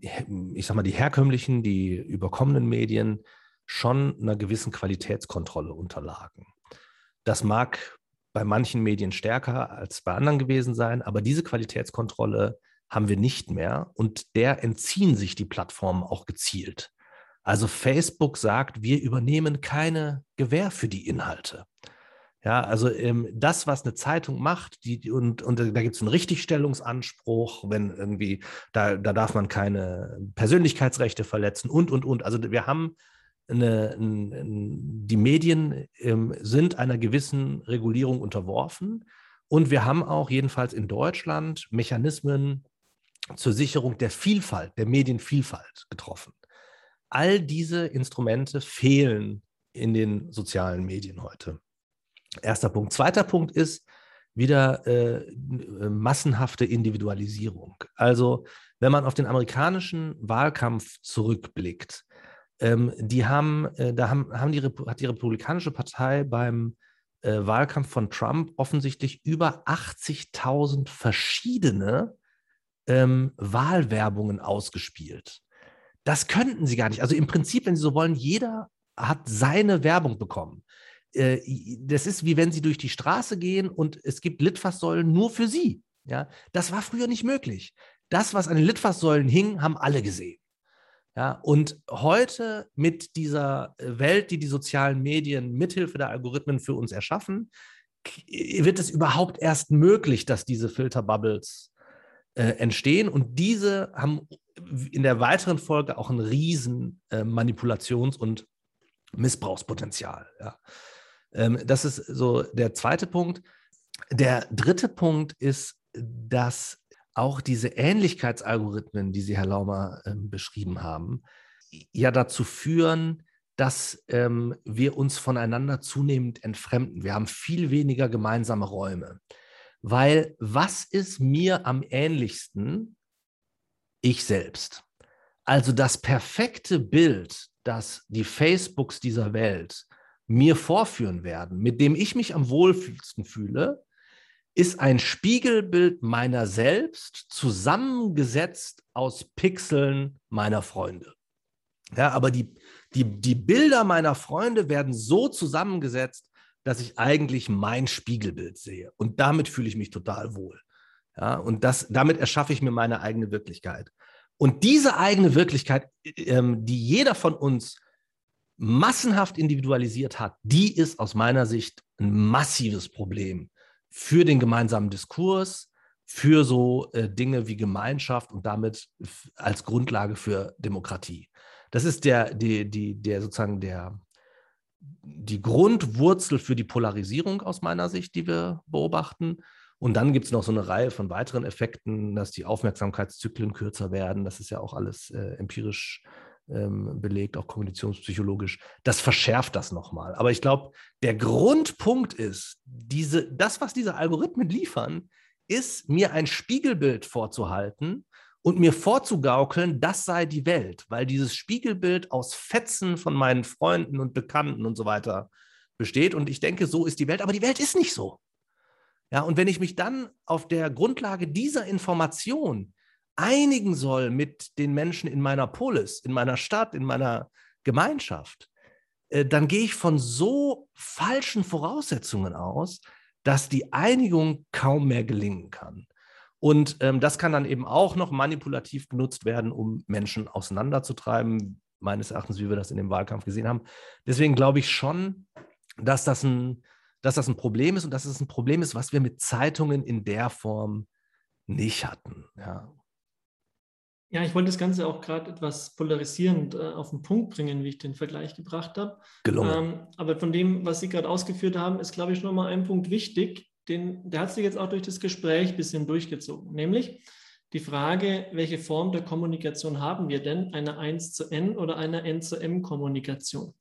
ich sag mal, die herkömmlichen, die überkommenen Medien schon einer gewissen Qualitätskontrolle unterlagen. Das mag bei manchen Medien stärker als bei anderen gewesen sein, aber diese Qualitätskontrolle haben wir nicht mehr und der entziehen sich die Plattformen auch gezielt. Also Facebook sagt, wir übernehmen keine Gewähr für die Inhalte. Ja, also ähm, das, was eine Zeitung macht, die, und, und da gibt es einen Richtigstellungsanspruch, wenn irgendwie, da, da darf man keine Persönlichkeitsrechte verletzen und, und, und. Also wir haben eine, die Medien ähm, sind einer gewissen Regulierung unterworfen. Und wir haben auch jedenfalls in Deutschland Mechanismen zur Sicherung der Vielfalt, der Medienvielfalt getroffen. All diese Instrumente fehlen in den sozialen Medien heute. Erster Punkt. Zweiter Punkt ist wieder äh, massenhafte Individualisierung. Also wenn man auf den amerikanischen Wahlkampf zurückblickt, ähm, die haben, äh, da haben, haben die, hat die Republikanische Partei beim äh, Wahlkampf von Trump offensichtlich über 80.000 verschiedene ähm, Wahlwerbungen ausgespielt. Das könnten sie gar nicht. Also im Prinzip, wenn sie so wollen, jeder hat seine Werbung bekommen. Äh, das ist wie wenn sie durch die Straße gehen und es gibt Litfaßsäulen nur für sie. Ja, das war früher nicht möglich. Das, was an den Litfaßsäulen hing, haben alle gesehen. Ja, und heute mit dieser Welt, die die sozialen Medien mithilfe der Algorithmen für uns erschaffen, wird es überhaupt erst möglich, dass diese Filterbubbles äh, entstehen. Und diese haben in der weiteren Folge auch ein riesen äh, Manipulations- und Missbrauchspotenzial. Ja. Ähm, das ist so der zweite Punkt. Der dritte Punkt ist, dass auch diese Ähnlichkeitsalgorithmen, die Sie, Herr Laumer, ähm, beschrieben haben, ja dazu führen, dass ähm, wir uns voneinander zunehmend entfremden. Wir haben viel weniger gemeinsame Räume. Weil was ist mir am ähnlichsten? Ich selbst. Also das perfekte Bild, das die Facebooks dieser Welt mir vorführen werden, mit dem ich mich am wohlfühlsten fühle, ist ein Spiegelbild meiner selbst zusammengesetzt aus Pixeln meiner Freunde. Ja, aber die, die, die Bilder meiner Freunde werden so zusammengesetzt, dass ich eigentlich mein Spiegelbild sehe. Und damit fühle ich mich total wohl. Ja, und das, damit erschaffe ich mir meine eigene Wirklichkeit. Und diese eigene Wirklichkeit, ähm, die jeder von uns massenhaft individualisiert hat, die ist aus meiner Sicht ein massives Problem für den gemeinsamen Diskurs, für so äh, Dinge wie Gemeinschaft und damit als Grundlage für Demokratie. Das ist der, die, die, der sozusagen der, die Grundwurzel für die Polarisierung aus meiner Sicht, die wir beobachten. Und dann gibt es noch so eine Reihe von weiteren Effekten, dass die Aufmerksamkeitszyklen kürzer werden. Das ist ja auch alles äh, empirisch ähm, belegt, auch kognitionspsychologisch. Das verschärft das nochmal. Aber ich glaube, der Grundpunkt ist, diese, das, was diese Algorithmen liefern, ist mir ein Spiegelbild vorzuhalten und mir vorzugaukeln, das sei die Welt, weil dieses Spiegelbild aus Fetzen von meinen Freunden und Bekannten und so weiter besteht. Und ich denke, so ist die Welt, aber die Welt ist nicht so. Ja, und wenn ich mich dann auf der Grundlage dieser Information einigen soll mit den Menschen in meiner Polis, in meiner Stadt, in meiner Gemeinschaft, äh, dann gehe ich von so falschen Voraussetzungen aus, dass die Einigung kaum mehr gelingen kann. Und ähm, das kann dann eben auch noch manipulativ genutzt werden, um Menschen auseinanderzutreiben, meines Erachtens, wie wir das in dem Wahlkampf gesehen haben. Deswegen glaube ich schon, dass das ein, dass das ein Problem ist und dass es ein Problem ist, was wir mit Zeitungen in der Form nicht hatten. Ja. Ja, ich wollte das Ganze auch gerade etwas polarisierend äh, auf den Punkt bringen, wie ich den Vergleich gebracht habe. Gelungen. Ähm, aber von dem, was Sie gerade ausgeführt haben, ist, glaube ich, nochmal ein Punkt wichtig, den, der hat sich jetzt auch durch das Gespräch ein bisschen durchgezogen. Nämlich die Frage, welche Form der Kommunikation haben wir denn? Eine 1 zu N oder eine N zu M Kommunikation?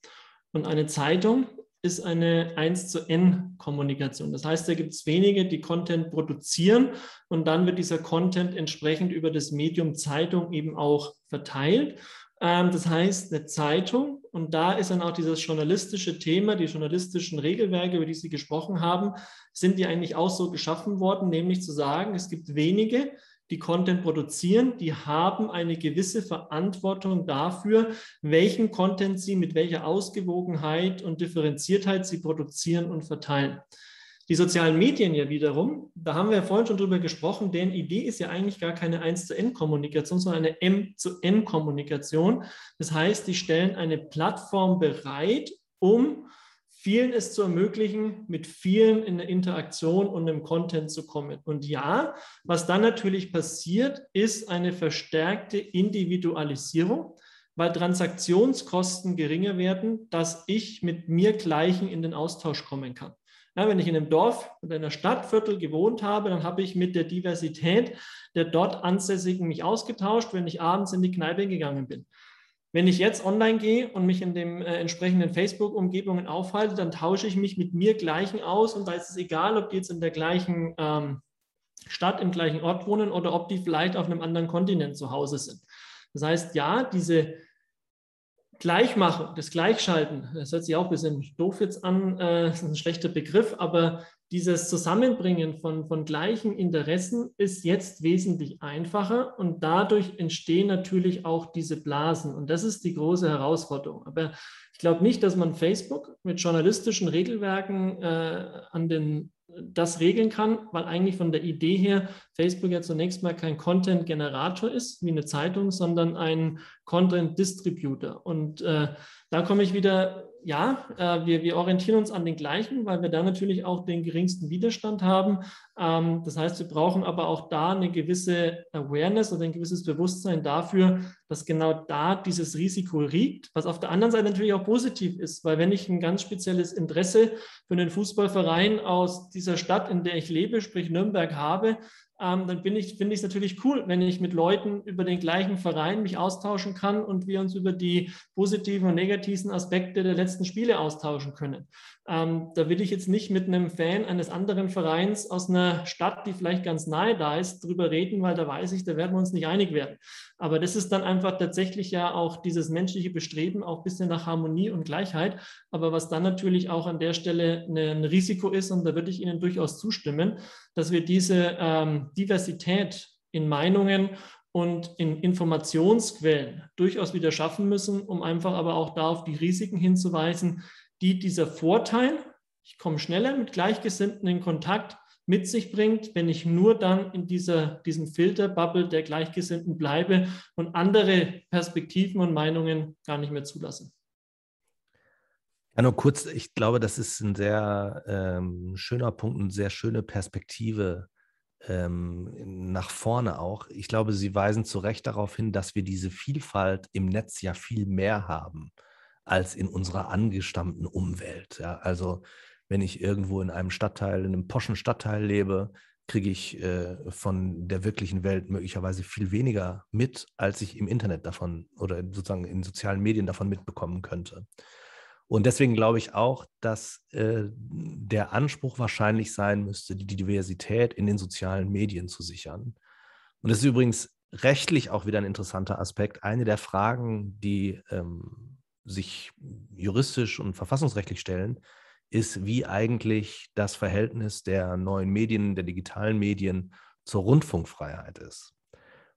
Und eine Zeitung ist eine 1 zu N Kommunikation. Das heißt, da gibt es wenige, die Content produzieren und dann wird dieser Content entsprechend über das Medium Zeitung eben auch verteilt. Ähm, das heißt, eine Zeitung, und da ist dann auch dieses journalistische Thema, die journalistischen Regelwerke, über die Sie gesprochen haben, sind die eigentlich auch so geschaffen worden, nämlich zu sagen, es gibt wenige, die Content produzieren, die haben eine gewisse Verantwortung dafür, welchen Content sie mit welcher Ausgewogenheit und Differenziertheit sie produzieren und verteilen. Die sozialen Medien ja wiederum, da haben wir ja vorhin schon drüber gesprochen, deren Idee ist ja eigentlich gar keine 1 zu N-Kommunikation, sondern eine M zu N-Kommunikation. Das heißt, die stellen eine Plattform bereit, um vielen es zu ermöglichen, mit vielen in der Interaktion und im Content zu kommen. Und ja, was dann natürlich passiert, ist eine verstärkte Individualisierung, weil Transaktionskosten geringer werden, dass ich mit mir gleichen in den Austausch kommen kann. Ja, wenn ich in einem Dorf oder in einer Stadtviertel gewohnt habe, dann habe ich mit der Diversität der dort Ansässigen mich ausgetauscht, wenn ich abends in die Kneipe gegangen bin. Wenn ich jetzt online gehe und mich in den äh, entsprechenden Facebook-Umgebungen aufhalte, dann tausche ich mich mit mir gleichen aus und da ist es egal, ob die jetzt in der gleichen ähm, Stadt, im gleichen Ort wohnen oder ob die vielleicht auf einem anderen Kontinent zu Hause sind. Das heißt, ja, diese Gleichmachung, das Gleichschalten, das hört sich auch ein bisschen doof jetzt an, äh, ist ein schlechter Begriff, aber dieses Zusammenbringen von, von gleichen Interessen ist jetzt wesentlich einfacher und dadurch entstehen natürlich auch diese Blasen. Und das ist die große Herausforderung. Aber ich glaube nicht, dass man Facebook mit journalistischen Regelwerken äh, an den das regeln kann, weil eigentlich von der Idee her Facebook ja zunächst mal kein Content-Generator ist, wie eine Zeitung, sondern ein Content-Distributor. Und äh, da komme ich wieder ja, äh, wir, wir orientieren uns an den gleichen, weil wir da natürlich auch den geringsten Widerstand haben. Ähm, das heißt, wir brauchen aber auch da eine gewisse Awareness oder ein gewisses Bewusstsein dafür, dass genau da dieses Risiko liegt, was auf der anderen Seite natürlich auch positiv ist, weil wenn ich ein ganz spezielles Interesse für einen Fußballverein aus dieser Stadt, in der ich lebe, sprich Nürnberg habe, ähm, dann bin ich, finde ich es natürlich cool, wenn ich mit Leuten über den gleichen Verein mich austauschen kann und wir uns über die positiven und negativen Aspekte der letzten Spiele austauschen können. Ähm, da will ich jetzt nicht mit einem Fan eines anderen Vereins aus einer Stadt, die vielleicht ganz nahe da ist, drüber reden, weil da weiß ich, da werden wir uns nicht einig werden. Aber das ist dann einfach tatsächlich ja auch dieses menschliche Bestreben, auch ein bisschen nach Harmonie und Gleichheit. Aber was dann natürlich auch an der Stelle ein Risiko ist, und da würde ich Ihnen durchaus zustimmen, dass wir diese ähm, Diversität in Meinungen und in Informationsquellen durchaus wieder schaffen müssen, um einfach aber auch da auf die Risiken hinzuweisen, die dieser Vorteil, ich komme schneller mit Gleichgesinnten in Kontakt, mit sich bringt, wenn ich nur dann in dieser, diesem Filterbubble der Gleichgesinnten bleibe und andere Perspektiven und Meinungen gar nicht mehr zulasse. Ja, nur kurz, ich glaube, das ist ein sehr ähm, schöner Punkt, eine sehr schöne Perspektive ähm, nach vorne auch. Ich glaube, Sie weisen zu Recht darauf hin, dass wir diese Vielfalt im Netz ja viel mehr haben als in unserer angestammten Umwelt. Ja, also wenn ich irgendwo in einem Stadtteil, in einem poschen Stadtteil lebe, kriege ich äh, von der wirklichen Welt möglicherweise viel weniger mit, als ich im Internet davon oder sozusagen in sozialen Medien davon mitbekommen könnte. Und deswegen glaube ich auch, dass äh, der Anspruch wahrscheinlich sein müsste, die Diversität in den sozialen Medien zu sichern. Und das ist übrigens rechtlich auch wieder ein interessanter Aspekt. Eine der Fragen, die ähm, sich juristisch und verfassungsrechtlich stellen, ist, wie eigentlich das Verhältnis der neuen Medien, der digitalen Medien zur Rundfunkfreiheit ist.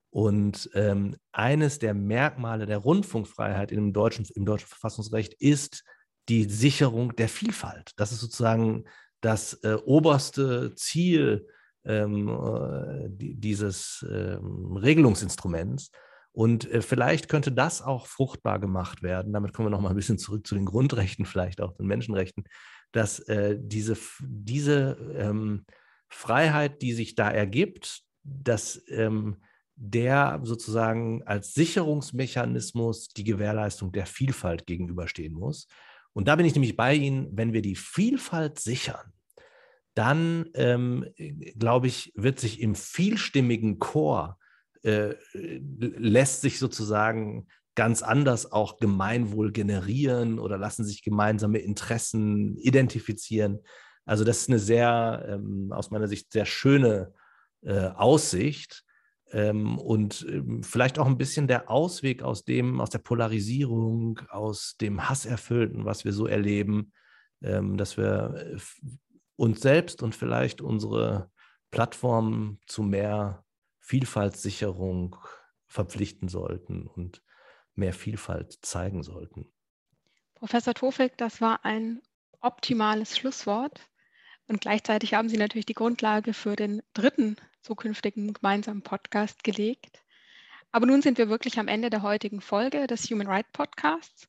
Und ähm, eines der Merkmale der Rundfunkfreiheit im deutschen, im deutschen Verfassungsrecht ist die Sicherung der Vielfalt. Das ist sozusagen das äh, oberste Ziel ähm, äh, dieses ähm, Regelungsinstruments. Und äh, vielleicht könnte das auch fruchtbar gemacht werden. Damit kommen wir noch mal ein bisschen zurück zu den Grundrechten, vielleicht auch den Menschenrechten, dass äh, diese, diese ähm, Freiheit, die sich da ergibt, dass ähm, der sozusagen als Sicherungsmechanismus die Gewährleistung der Vielfalt gegenüberstehen muss. Und da bin ich nämlich bei Ihnen, wenn wir die Vielfalt sichern, dann ähm, glaube ich, wird sich im vielstimmigen Chor äh, lässt sich sozusagen ganz anders auch Gemeinwohl generieren oder lassen sich gemeinsame Interessen identifizieren. Also das ist eine sehr, ähm, aus meiner Sicht, sehr schöne äh, Aussicht ähm, und ähm, vielleicht auch ein bisschen der Ausweg aus dem, aus der Polarisierung, aus dem Hasserfüllten, was wir so erleben, ähm, dass wir äh, uns selbst und vielleicht unsere Plattformen zu mehr Vielfaltssicherung verpflichten sollten und mehr Vielfalt zeigen sollten. Professor Tofik, das war ein optimales Schlusswort. Und gleichzeitig haben Sie natürlich die Grundlage für den dritten zukünftigen gemeinsamen Podcast gelegt. Aber nun sind wir wirklich am Ende der heutigen Folge des Human Rights Podcasts.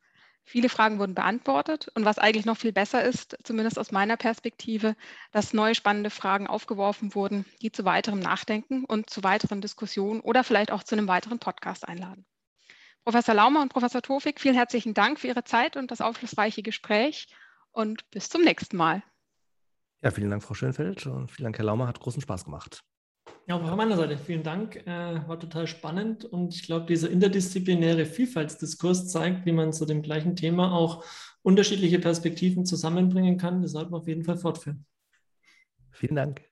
Viele Fragen wurden beantwortet und was eigentlich noch viel besser ist, zumindest aus meiner Perspektive, dass neue spannende Fragen aufgeworfen wurden, die zu weiterem Nachdenken und zu weiteren Diskussionen oder vielleicht auch zu einem weiteren Podcast einladen. Professor Laumer und Professor Tofik, vielen herzlichen Dank für Ihre Zeit und das aufschlussreiche Gespräch und bis zum nächsten Mal. Ja, vielen Dank, Frau Schönfeld und vielen Dank, Herr Laumer, hat großen Spaß gemacht. Ja, auch von meiner Seite vielen Dank. Äh, war total spannend und ich glaube, dieser interdisziplinäre Vielfaltsdiskurs zeigt, wie man zu dem gleichen Thema auch unterschiedliche Perspektiven zusammenbringen kann. Das sollten wir auf jeden Fall fortführen. Vielen Dank.